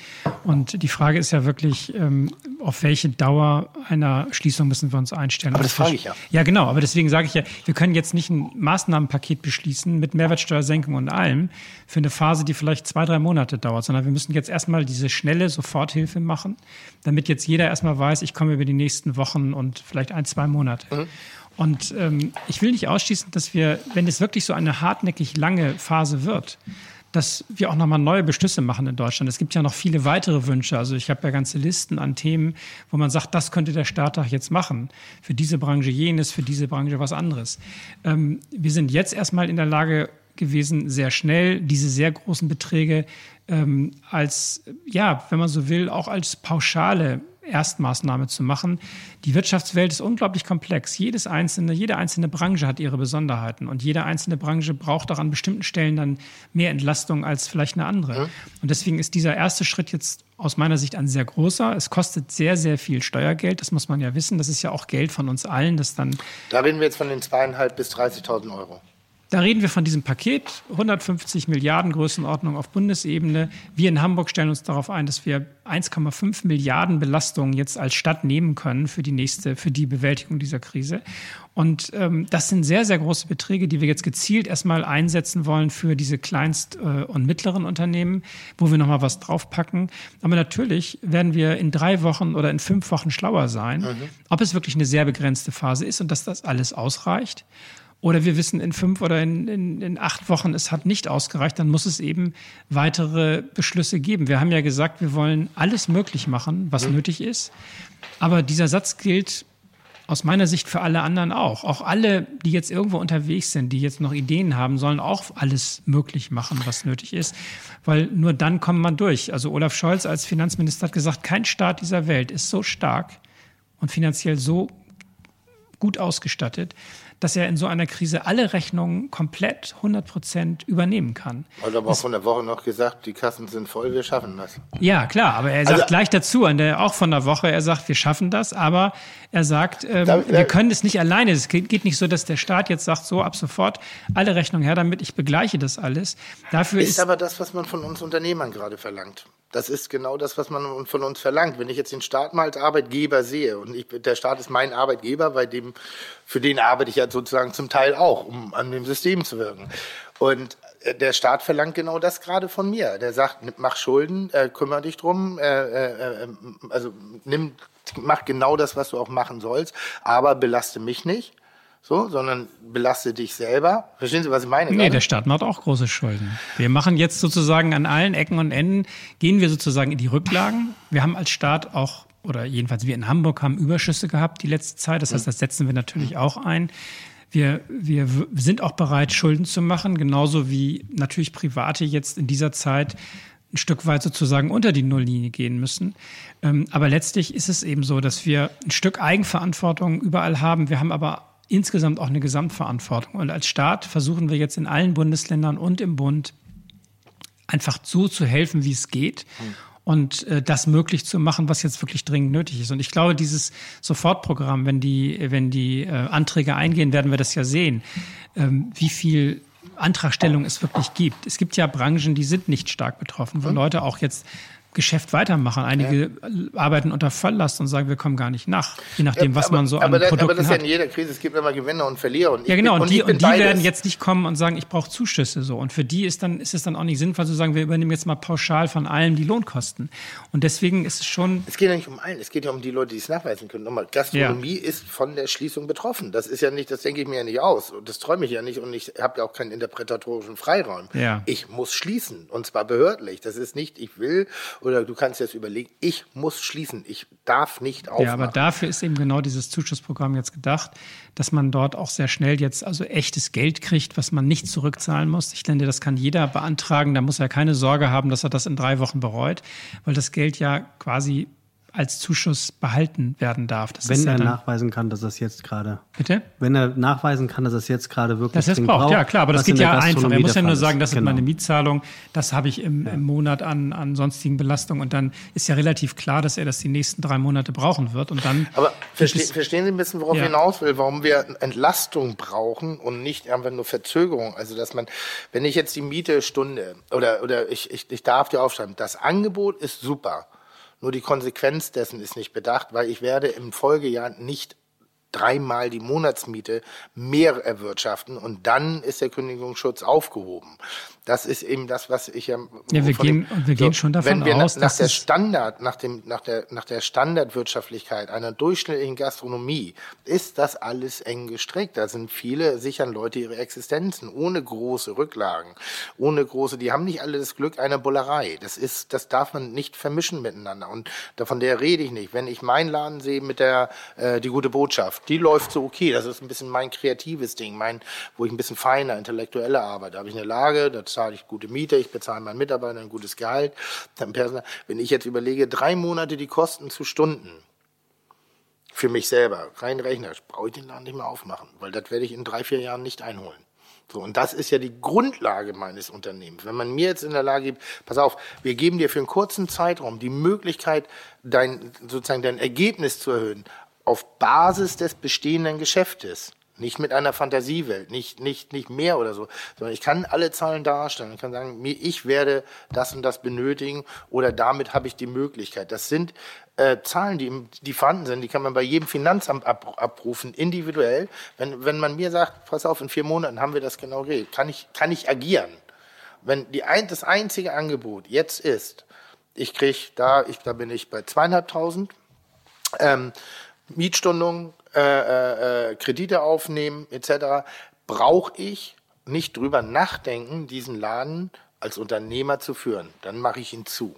S4: Und die Frage ist ja wirklich, ähm, auf welche Dauer einer Schließung müssen wir uns einstellen.
S3: Aber das frage ich ja.
S4: Ja, genau. Aber deswegen sage ich ja, wir können jetzt nicht ein Maßnahmenpaket beschließen mit Mehrwertsteuersenkung und allem für eine Phase, die vielleicht zwei, drei Monate dauert, sondern wir müssen jetzt erstmal diese schnelle Soforthilfe machen, damit jetzt jeder erstmal weiß, ich komme über die nächsten Wochen und vielleicht ein, zwei Monate. Mhm. Und ähm, ich will nicht ausschließen, dass wir, wenn es wirklich so eine hartnäckig lange Phase wird, dass wir auch nochmal neue Beschlüsse machen in Deutschland. Es gibt ja noch viele weitere Wünsche. Also ich habe ja ganze Listen an Themen, wo man sagt, das könnte der Staat jetzt machen. Für diese Branche jenes, für diese Branche was anderes. Ähm, wir sind jetzt erstmal in der Lage gewesen, sehr schnell diese sehr großen Beträge ähm, als, ja, wenn man so will, auch als pauschale Erstmaßnahme zu machen. Die Wirtschaftswelt ist unglaublich komplex. Jedes einzelne, jede einzelne Branche hat ihre Besonderheiten und jede einzelne Branche braucht auch an bestimmten Stellen dann mehr Entlastung als vielleicht eine andere. Mhm. Und deswegen ist dieser erste Schritt jetzt aus meiner Sicht ein sehr großer. Es kostet sehr, sehr viel Steuergeld. Das muss man ja wissen. Das ist ja auch Geld von uns allen, das dann.
S3: Da reden wir jetzt von den zweieinhalb bis 30.000 Euro.
S4: Da reden wir von diesem Paket, 150 Milliarden Größenordnung auf Bundesebene. Wir in Hamburg stellen uns darauf ein, dass wir 1,5 Milliarden Belastungen jetzt als Stadt nehmen können für die nächste, für die Bewältigung dieser Krise. Und ähm, das sind sehr, sehr große Beträge, die wir jetzt gezielt erstmal einsetzen wollen für diese kleinst- äh, und mittleren Unternehmen, wo wir nochmal was draufpacken. Aber natürlich werden wir in drei Wochen oder in fünf Wochen schlauer sein, mhm. ob es wirklich eine sehr begrenzte Phase ist und dass das alles ausreicht. Oder wir wissen in fünf oder in, in, in acht Wochen, es hat nicht ausgereicht, dann muss es eben weitere Beschlüsse geben. Wir haben ja gesagt, wir wollen alles möglich machen, was mhm. nötig ist. Aber dieser Satz gilt aus meiner Sicht für alle anderen auch. Auch alle, die jetzt irgendwo unterwegs sind, die jetzt noch Ideen haben, sollen auch alles möglich machen, was nötig ist. Weil nur dann kommt man durch. Also Olaf Scholz als Finanzminister hat gesagt, kein Staat dieser Welt ist so stark und finanziell so gut ausgestattet, dass er in so einer Krise alle Rechnungen komplett 100 Prozent übernehmen kann.
S3: Hat aber auch von der Woche noch gesagt, die Kassen sind voll, wir schaffen das.
S4: Ja, klar, aber er sagt also, gleich dazu, an der, auch von der Woche, er sagt, wir schaffen das, aber er sagt, ähm, da, wir können es nicht alleine. Es geht nicht so, dass der Staat jetzt sagt, so ab sofort alle Rechnungen her damit, ich begleiche das alles. Dafür
S3: ist, ist aber das, was man von uns Unternehmern gerade verlangt. Das ist genau das, was man von uns verlangt. Wenn ich jetzt den Staat mal als Arbeitgeber sehe und ich, der Staat ist mein Arbeitgeber, bei dem, für den arbeite ich ja sozusagen zum Teil auch, um an dem System zu wirken. Und äh, der Staat verlangt genau das gerade von mir. Der sagt, mach Schulden, äh, kümmere dich drum, äh, äh, äh, also nimm, mach genau das, was du auch machen sollst, aber belaste mich nicht so, sondern belaste dich selber. Verstehen Sie, was ich meine?
S4: Nee, gerade? der Staat macht auch große Schulden. Wir machen jetzt sozusagen an allen Ecken und Enden, gehen wir sozusagen in die Rücklagen. Wir haben als Staat auch, oder jedenfalls wir in Hamburg haben Überschüsse gehabt die letzte Zeit. Das heißt, das setzen wir natürlich auch ein. Wir, wir sind auch bereit, Schulden zu machen, genauso wie natürlich Private jetzt in dieser Zeit ein Stück weit sozusagen unter die Nulllinie gehen müssen. Ähm, aber letztlich ist es eben so, dass wir ein Stück Eigenverantwortung überall haben. Wir haben aber insgesamt auch eine Gesamtverantwortung. Und als Staat versuchen wir jetzt in allen Bundesländern und im Bund einfach so zu helfen, wie es geht. Und äh, das möglich zu machen, was jetzt wirklich dringend nötig ist. Und ich glaube, dieses Sofortprogramm, wenn die, wenn die äh, Anträge eingehen, werden wir das ja sehen, ähm, wie viel Antragstellung es wirklich gibt. Es gibt ja Branchen, die sind nicht stark betroffen, wo mhm. Leute auch jetzt Geschäft weitermachen. Einige ja. arbeiten unter Volllast und sagen, wir kommen gar nicht nach, je nachdem, was
S3: aber,
S4: man so
S3: an
S4: aber, Produkten
S3: Aber das
S4: ist ja
S3: in jeder Krise, es gibt immer Gewinner und Verlierer. Und
S4: ja, genau, bin, und, die, und die werden jetzt nicht kommen und sagen, ich brauche Zuschüsse so. Und für die ist dann ist es dann auch nicht sinnvoll zu sagen, wir übernehmen jetzt mal pauschal von allem die Lohnkosten. Und deswegen ist es schon.
S3: Es geht ja nicht um allen, es geht ja um die Leute, die es nachweisen können. Nochmal, Gastronomie ja. ist von der Schließung betroffen. Das ist ja nicht, das denke ich mir ja nicht aus. Und das träume ich ja nicht und ich habe ja auch keinen interpretatorischen Freiraum.
S4: Ja.
S3: Ich muss schließen. Und zwar behördlich. Das ist nicht, ich will, oder du kannst jetzt über überlegen, ich muss schließen, ich darf nicht aufmachen.
S4: Ja, aber dafür ist eben genau dieses Zuschussprogramm jetzt gedacht, dass man dort auch sehr schnell jetzt also echtes Geld kriegt, was man nicht zurückzahlen muss. Ich denke, das kann jeder beantragen, da muss er keine Sorge haben, dass er das in drei Wochen bereut, weil das Geld ja quasi als Zuschuss behalten werden darf.
S1: Das Wenn er ja nachweisen kann, dass das jetzt gerade.
S4: Bitte?
S1: Wenn er nachweisen kann, dass das jetzt gerade wirklich.
S4: Das
S1: ist
S4: braucht, braucht, ja klar, aber das geht ja einfach. Er muss ja nur sagen, das genau. ist meine Mietzahlung, das habe ich im, ja. im, Monat an, an sonstigen Belastungen und dann ist ja relativ klar, dass er das die nächsten drei Monate brauchen wird und dann.
S3: Aber verste verstehen Sie ein bisschen, worauf ja. ich hinaus will, warum wir Entlastung brauchen und nicht einfach nur Verzögerung. Also dass man, wenn ich jetzt die Miete Stunde oder oder ich, ich, ich darf die aufschreiben, das Angebot ist super. Nur die Konsequenz dessen ist nicht bedacht, weil ich werde im Folgejahr nicht dreimal die Monatsmiete mehr erwirtschaften und dann ist der Kündigungsschutz aufgehoben. Das ist eben das, was ich ja.
S4: Ja, wir gehen, wir gehen schon davon
S3: wenn wir
S4: aus,
S3: nach, nach der Standard, nach dem, nach der, nach der Standardwirtschaftlichkeit einer durchschnittlichen Gastronomie ist das alles eng gestrickt. Da sind viele sichern Leute ihre Existenzen ohne große Rücklagen, ohne große. Die haben nicht alle das Glück einer Bullerei. Das ist, das darf man nicht vermischen miteinander. Und von der rede ich nicht. Wenn ich meinen Laden sehe mit der äh, die gute Botschaft, die läuft so okay. Das ist ein bisschen mein kreatives Ding, mein, wo ich ein bisschen feiner, intellektueller arbeite. Da habe ich eine Lage, das zahle ich gute Miete, ich bezahle meinen Mitarbeitern ein gutes Gehalt. Dann Personal. Wenn ich jetzt überlege, drei Monate die Kosten zu Stunden, für mich selber, rein rechnerisch, brauche ich den Laden nicht mehr aufmachen, weil das werde ich in drei, vier Jahren nicht einholen. So, und das ist ja die Grundlage meines Unternehmens. Wenn man mir jetzt in der Lage gibt, pass auf, wir geben dir für einen kurzen Zeitraum die Möglichkeit, dein, sozusagen dein Ergebnis zu erhöhen, auf Basis des bestehenden Geschäftes. Nicht mit einer Fantasiewelt, nicht, nicht, nicht mehr oder so, sondern ich kann alle Zahlen darstellen. Ich kann sagen, ich werde das und das benötigen oder damit habe ich die Möglichkeit. Das sind äh, Zahlen, die, die vorhanden sind, die kann man bei jedem Finanzamt ab, abrufen, individuell. Wenn, wenn man mir sagt, pass auf, in vier Monaten haben wir das genau geregelt, kann ich, kann ich agieren. Wenn die ein, das einzige Angebot jetzt ist, ich kriege da, ich, da bin ich bei zweieinhalbtausend, ähm, Mietstundung, äh, äh, äh, Kredite aufnehmen etc., brauche ich nicht drüber nachdenken, diesen Laden als Unternehmer zu führen. Dann mache ich ihn zu.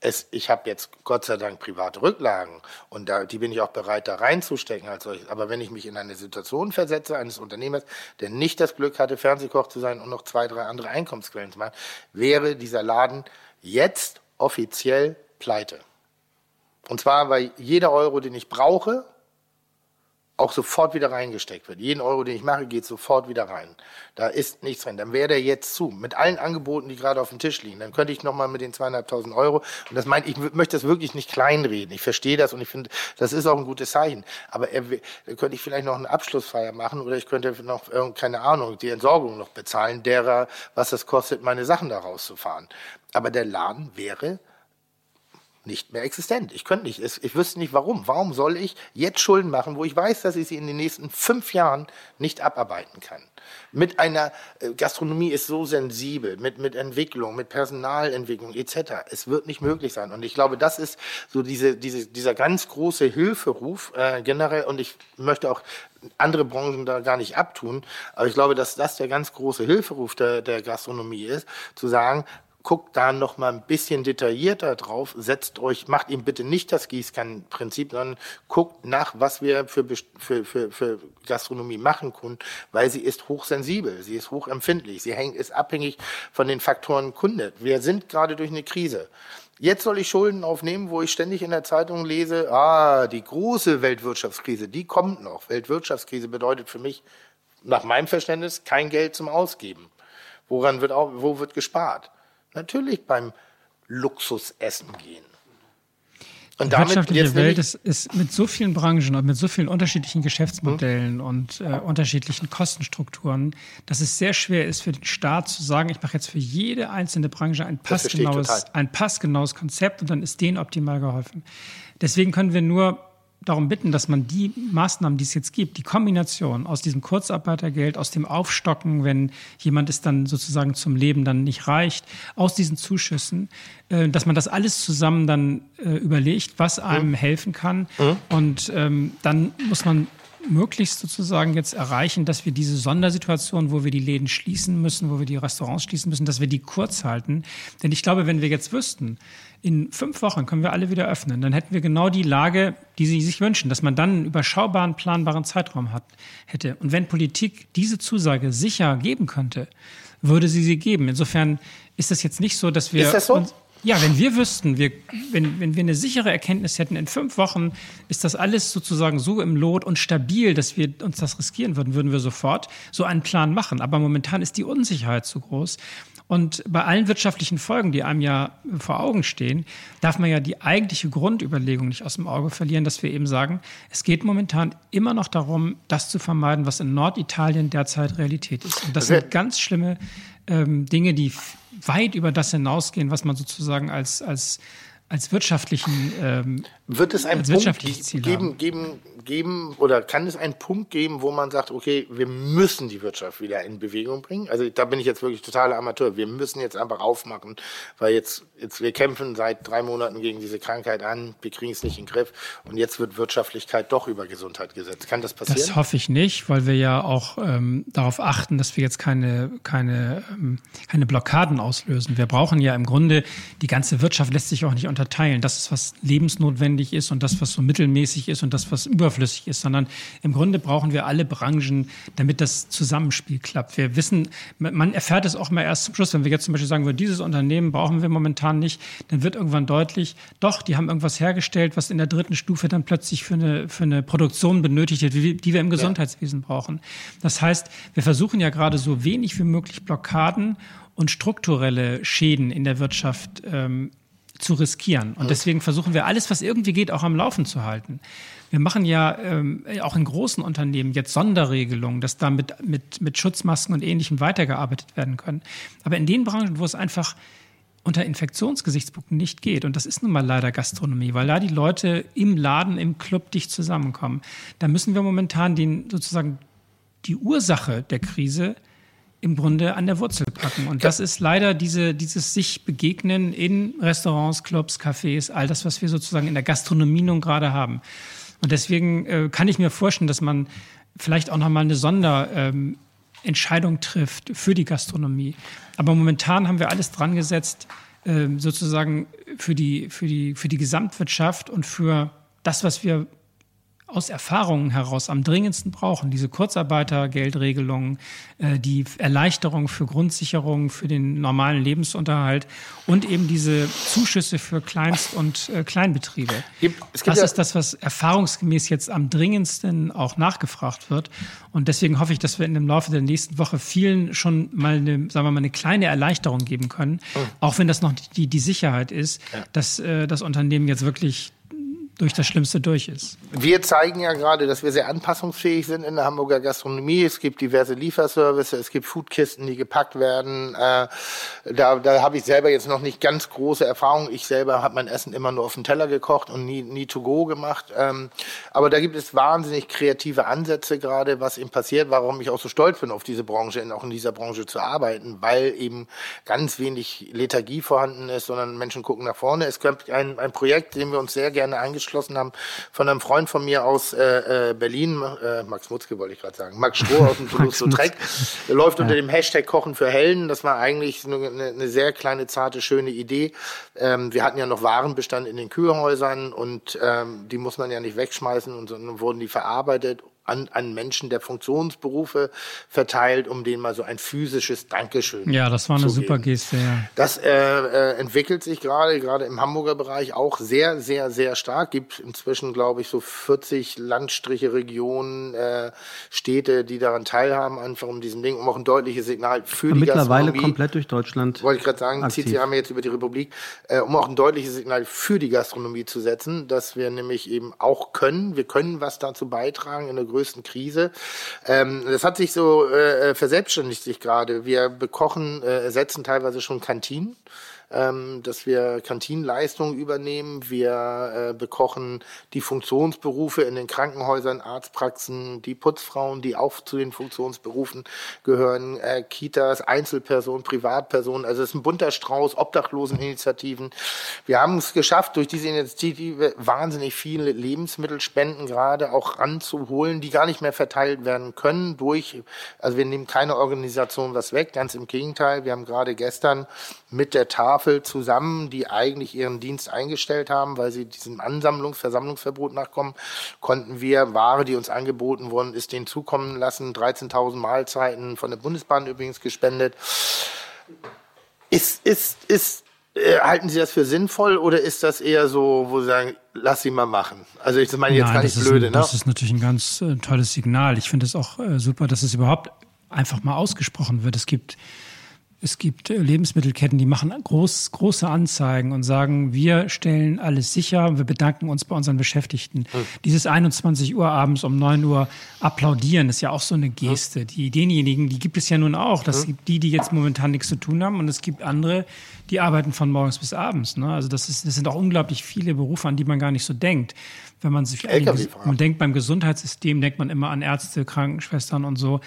S3: Es, ich habe jetzt Gott sei Dank private Rücklagen und da, die bin ich auch bereit, da reinzustecken als solches. Aber wenn ich mich in eine Situation versetze eines Unternehmers, der nicht das Glück hatte, Fernsehkoch zu sein und noch zwei, drei andere Einkommensquellen zu machen, wäre dieser Laden jetzt offiziell pleite. Und zwar, weil jeder Euro, den ich brauche, auch sofort wieder reingesteckt wird. Jeden Euro, den ich mache, geht sofort wieder rein. Da ist nichts drin. Dann wäre der jetzt zu. Mit allen Angeboten, die gerade auf dem Tisch liegen. Dann könnte ich nochmal mit den zweieinhalbtausend Euro, und das meint, ich möchte das wirklich nicht kleinreden. Ich verstehe das und ich finde, das ist auch ein gutes Zeichen. Aber er, könnte ich vielleicht noch eine Abschlussfeier machen oder ich könnte noch, keine Ahnung, die Entsorgung noch bezahlen, derer, was es kostet, meine Sachen da rauszufahren. Aber der Laden wäre nicht mehr existent. Ich könnte nicht, ich wüsste nicht warum. Warum soll ich jetzt Schulden machen, wo ich weiß, dass ich sie in den nächsten fünf Jahren nicht abarbeiten kann? Mit einer äh, Gastronomie ist so sensibel, mit, mit Entwicklung, mit Personalentwicklung etc. Es wird nicht möglich sein. Und ich glaube, das ist so diese, diese, dieser ganz große Hilferuf äh, generell. Und ich möchte auch andere Branchen da gar nicht abtun. Aber ich glaube, dass das der ganz große Hilferuf der, der Gastronomie ist, zu sagen, guckt da noch mal ein bisschen detaillierter drauf, setzt euch, macht ihm bitte nicht das Gießkannenprinzip, sondern guckt nach, was wir für, für, für, für Gastronomie machen können, weil sie ist hochsensibel, sie ist hochempfindlich, sie hängt, ist abhängig von den Faktoren Kunde. Wir sind gerade durch eine Krise. Jetzt soll ich Schulden aufnehmen, wo ich ständig in der Zeitung lese, ah, die große Weltwirtschaftskrise, die kommt noch. Weltwirtschaftskrise bedeutet für mich, nach meinem Verständnis, kein Geld zum Ausgeben. Woran wird auch, wo wird gespart? Natürlich beim Luxusessen gehen.
S4: Und die wirtschaftliche Welt ist, ist, mit so vielen Branchen und mit so vielen unterschiedlichen Geschäftsmodellen mhm. und äh, unterschiedlichen Kostenstrukturen, dass es sehr schwer ist für den Staat zu sagen, ich mache jetzt für jede einzelne Branche ein passgenaues, ein passgenaues Konzept und dann ist denen optimal geholfen. Deswegen können wir nur darum bitten, dass man die Maßnahmen, die es jetzt gibt, die Kombination aus diesem Kurzarbeitergeld, aus dem Aufstocken, wenn jemand es dann sozusagen zum Leben dann nicht reicht, aus diesen Zuschüssen, äh, dass man das alles zusammen dann äh, überlegt, was einem mhm. helfen kann. Mhm. Und ähm, dann muss man möglichst sozusagen jetzt erreichen, dass wir diese Sondersituation, wo wir die Läden schließen müssen, wo wir die Restaurants schließen müssen, dass wir die kurz halten. Denn ich glaube, wenn wir jetzt wüssten, in fünf Wochen können wir alle wieder öffnen, dann hätten wir genau die Lage, die Sie sich wünschen, dass man dann einen überschaubaren, planbaren Zeitraum hat, hätte. Und wenn Politik diese Zusage sicher geben könnte, würde sie sie geben. Insofern ist es jetzt nicht so, dass wir.
S3: Ist das so? Uns,
S4: Ja, wenn wir wüssten, wir, wenn, wenn wir eine sichere Erkenntnis hätten, in fünf Wochen ist das alles sozusagen so im Lot und stabil, dass wir uns das riskieren würden, würden wir sofort so einen Plan machen. Aber momentan ist die Unsicherheit zu groß. Und bei allen wirtschaftlichen Folgen, die einem ja vor Augen stehen, darf man ja die eigentliche Grundüberlegung nicht aus dem Auge verlieren, dass wir eben sagen, es geht momentan immer noch darum, das zu vermeiden, was in Norditalien derzeit Realität ist. Und das sind ganz schlimme ähm, Dinge, die weit über das hinausgehen, was man sozusagen als, als, als wirtschaftlichen
S3: ähm, Wird es ein Punkt geben, geben, geben oder kann es einen Punkt geben, wo man sagt, okay, wir müssen die Wirtschaft wieder in Bewegung bringen? Also da bin ich jetzt wirklich totaler Amateur. Wir müssen jetzt einfach aufmachen, weil jetzt, jetzt wir kämpfen seit drei Monaten gegen diese Krankheit an, wir kriegen es nicht in den Griff und jetzt wird Wirtschaftlichkeit doch über Gesundheit gesetzt. Kann das passieren?
S4: Das hoffe ich nicht, weil wir ja auch ähm, darauf achten, dass wir jetzt keine, keine, ähm, keine Blockaden auslösen. Wir brauchen ja im Grunde, die ganze Wirtschaft lässt sich auch nicht unterteilen. Das ist, was lebensnotwendig ist und das, was so mittelmäßig ist und das, was über überflüssig ist, sondern im Grunde brauchen wir alle Branchen, damit das Zusammenspiel klappt. Wir wissen, man erfährt es auch mal erst zum Schluss, wenn wir jetzt zum Beispiel sagen, wir dieses Unternehmen brauchen wir momentan nicht, dann wird irgendwann deutlich, doch, die haben irgendwas hergestellt, was in der dritten Stufe dann plötzlich für eine, für eine Produktion benötigt wird, die wir im Gesundheitswesen ja. brauchen. Das heißt, wir versuchen ja gerade so wenig wie möglich Blockaden und strukturelle Schäden in der Wirtschaft ähm, zu riskieren. Und deswegen versuchen wir alles, was irgendwie geht, auch am Laufen zu halten. Wir machen ja ähm, auch in großen Unternehmen jetzt Sonderregelungen, dass da mit, mit, mit Schutzmasken und Ähnlichem weitergearbeitet werden können. Aber in den Branchen, wo es einfach unter Infektionsgesichtspunkten nicht geht, und das ist nun mal leider Gastronomie, weil da die Leute im Laden, im Club dicht zusammenkommen, da müssen wir momentan den sozusagen die Ursache der Krise im Grunde an der Wurzel packen. Und das ist leider diese, dieses sich begegnen in Restaurants, Clubs, Cafés, all das, was wir sozusagen in der Gastronomie nun gerade haben. Und deswegen äh, kann ich mir vorstellen, dass man vielleicht auch nochmal eine Sonderentscheidung ähm, trifft für die Gastronomie. Aber momentan haben wir alles dran gesetzt, äh, sozusagen für die, für, die, für die Gesamtwirtschaft und für das, was wir aus Erfahrungen heraus am dringendsten brauchen. Diese Kurzarbeitergeldregelungen, äh, die Erleichterung für Grundsicherung für den normalen Lebensunterhalt und eben diese Zuschüsse für Kleinst- und äh, Kleinbetriebe. das ist das, was erfahrungsgemäß jetzt am dringendsten auch nachgefragt wird. Und deswegen hoffe ich, dass wir in dem Laufe der nächsten Woche vielen schon mal eine, sagen wir mal, eine kleine Erleichterung geben können. Oh. Auch wenn das noch die, die Sicherheit ist, dass äh, das Unternehmen jetzt wirklich durch das Schlimmste durch ist.
S3: Wir zeigen ja gerade, dass wir sehr anpassungsfähig sind in der Hamburger Gastronomie. Es gibt diverse Lieferservice, es gibt Foodkisten, die gepackt werden. Äh, da da habe ich selber jetzt noch nicht ganz große Erfahrung. Ich selber habe mein Essen immer nur auf den Teller gekocht und nie, nie to go gemacht. Ähm, aber da gibt es wahnsinnig kreative Ansätze gerade, was eben passiert, warum ich auch so stolz bin, auf diese Branche, auch in dieser Branche zu arbeiten, weil eben ganz wenig Lethargie vorhanden ist, sondern Menschen gucken nach vorne. Es gibt ein, ein Projekt, dem wir uns sehr gerne eingeschlossen angeschlossen haben, von einem Freund von mir aus äh, äh, Berlin, äh, Max Mutzke wollte ich gerade sagen, Max Stroh aus dem Toulouse-Lautrec, läuft ja. unter dem Hashtag Kochen für Helden. Das war eigentlich eine, eine sehr kleine, zarte, schöne Idee. Ähm, wir hatten ja noch Warenbestand in den Kühlhäusern und ähm, die muss man ja nicht wegschmeißen und dann wurden die verarbeitet an, an Menschen der Funktionsberufe verteilt, um denen mal so ein physisches Dankeschön.
S4: Ja, das war eine super Geste. Ja.
S3: Das äh, äh, entwickelt sich gerade, gerade im Hamburger Bereich auch sehr, sehr, sehr stark. Gibt inzwischen, glaube ich, so 40 Landstriche, Regionen, äh, Städte, die daran teilhaben, einfach um diesem Ding, um auch ein deutliches Signal für Aber die
S1: mittlerweile Gastronomie. komplett durch Deutschland.
S3: Wollte ich gerade sagen, aktiv. zieht einmal jetzt über die Republik, äh, um auch ein deutliches Signal für die Gastronomie zu setzen, dass wir nämlich eben auch können, wir können was dazu beitragen in der Größe größten Krise. Ähm, das hat sich so äh, verselbstständigt sich gerade. Wir bekochen, äh, ersetzen teilweise schon Kantinen ähm, dass wir Kantinenleistungen übernehmen. Wir äh, bekochen die Funktionsberufe in den Krankenhäusern, Arztpraxen, die Putzfrauen, die auch zu den Funktionsberufen gehören, äh, Kitas, Einzelpersonen, Privatpersonen. Also es ist ein bunter Strauß, Obdachloseninitiativen. Wir haben es geschafft, durch diese Initiative wahnsinnig viele Lebensmittelspenden gerade auch ranzuholen, die gar nicht mehr verteilt werden können durch, also wir nehmen keine Organisation was weg, ganz im Gegenteil. Wir haben gerade gestern mit der Tafel zusammen, die eigentlich ihren Dienst eingestellt haben, weil sie diesem Ansammlungs-, Versammlungsverbot nachkommen, konnten wir Ware, die uns angeboten wurden, ist denen zukommen lassen. 13.000 Mahlzeiten von der Bundesbahn übrigens gespendet. Ist, ist, ist Äh, halten Sie das für sinnvoll oder ist das eher so, wo Sie sagen, lass sie mal machen? Also ich meine jetzt Nein, gar nicht blöde,
S4: ein,
S3: ne?
S4: Das ist natürlich ein ganz äh, tolles Signal. Ich finde es auch äh, super, dass es überhaupt einfach mal ausgesprochen wird. Es gibt es gibt äh, Lebensmittelketten, die machen groß, große Anzeigen und sagen, wir stellen alles sicher, wir bedanken uns bei unseren Beschäftigten. Mhm. Dieses 21 Uhr abends um 9 Uhr applaudieren ist ja auch so eine Geste. Mhm. Die, denjenigen, die gibt es ja nun auch. Das mhm. gibt die, die jetzt momentan nichts zu tun haben und es gibt andere, die arbeiten von morgens bis abends. Ne? Also das, ist, das sind auch unglaublich viele Berufe, an die man gar nicht so denkt. Wenn man sich man denkt beim Gesundheitssystem, denkt man immer an Ärzte, Krankenschwestern und so.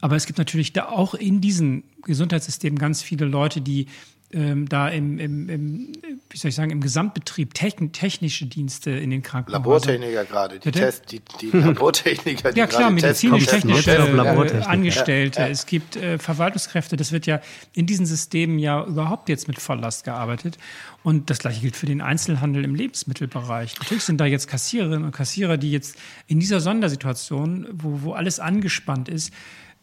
S4: Aber es gibt natürlich da auch in diesen Gesundheitssystemen ganz viele Leute, die ähm, da im, im, im, wie soll ich sagen, im Gesamtbetrieb techn technische Dienste in den Krankenhäusern.
S3: Labortechniker gerade, die, Test, die, die Labortechniker,
S4: die Ja klar, medizinisch-technische äh, Angestellte. Ja, ja. Es gibt äh, Verwaltungskräfte, das wird ja in diesen Systemen ja überhaupt jetzt mit Volllast gearbeitet. Und das gleiche gilt für den Einzelhandel im Lebensmittelbereich. Natürlich sind da jetzt Kassiererinnen und Kassierer, die jetzt in dieser Sondersituation, wo, wo alles angespannt ist,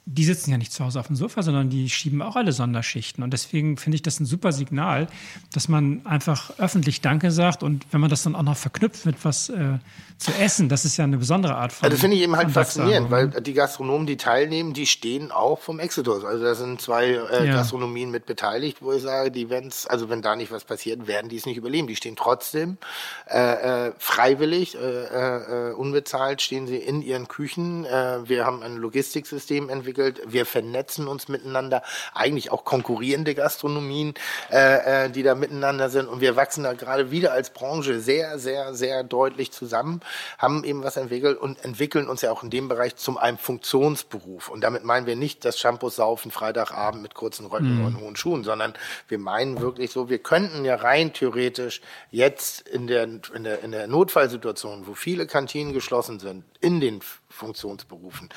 S4: die sitzen ja nicht zu Hause auf dem Sofa, sondern die schieben auch alle Sonderschichten. Und deswegen finde ich das ein super Signal, dass man einfach öffentlich Danke sagt und wenn man das dann auch noch verknüpft mit was äh, zu essen, das ist ja eine besondere Art von.
S3: Also das finde ich eben halt faszinierend, weil die Gastronomen, die teilnehmen, die stehen auch vom Exodus. Also da sind zwei äh, ja. Gastronomien mit beteiligt, wo ich sage, die wenn's, also wenn da nicht was passiert, werden die es nicht überleben. Die stehen trotzdem äh, äh, freiwillig, äh, äh, unbezahlt, stehen sie in ihren Küchen. Wir haben ein Logistiksystem entwickelt entwickelt. Wir vernetzen uns miteinander, eigentlich auch konkurrierende Gastronomien, äh, äh, die da miteinander sind. Und wir wachsen da gerade wieder als Branche sehr, sehr, sehr deutlich zusammen, haben eben was entwickelt und entwickeln uns ja auch in dem Bereich zum einem Funktionsberuf. Und damit meinen wir nicht das Shampoo saufen Freitagabend mit kurzen Röcken mhm. und hohen Schuhen, sondern wir meinen wirklich so, wir könnten ja rein theoretisch jetzt in der, in der, in der Notfallsituation, wo viele Kantinen geschlossen sind, in den Funktionsberufen,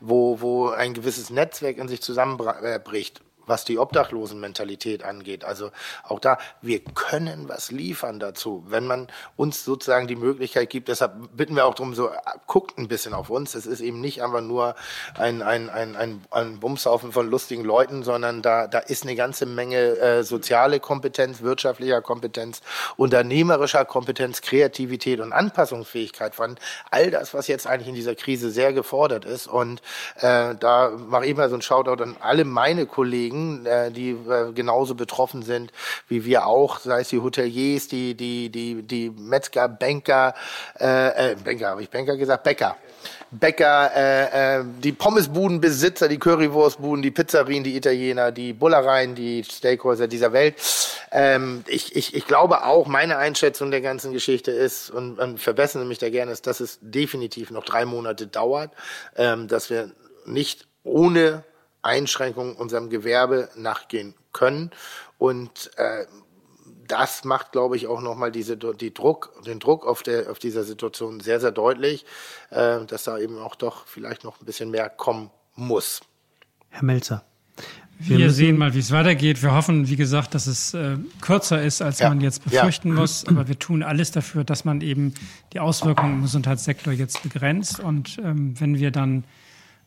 S3: wo, wo ein gewisses Netzwerk in sich zusammenbricht was die Obdachlosenmentalität angeht. Also auch da, wir können was liefern dazu, wenn man uns sozusagen die Möglichkeit gibt. Deshalb bitten wir auch darum, so guckt ein bisschen auf uns. Es ist eben nicht einfach nur ein, ein, ein, ein, ein Bumshaufen von lustigen Leuten, sondern da, da ist eine ganze Menge äh, soziale Kompetenz, wirtschaftlicher Kompetenz, unternehmerischer Kompetenz, Kreativität und Anpassungsfähigkeit von all das, was jetzt eigentlich in dieser Krise sehr gefordert ist. Und äh, da mache ich mal so ein Shoutout an alle meine Kollegen, Kollegen, äh, die äh, genauso betroffen sind wie wir auch, sei es die Hoteliers, die, die, die, die Metzger, Banker, äh, äh, Banker, habe ich Banker gesagt? Bäcker. Bäcker, äh, äh, die Pommesbudenbesitzer, die Currywurstbuden, die Pizzerien, die Italiener, die Bullereien, die Steakhäuser dieser Welt. Ähm, ich, ich, ich glaube auch, meine Einschätzung der ganzen Geschichte ist, und, und verbessern Sie mich da gerne, ist, dass es definitiv noch drei Monate dauert, ähm, dass wir nicht ohne Einschränkungen unserem Gewerbe nachgehen können. Und äh, das macht, glaube ich, auch nochmal diese, die Druck, den Druck auf, der, auf dieser Situation sehr, sehr deutlich, äh, dass da eben auch doch vielleicht noch ein bisschen mehr kommen muss.
S1: Herr Melzer.
S4: Wir, wir sehen mal, wie es weitergeht. Wir hoffen, wie gesagt, dass es äh, kürzer ist, als ja. man jetzt befürchten ja. muss. Aber wir tun alles dafür, dass man eben die Auswirkungen im Gesundheitssektor jetzt begrenzt. Und ähm, wenn wir dann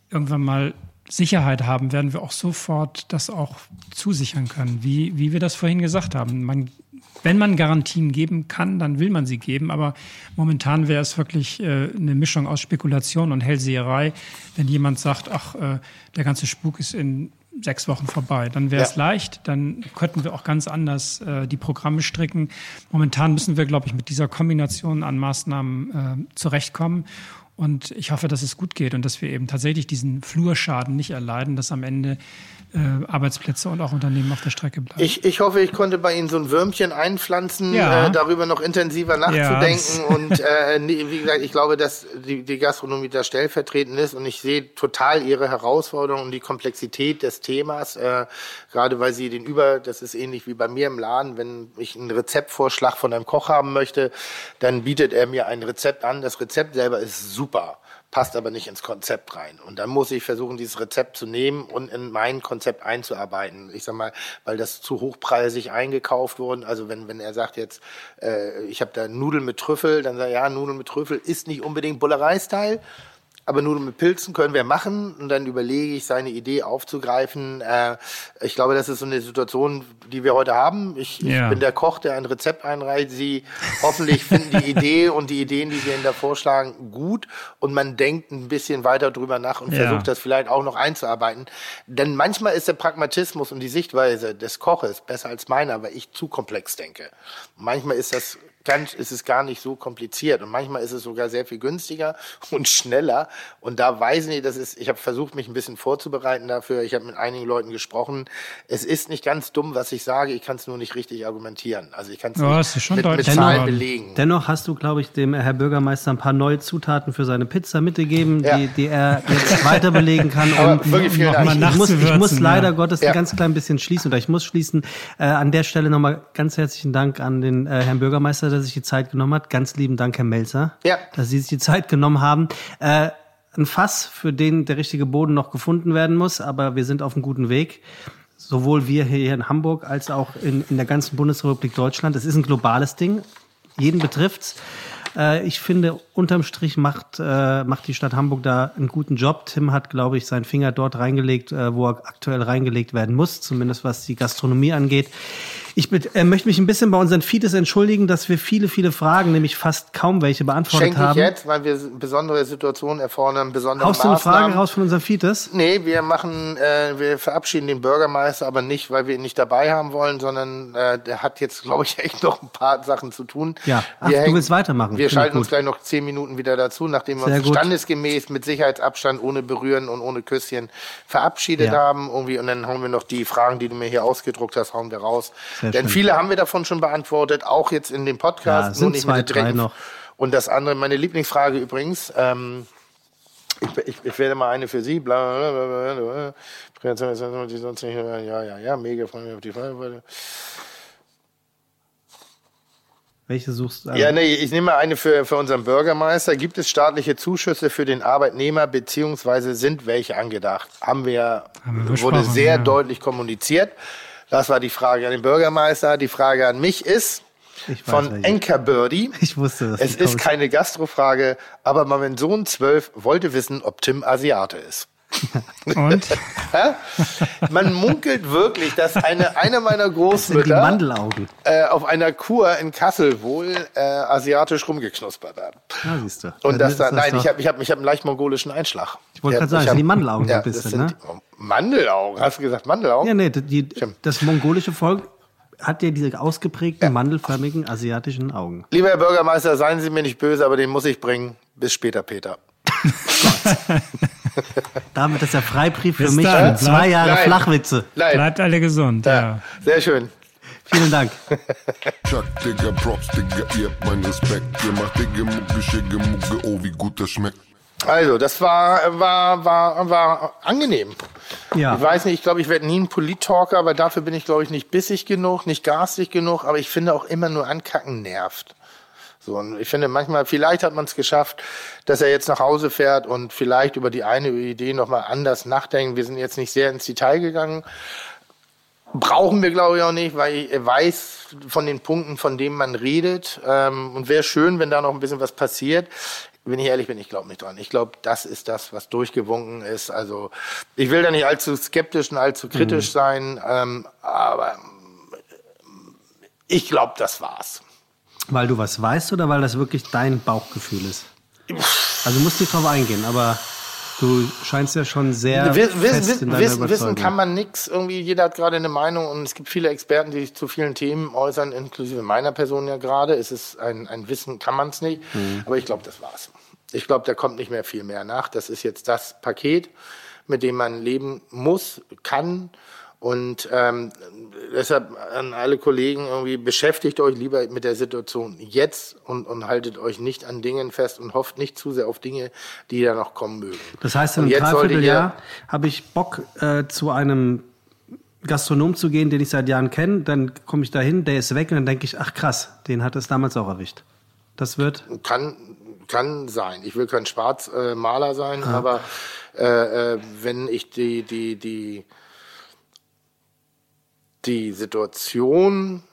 S4: irgendwann mal Sicherheit haben, werden wir auch sofort das auch zusichern können, wie, wie wir das vorhin gesagt haben. Man, wenn man Garantien geben kann, dann will man sie geben, aber momentan wäre es wirklich äh, eine Mischung aus Spekulation und Hellseherei, wenn jemand sagt, ach, äh, der ganze Spuk ist in sechs Wochen vorbei. Dann wäre es ja. leicht, dann könnten wir auch ganz anders äh, die Programme stricken. Momentan müssen wir, glaube ich, mit dieser Kombination an Maßnahmen äh, zurechtkommen. Und ich hoffe, dass es gut geht und dass wir eben tatsächlich diesen Flurschaden nicht erleiden, dass am Ende äh, Arbeitsplätze und auch Unternehmen auf der Strecke bleiben.
S3: Ich, ich hoffe, ich konnte bei Ihnen so ein Würmchen einpflanzen, ja. äh, darüber noch intensiver nachzudenken. Ja, und äh, wie gesagt, ich glaube, dass die, die Gastronomie da stellvertretend ist und ich sehe total Ihre Herausforderungen und die Komplexität des Themas, äh, gerade weil Sie den Über, das ist ähnlich wie bei mir im Laden, wenn ich einen Rezeptvorschlag von einem Koch haben möchte, dann bietet er mir ein Rezept an. Das Rezept selber ist super passt aber nicht ins Konzept rein. Und dann muss ich versuchen, dieses Rezept zu nehmen und in mein Konzept einzuarbeiten. Ich sag mal, weil das zu hochpreisig eingekauft wurde. Also wenn, wenn er sagt jetzt, äh, ich habe da Nudeln mit Trüffel, dann sagt er, ja, Nudeln mit Trüffel ist nicht unbedingt Bullerei-Style, aber nur mit Pilzen können wir machen und dann überlege ich, seine Idee aufzugreifen. Äh, ich glaube, das ist so eine Situation, die wir heute haben. Ich, ja. ich bin der Koch, der ein Rezept einreicht. Sie hoffentlich finden die Idee und die Ideen, die wir Ihnen da vorschlagen, gut und man denkt ein bisschen weiter drüber nach und ja. versucht das vielleicht auch noch einzuarbeiten. Denn manchmal ist der Pragmatismus und die Sichtweise des Koches besser als meiner, weil ich zu komplex denke. Manchmal ist das ganz, ist es gar nicht so kompliziert und manchmal ist es sogar sehr viel günstiger und schneller. Und da weiß ich, das ist, ich habe versucht, mich ein bisschen vorzubereiten dafür. Ich habe mit einigen Leuten gesprochen. Es ist nicht ganz dumm, was ich sage. Ich kann es nur nicht richtig argumentieren. Also ich kann es
S4: ja,
S3: mit, mit Zahlen belegen.
S1: Dennoch hast du, glaube ich, dem Herr Bürgermeister ein paar neue Zutaten für seine Pizza mitgegeben, ja. die, die er jetzt weiter belegen kann.
S3: um, wirklich vielen
S1: Dank. Ich, muss, ich muss leider ja. Gottes ja. ein ganz klein bisschen schließen oder ich muss schließen. Äh, an der Stelle nochmal ganz herzlichen Dank an den äh, Herrn Bürgermeister, der sich die Zeit genommen hat. Ganz lieben Dank, Herr Melzer, ja. dass Sie sich die Zeit genommen haben. Äh, ein Fass, für den der richtige Boden noch gefunden werden muss, aber wir sind auf einem guten Weg. Sowohl wir hier in Hamburg als auch in, in der ganzen Bundesrepublik Deutschland. Es ist ein globales Ding. Jeden betrifft's. Äh, ich finde, unterm Strich macht, äh, macht die Stadt Hamburg da einen guten Job. Tim hat, glaube ich, seinen Finger dort reingelegt, äh, wo er aktuell reingelegt werden muss, zumindest was die Gastronomie angeht. Ich äh, möchte mich ein bisschen bei unseren Feeds entschuldigen, dass wir viele, viele Fragen, nämlich fast kaum welche beantwortet Schenke haben.
S3: Schenke ich jetzt, weil wir besondere Situationen erfordern, besondere
S1: Haust
S3: Maßnahmen.
S1: du eine Frage raus von unseren Feeds?
S3: Nee, wir machen, äh, wir verabschieden den Bürgermeister, aber nicht, weil wir ihn nicht dabei haben wollen, sondern äh, der hat jetzt, glaube ich, echt noch ein paar Sachen zu tun.
S1: Ja, Ach, du willst weitermachen.
S3: Wir schalten uns gleich noch zehn Minuten wieder dazu, nachdem wir Sehr uns gut. standesgemäß mit Sicherheitsabstand, ohne Berühren und ohne Küsschen verabschiedet ja. haben. Irgendwie, und dann hauen wir noch die Fragen, die du mir hier ausgedruckt hast, hauen wir raus. Sehr Denn schön. viele haben wir da davon schon beantwortet, auch jetzt in dem Podcast,
S1: ja, nur nicht zwei, drei noch.
S3: Und das andere, meine Lieblingsfrage übrigens, ähm, ich, ich, ich werde mal eine für Sie. Bla, bla, bla, bla. Ja, ja, ja, mega freue mich auf die Frage.
S1: Welche suchst du?
S3: Ja, nee, ich nehme mal eine für, für unseren Bürgermeister. Gibt es staatliche Zuschüsse für den Arbeitnehmer, beziehungsweise sind welche angedacht? Haben wir, Haben wir wurde sehr ja. deutlich kommuniziert. Das war die Frage an den Bürgermeister. Die Frage an mich ist, von Enker Birdie.
S1: Ich wusste
S3: das. Es ist keine Gastrofrage, aber mein Sohn zwölf wollte wissen, ob Tim Asiate ist.
S4: Und?
S3: Man munkelt wirklich, dass eine, eine meiner Großmütter. Äh, auf einer Kur in Kassel wohl äh, asiatisch rumgeknuspert hat.
S1: Ja, siehst du.
S3: Und das da, nein, ich habe ich hab, ich hab einen leicht mongolischen Einschlag.
S1: Ich wollte gerade sagen, das sind die Mandelaugen ja, ein bisschen, ne?
S3: Mandelaugen, hast du gesagt Mandelaugen?
S1: Ja, nee, die, das mongolische Volk hat ja diese ausgeprägten, ja. mandelförmigen asiatischen Augen.
S3: Lieber Herr Bürgermeister, seien Sie mir nicht böse, aber den muss ich bringen. Bis später, Peter.
S1: Damit ist der Freibrief für Bis mich dann. für zwei Jahre Nein. Flachwitze.
S4: Nein. Bleibt alle gesund. Ja. ja.
S3: Sehr schön.
S1: Vielen Dank.
S2: Chuck, Digga, Props, Digga, ihr habt meinen Respekt. Ihr macht Digga, Mucke, Schicke, Mucke, oh, wie gut das schmeckt.
S3: Also, das war, war, war, war angenehm. Ja. Ich weiß nicht, ich glaube, ich werde nie ein Polit-Talker, aber dafür bin ich, glaube ich, nicht bissig genug, nicht garstig genug, aber ich finde auch immer nur ankacken nervt. So, und ich finde manchmal, vielleicht hat man es geschafft, dass er jetzt nach Hause fährt und vielleicht über die eine Idee nochmal anders nachdenkt. Wir sind jetzt nicht sehr ins Detail gegangen. Brauchen wir, glaube ich, auch nicht, weil er weiß von den Punkten, von denen man redet. Ähm, und wäre schön, wenn da noch ein bisschen was passiert. Wenn ich ehrlich bin, ich glaube nicht dran. Ich glaube, das ist das, was durchgewunken ist. Also ich will da nicht allzu skeptisch und allzu kritisch mhm. sein, ähm, aber ich glaube, das war's.
S1: Weil du was weißt oder weil das wirklich dein Bauchgefühl ist? Also musst nicht drauf eingehen, aber du scheinst ja schon sehr
S3: Wiss, fest in deiner Wissen, Wissen kann man nichts. Irgendwie jeder hat gerade eine Meinung und es gibt viele Experten, die sich zu vielen Themen äußern, inklusive meiner Person ja gerade. Es ist ein, ein Wissen, kann man es nicht. Mhm. Aber ich glaube, das war's. Ich glaube, da kommt nicht mehr viel mehr nach. Das ist jetzt das Paket, mit dem man leben muss, kann und ähm, deshalb an alle Kollegen irgendwie beschäftigt euch lieber mit der Situation jetzt und, und haltet euch nicht an Dingen fest und hofft nicht zu sehr auf Dinge, die da noch kommen mögen.
S1: Das heißt, einem Dreivierteljahr habe ich Bock äh, zu einem Gastronom zu gehen, den ich seit Jahren kenne, dann komme ich da hin, der ist weg und dann denke ich, ach krass, den hat es damals auch erwischt. Das wird?
S3: Kann, kann sein. Ich will kein Schwarzmaler äh, sein, ah. aber äh, äh, wenn ich die, die, die die Situation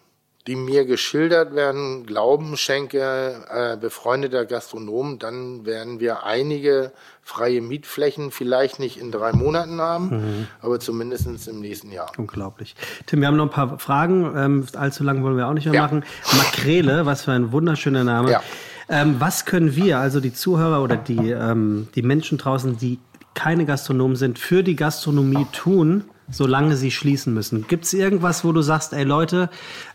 S3: die mir geschildert werden, Glauben schenke, äh, befreundeter Gastronom, dann werden wir einige freie Mietflächen vielleicht nicht in drei Monaten haben, mhm. aber zumindest im nächsten Jahr.
S1: Unglaublich. Tim, wir haben noch ein paar Fragen. Ähm, allzu lang wollen wir auch nicht mehr ja. machen. Makrele, was für ein wunderschöner Name. Ja. Ähm, was können wir, also die Zuhörer oder die, ähm, die Menschen draußen, die keine Gastronomen sind, für die Gastronomie tun, solange sie schließen müssen. Gibt es irgendwas, wo du sagst, ey Leute,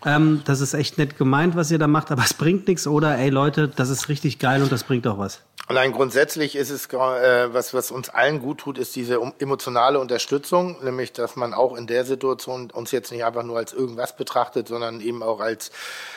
S1: ähm, das ist echt nett gemeint, was ihr da macht, aber es bringt nichts oder ey Leute, das ist richtig geil und das bringt auch was?
S3: Nein, grundsätzlich ist es, äh, was, was uns allen gut tut, ist diese emotionale Unterstützung, nämlich, dass man auch in der Situation uns jetzt nicht einfach nur als irgendwas betrachtet, sondern eben auch als,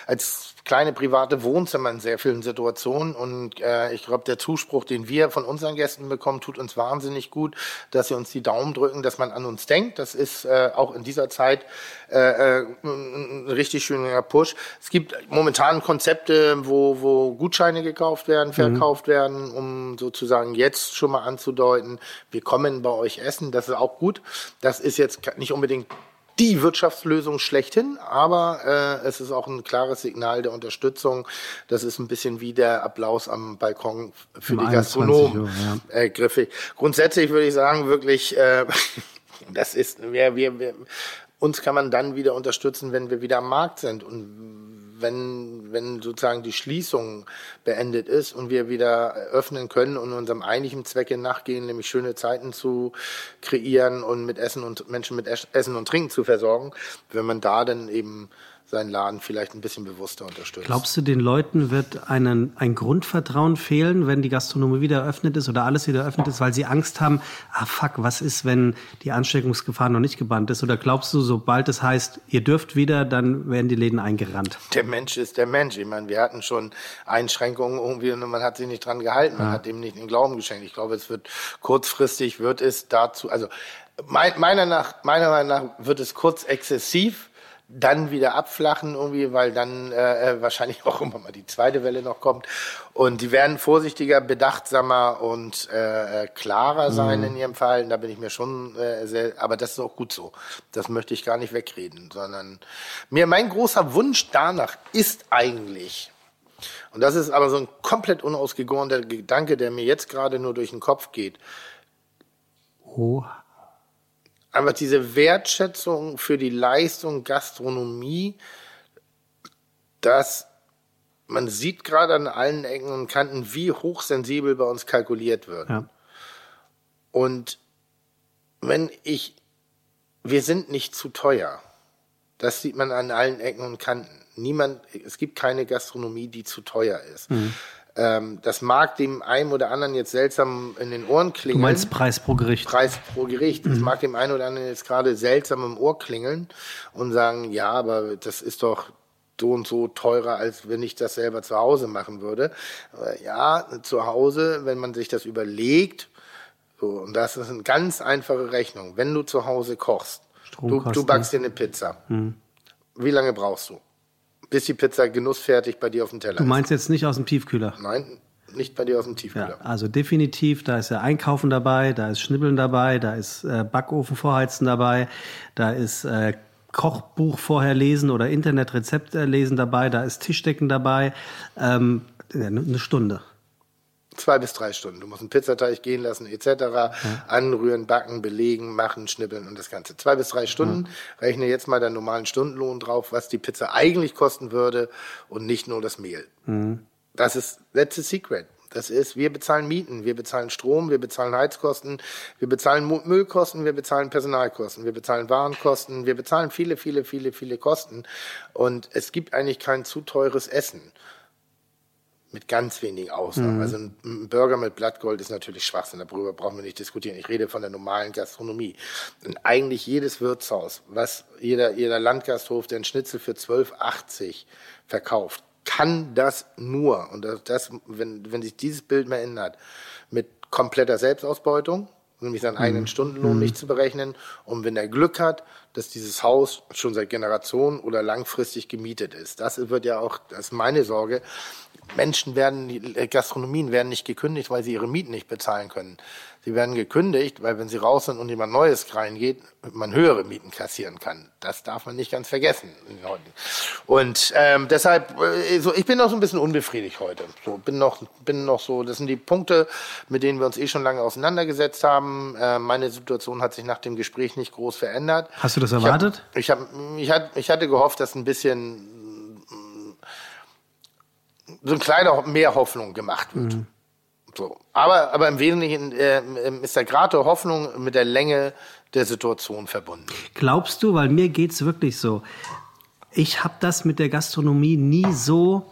S3: als kleine private Wohnzimmer in sehr vielen Situationen. Und äh, ich glaube, der Zuspruch, den wir von unseren Gästen bekommen, tut uns wahnsinnig gut, dass sie uns die Daumen drücken, dass man an uns denkt. Das ist äh, auch in dieser Zeit äh, äh, ein richtig schöner Push. Es gibt momentan Konzepte, wo, wo Gutscheine gekauft werden, mhm. verkauft mhm. werden, um sozusagen jetzt schon mal anzudeuten, wir kommen bei euch essen. Das ist auch gut. Das ist jetzt nicht unbedingt die Wirtschaftslösung schlechthin, aber äh, es ist auch ein klares Signal der Unterstützung. Das ist ein bisschen wie der Applaus am Balkon für um die Gastronomen ja. äh, griffig. Grundsätzlich würde ich sagen, wirklich, äh, das ist, wir, wir, wir, uns kann man dann wieder unterstützen, wenn wir wieder am Markt sind und wenn, wenn sozusagen die Schließung beendet ist und wir wieder öffnen können und unserem eigentlichen Zwecke nachgehen, nämlich schöne Zeiten zu kreieren und mit Essen und Menschen mit Essen und Trinken zu versorgen, wenn man da dann eben seinen Laden vielleicht ein bisschen bewusster unterstützt.
S1: Glaubst du, den Leuten wird einen, ein Grundvertrauen fehlen, wenn die Gastronomie wieder eröffnet ist oder alles wieder eröffnet ist, weil sie Angst haben, ah fuck, was ist, wenn die Ansteckungsgefahr noch nicht gebannt ist? Oder glaubst du, sobald es heißt, ihr dürft wieder, dann werden die Läden eingerannt?
S3: Der Mensch ist der Mensch. Ich meine, wir hatten schon Einschränkungen irgendwie und man hat sich nicht dran gehalten. Man ja. hat ihm nicht den Glauben geschenkt. Ich glaube, es wird kurzfristig, wird es dazu, also meiner, nach, meiner Meinung nach wird es kurz exzessiv dann wieder abflachen irgendwie, weil dann äh, äh, wahrscheinlich auch immer mal die zweite Welle noch kommt. Und die werden vorsichtiger, bedachtsamer und äh, äh, klarer sein mhm. in ihrem Verhalten. Da bin ich mir schon äh, sehr, aber das ist auch gut so. Das möchte ich gar nicht wegreden, sondern mir mein großer Wunsch danach ist eigentlich, und das ist aber so ein komplett unausgegorener Gedanke, der mir jetzt gerade nur durch den Kopf geht. Oh einfach diese Wertschätzung für die Leistung Gastronomie, dass man sieht gerade an allen Ecken und Kanten, wie hochsensibel bei uns kalkuliert wird. Ja. Und wenn ich, wir sind nicht zu teuer. Das sieht man an allen Ecken und Kanten. Niemand, es gibt keine Gastronomie, die zu teuer ist. Mhm. Ähm, das mag dem einen oder anderen jetzt seltsam in den Ohren klingeln.
S1: Du meinst Preis pro Gericht?
S3: Preis pro Gericht. Das mhm. mag dem einen oder anderen jetzt gerade seltsam im Ohr klingeln und sagen, ja, aber das ist doch so und so teurer, als wenn ich das selber zu Hause machen würde. Aber ja, zu Hause, wenn man sich das überlegt, so, und das ist eine ganz einfache Rechnung. Wenn du zu Hause kochst, du, du backst dir eine Pizza. Mhm. Wie lange brauchst du? Bis die Pizza genussfertig bei dir auf dem Teller ist.
S1: Du meinst jetzt nicht aus dem Tiefkühler?
S3: Nein, nicht bei dir aus dem Tiefkühler.
S1: Ja, also definitiv, da ist ja Einkaufen dabei, da ist Schnibbeln dabei, da ist äh, Backofen vorheizen dabei, da ist äh, Kochbuch vorher lesen oder Internetrezept lesen dabei, da ist Tischdecken dabei. Ähm, eine Stunde
S3: zwei bis drei Stunden. Du musst einen Pizzateig gehen lassen, etc. Ja. Anrühren, backen, belegen, machen, schnippeln und das Ganze. Zwei bis drei Stunden. Ja. Rechne jetzt mal deinen normalen Stundenlohn drauf, was die Pizza eigentlich kosten würde und nicht nur das Mehl. Mhm. Das ist, that's the secret. Das ist, wir bezahlen Mieten, wir bezahlen Strom, wir bezahlen Heizkosten, wir bezahlen Müllkosten, wir bezahlen Personalkosten, wir bezahlen Warenkosten, wir bezahlen viele, viele, viele, viele Kosten. Und es gibt eigentlich kein zu teures Essen. Mit ganz wenigen Ausnahmen. Mhm. Also ein Burger mit Blattgold ist natürlich Schwachsinn, darüber brauchen wir nicht diskutieren. Ich rede von der normalen Gastronomie. Und eigentlich jedes Wirtshaus, was jeder, jeder Landgasthof, der einen Schnitzel für 12,80 verkauft, kann das nur, und das, wenn, wenn sich dieses Bild mehr ändert, mit kompletter Selbstausbeutung, nämlich seinen eigenen mhm. Stundenlohn mhm. nicht zu berechnen. Und wenn er Glück hat, dass dieses Haus schon seit Generationen oder langfristig gemietet ist. Das wird ja auch, das ist meine Sorge, Menschen werden, Gastronomien werden nicht gekündigt, weil sie ihre Mieten nicht bezahlen können. Sie werden gekündigt, weil wenn sie raus sind und jemand Neues reingeht, man höhere Mieten kassieren kann. Das darf man nicht ganz vergessen. Und ähm, deshalb, äh, so, ich bin noch so ein bisschen unbefriedigt heute. So, bin noch, bin noch so, das sind die Punkte, mit denen wir uns eh schon lange auseinandergesetzt haben. Äh, meine Situation hat sich nach dem Gespräch nicht groß verändert.
S1: Hast du das erwartet?
S3: Ich, hab, ich, hab, ich, hatte gehofft, dass ein bisschen so ein kleiner mehr Hoffnung gemacht wird. Mhm. So. Aber, aber im Wesentlichen äh, ist der Grad der Hoffnung mit der Länge der Situation verbunden.
S1: Glaubst du, weil mir geht's wirklich so, ich habe das mit der Gastronomie nie so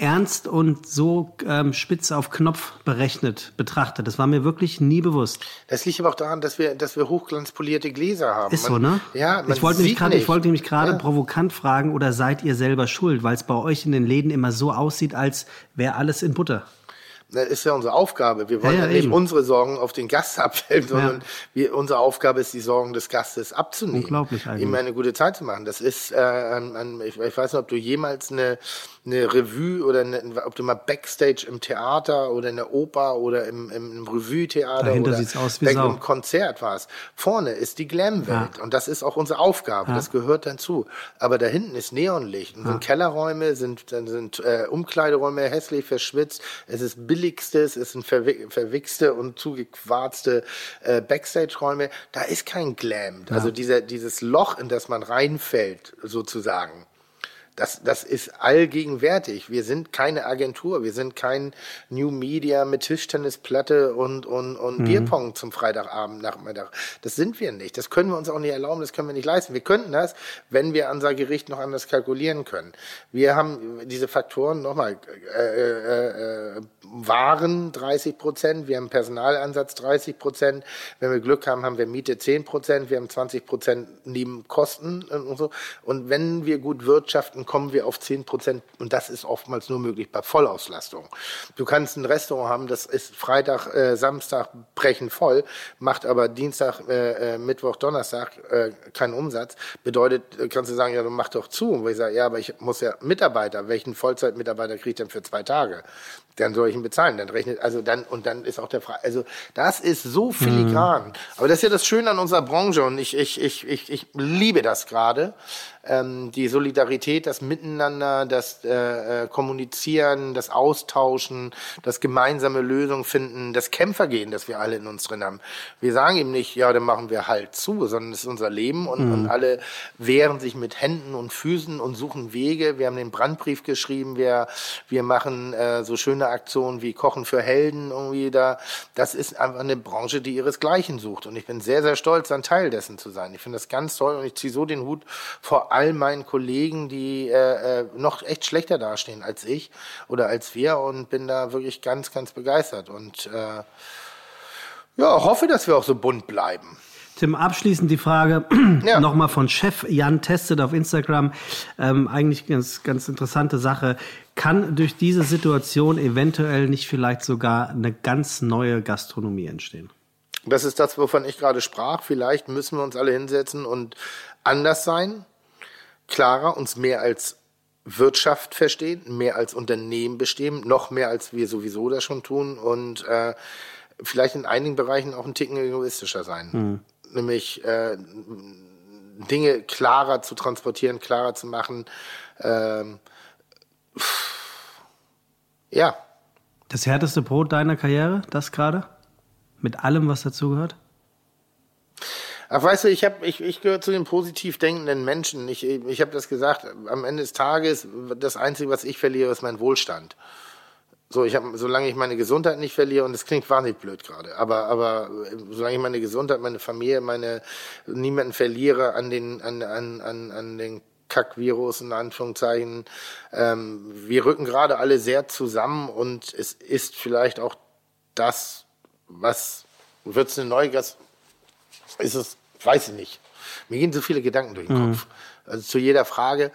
S1: ernst und so ähm, spitz auf Knopf berechnet betrachtet. Das war mir wirklich nie bewusst.
S3: Das liegt aber auch daran, dass wir, dass wir hochglanzpolierte Gläser haben.
S1: Ist man, so, ne?
S3: Ja,
S1: ich wollte mich grad, ich wollte nämlich gerade ja. provokant fragen, oder seid ihr selber schuld, weil es bei euch in den Läden immer so aussieht, als wäre alles in Butter?
S3: Das ist ja unsere Aufgabe. Wir wollen ja, ja, ja nicht eben. unsere Sorgen auf den Gast abwälzen, sondern wir, unsere Aufgabe ist, die Sorgen des Gastes abzunehmen.
S1: Unglaublich eigentlich.
S3: Ihm eine gute Zeit zu machen. Das ist, äh, ein, ein, ich, ich weiß nicht, ob du jemals eine eine Revue oder eine, ob du mal Backstage im Theater oder in der Oper oder im, im Revue-Theater
S1: Dahinter oder aus wie
S3: im Konzert warst. Vorne ist die Glam-Welt ja. und das ist auch unsere Aufgabe. Ja. Das gehört dazu. Aber da hinten ist Neonlicht und ja. sind Kellerräume, sind, sind äh, Umkleideräume hässlich verschwitzt. Es ist billigstes, es sind verwi verwichste und zugequarzte äh, Backstage-Räume. Da ist kein Glam. Also dieser, dieses Loch, in das man reinfällt, sozusagen das, das ist allgegenwärtig. Wir sind keine Agentur, wir sind kein New Media mit Tischtennisplatte und, und, und mhm. Bierpong zum Freitagabend, Nachmittag. Das sind wir nicht. Das können wir uns auch nicht erlauben, das können wir nicht leisten. Wir könnten das, wenn wir unser Gericht noch anders kalkulieren können. Wir haben diese Faktoren nochmal, äh, äh, äh, Waren 30 Prozent, wir haben Personalansatz 30 Prozent. Wenn wir Glück haben, haben wir Miete 10 Prozent, wir haben 20 Prozent neben Kosten und so. Und wenn wir gut wirtschaften, kommen wir auf 10 Prozent und das ist oftmals nur möglich bei Vollauslastung. Du kannst ein Restaurant haben, das ist Freitag, äh, Samstag brechen voll, macht aber Dienstag, äh, äh, Mittwoch, Donnerstag äh, keinen Umsatz. Bedeutet, äh, kannst du sagen, ja, du mach doch zu. Und ich sage, ja, aber ich muss ja Mitarbeiter, welchen Vollzeitmitarbeiter kriege ich denn für zwei Tage? Dann soll ich ihn bezahlen. Dann rechnet, also dann, und dann ist auch der Frage, also das ist so filigran. Mhm. Aber das ist ja das Schöne an unserer Branche und ich, ich, ich, ich, ich liebe das gerade ähm, die Solidarität, das Miteinander, das äh, äh, Kommunizieren, das Austauschen, das gemeinsame Lösung finden, das Kämpfergehen, das wir alle in uns drin haben. Wir sagen ihm nicht, ja, dann machen wir halt zu, sondern es ist unser Leben und, mhm. und alle wehren sich mit Händen und Füßen und suchen Wege. Wir haben den Brandbrief geschrieben, wir, wir machen äh, so schöne Aktionen wie Kochen für Helden irgendwie da. Das ist einfach eine Branche, die ihresgleichen sucht. Und ich bin sehr, sehr stolz, ein Teil dessen zu sein. Ich finde das ganz toll und ich ziehe so den Hut vor all meinen Kollegen, die äh, äh, noch echt schlechter dastehen als ich oder als wir und bin da wirklich ganz, ganz begeistert und äh, ja, hoffe, dass wir auch so bunt bleiben.
S1: Tim, abschließend die Frage ja. nochmal von Chef Jan Testet auf Instagram. Ähm, eigentlich ganz, ganz interessante Sache. Kann durch diese Situation eventuell nicht vielleicht sogar eine ganz neue Gastronomie entstehen?
S3: Das ist das, wovon ich gerade sprach. Vielleicht müssen wir uns alle hinsetzen und anders sein klarer, uns mehr als Wirtschaft verstehen, mehr als Unternehmen bestehen, noch mehr als wir sowieso das schon tun und äh, vielleicht in einigen Bereichen auch ein Ticken egoistischer sein. Mhm. Nämlich äh, Dinge klarer zu transportieren, klarer zu machen. Ähm, ja.
S1: Das härteste Brot deiner Karriere, das gerade? Mit allem, was dazugehört?
S3: Ach, weißt du, ich habe, ich, ich gehöre zu den positiv denkenden Menschen. Ich, ich habe das gesagt. Am Ende des Tages, das Einzige, was ich verliere, ist mein Wohlstand. So, ich habe, solange ich meine Gesundheit nicht verliere, und das klingt wahnsinnig blöd gerade, aber, aber solange ich meine Gesundheit, meine Familie, meine niemanden verliere an den, an, an, an, an den Kackvirus in Anführungszeichen. Ähm, wir rücken gerade alle sehr zusammen und es ist vielleicht auch das, was wird es eine neue Gas ist es weiß ich nicht. Mir gehen so viele Gedanken durch den mhm. Kopf. Also zu jeder Frage.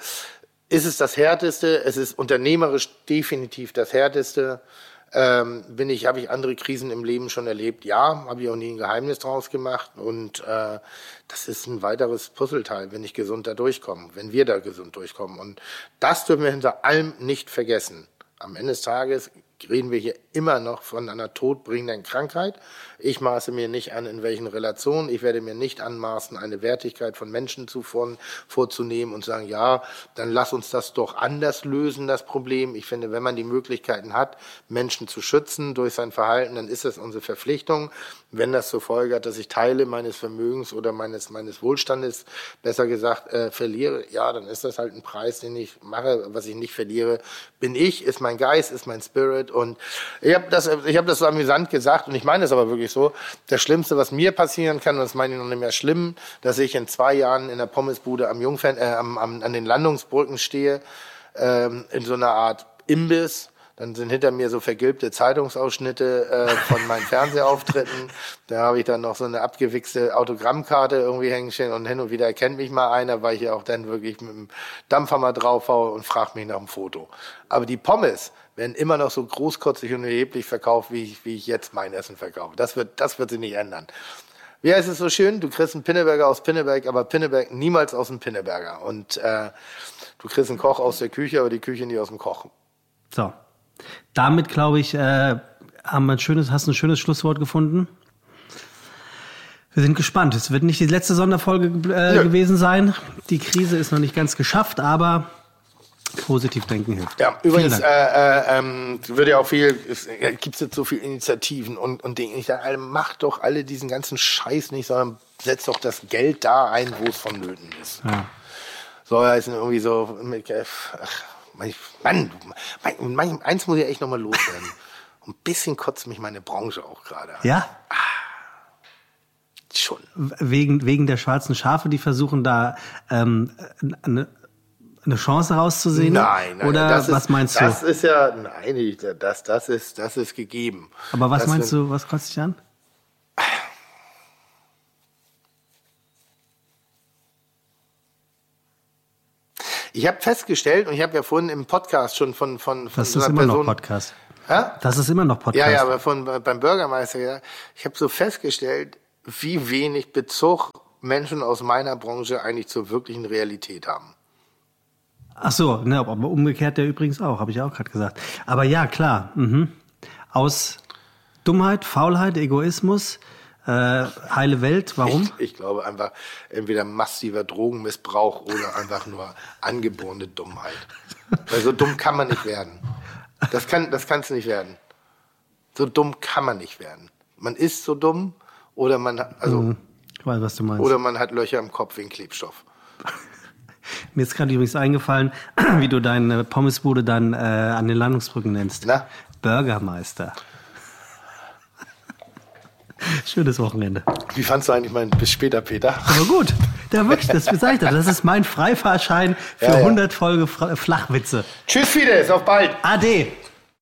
S3: Ist es das Härteste? Es ist unternehmerisch definitiv das Härteste. Ähm, bin ich, habe ich andere Krisen im Leben schon erlebt? Ja, habe ich auch nie ein Geheimnis draus gemacht. Und äh, das ist ein weiteres Puzzleteil, wenn ich gesund da durchkomme, wenn wir da gesund durchkommen. Und das dürfen wir hinter allem nicht vergessen. Am Ende des Tages reden wir hier immer noch von einer todbringenden Krankheit. Ich maße mir nicht an, in welchen Relationen. Ich werde mir nicht anmaßen, eine Wertigkeit von Menschen zu vor, vorzunehmen und sagen, ja, dann lass uns das doch anders lösen, das Problem. Ich finde, wenn man die Möglichkeiten hat, Menschen zu schützen durch sein Verhalten, dann ist es unsere Verpflichtung. Wenn das zur Folge hat, dass ich Teile meines Vermögens oder meines, meines Wohlstandes, besser gesagt, äh, verliere, ja, dann ist das halt ein Preis, den ich mache. Was ich nicht verliere, bin ich, ist mein Geist, ist mein Spirit. Und ich habe das, ich hab das so amüsant gesagt und ich meine es aber wirklich so. Das Schlimmste, was mir passieren kann, und das meine ich noch nicht mehr schlimm, dass ich in zwei Jahren in der Pommesbude am Jungfern, äh, am, am, an den Landungsbrücken stehe, ähm, in so einer Art Imbiss dann sind hinter mir so vergilbte Zeitungsausschnitte äh, von meinen Fernsehauftritten. Da habe ich dann noch so eine abgewichste Autogrammkarte irgendwie hängen stehen und hin und wieder erkennt mich mal einer, weil ich ja auch dann wirklich mit dem Dampfhammer draufhaue und fragt mich nach dem Foto. Aber die Pommes werden immer noch so großkotzig und erheblich verkauft, wie ich, wie ich jetzt mein Essen verkaufe. Das wird, das wird sich nicht ändern. Wie heißt es so schön? Du kriegst einen Pinneberger aus Pinneberg, aber Pinneberg niemals aus dem Pinneberger. Und äh, du kriegst einen Koch aus der Küche, aber die Küche nie aus dem Koch.
S1: So, damit, glaube ich, äh, haben wir ein schönes, hast ein schönes Schlusswort gefunden. Wir sind gespannt. Es wird nicht die letzte Sonderfolge äh, gewesen sein. Die Krise ist noch nicht ganz geschafft, aber positiv denken hilft.
S3: Ja, übrigens äh, äh, ähm, wird ja auch viel, es äh, gibt jetzt so viele Initiativen und, und Dinge. Ich sage, macht doch alle diesen ganzen Scheiß nicht, sondern setzt doch das Geld da ein, wo es vonnöten ist. Ja. Soll heißen irgendwie so mit, ach, Mann, mein, eins muss ich echt nochmal loswerden. Ein bisschen kotzt mich meine Branche auch gerade.
S1: Ja? Ah, schon. Wegen, wegen der schwarzen Schafe, die versuchen da ähm, eine, eine Chance rauszusehen?
S3: Nein, nein.
S1: Oder was ist, meinst
S3: du? Das ist ja, nein, das, das, ist, das ist gegeben.
S1: Aber was
S3: das
S1: meinst du, was kotzt dich an?
S3: Ich habe festgestellt, und ich habe ja vorhin im Podcast schon von von, von
S1: das ist immer Person, noch Podcast. Ja? Das ist immer noch Podcast.
S3: Ja, ja, aber von beim Bürgermeister, ja. Ich habe so festgestellt, wie wenig Bezug Menschen aus meiner Branche eigentlich zur wirklichen Realität haben.
S1: Ach so, ne, aber umgekehrt der übrigens auch, habe ich auch gerade gesagt. Aber ja, klar. Mhm. Aus Dummheit, Faulheit, Egoismus, äh, heile Welt. Warum?
S3: Ich, ich, glaube einfach entweder massiver Drogenmissbrauch oder einfach nur angeborene Dummheit. Weil so dumm kann man nicht werden. Das kann, das kannst du nicht werden. So dumm kann man nicht werden. Man ist so dumm oder man hat, also, mhm.
S1: ich weiß, was du meinst.
S3: oder man hat Löcher im Kopf wegen Klebstoff.
S1: Mir ist gerade übrigens eingefallen, wie du deine Pommesbude dann äh, an den Landungsbrücken nennst.
S3: Na?
S1: Bürgermeister. Schönes Wochenende.
S3: Wie fandst du eigentlich mein Bis später, Peter?
S1: Aber gut, da wirklich, das bezeichnet. Das ist mein Freifahrschein für ja, ja. 100 Folge Flachwitze.
S3: Tschüss, Fides, auf bald.
S1: Ade.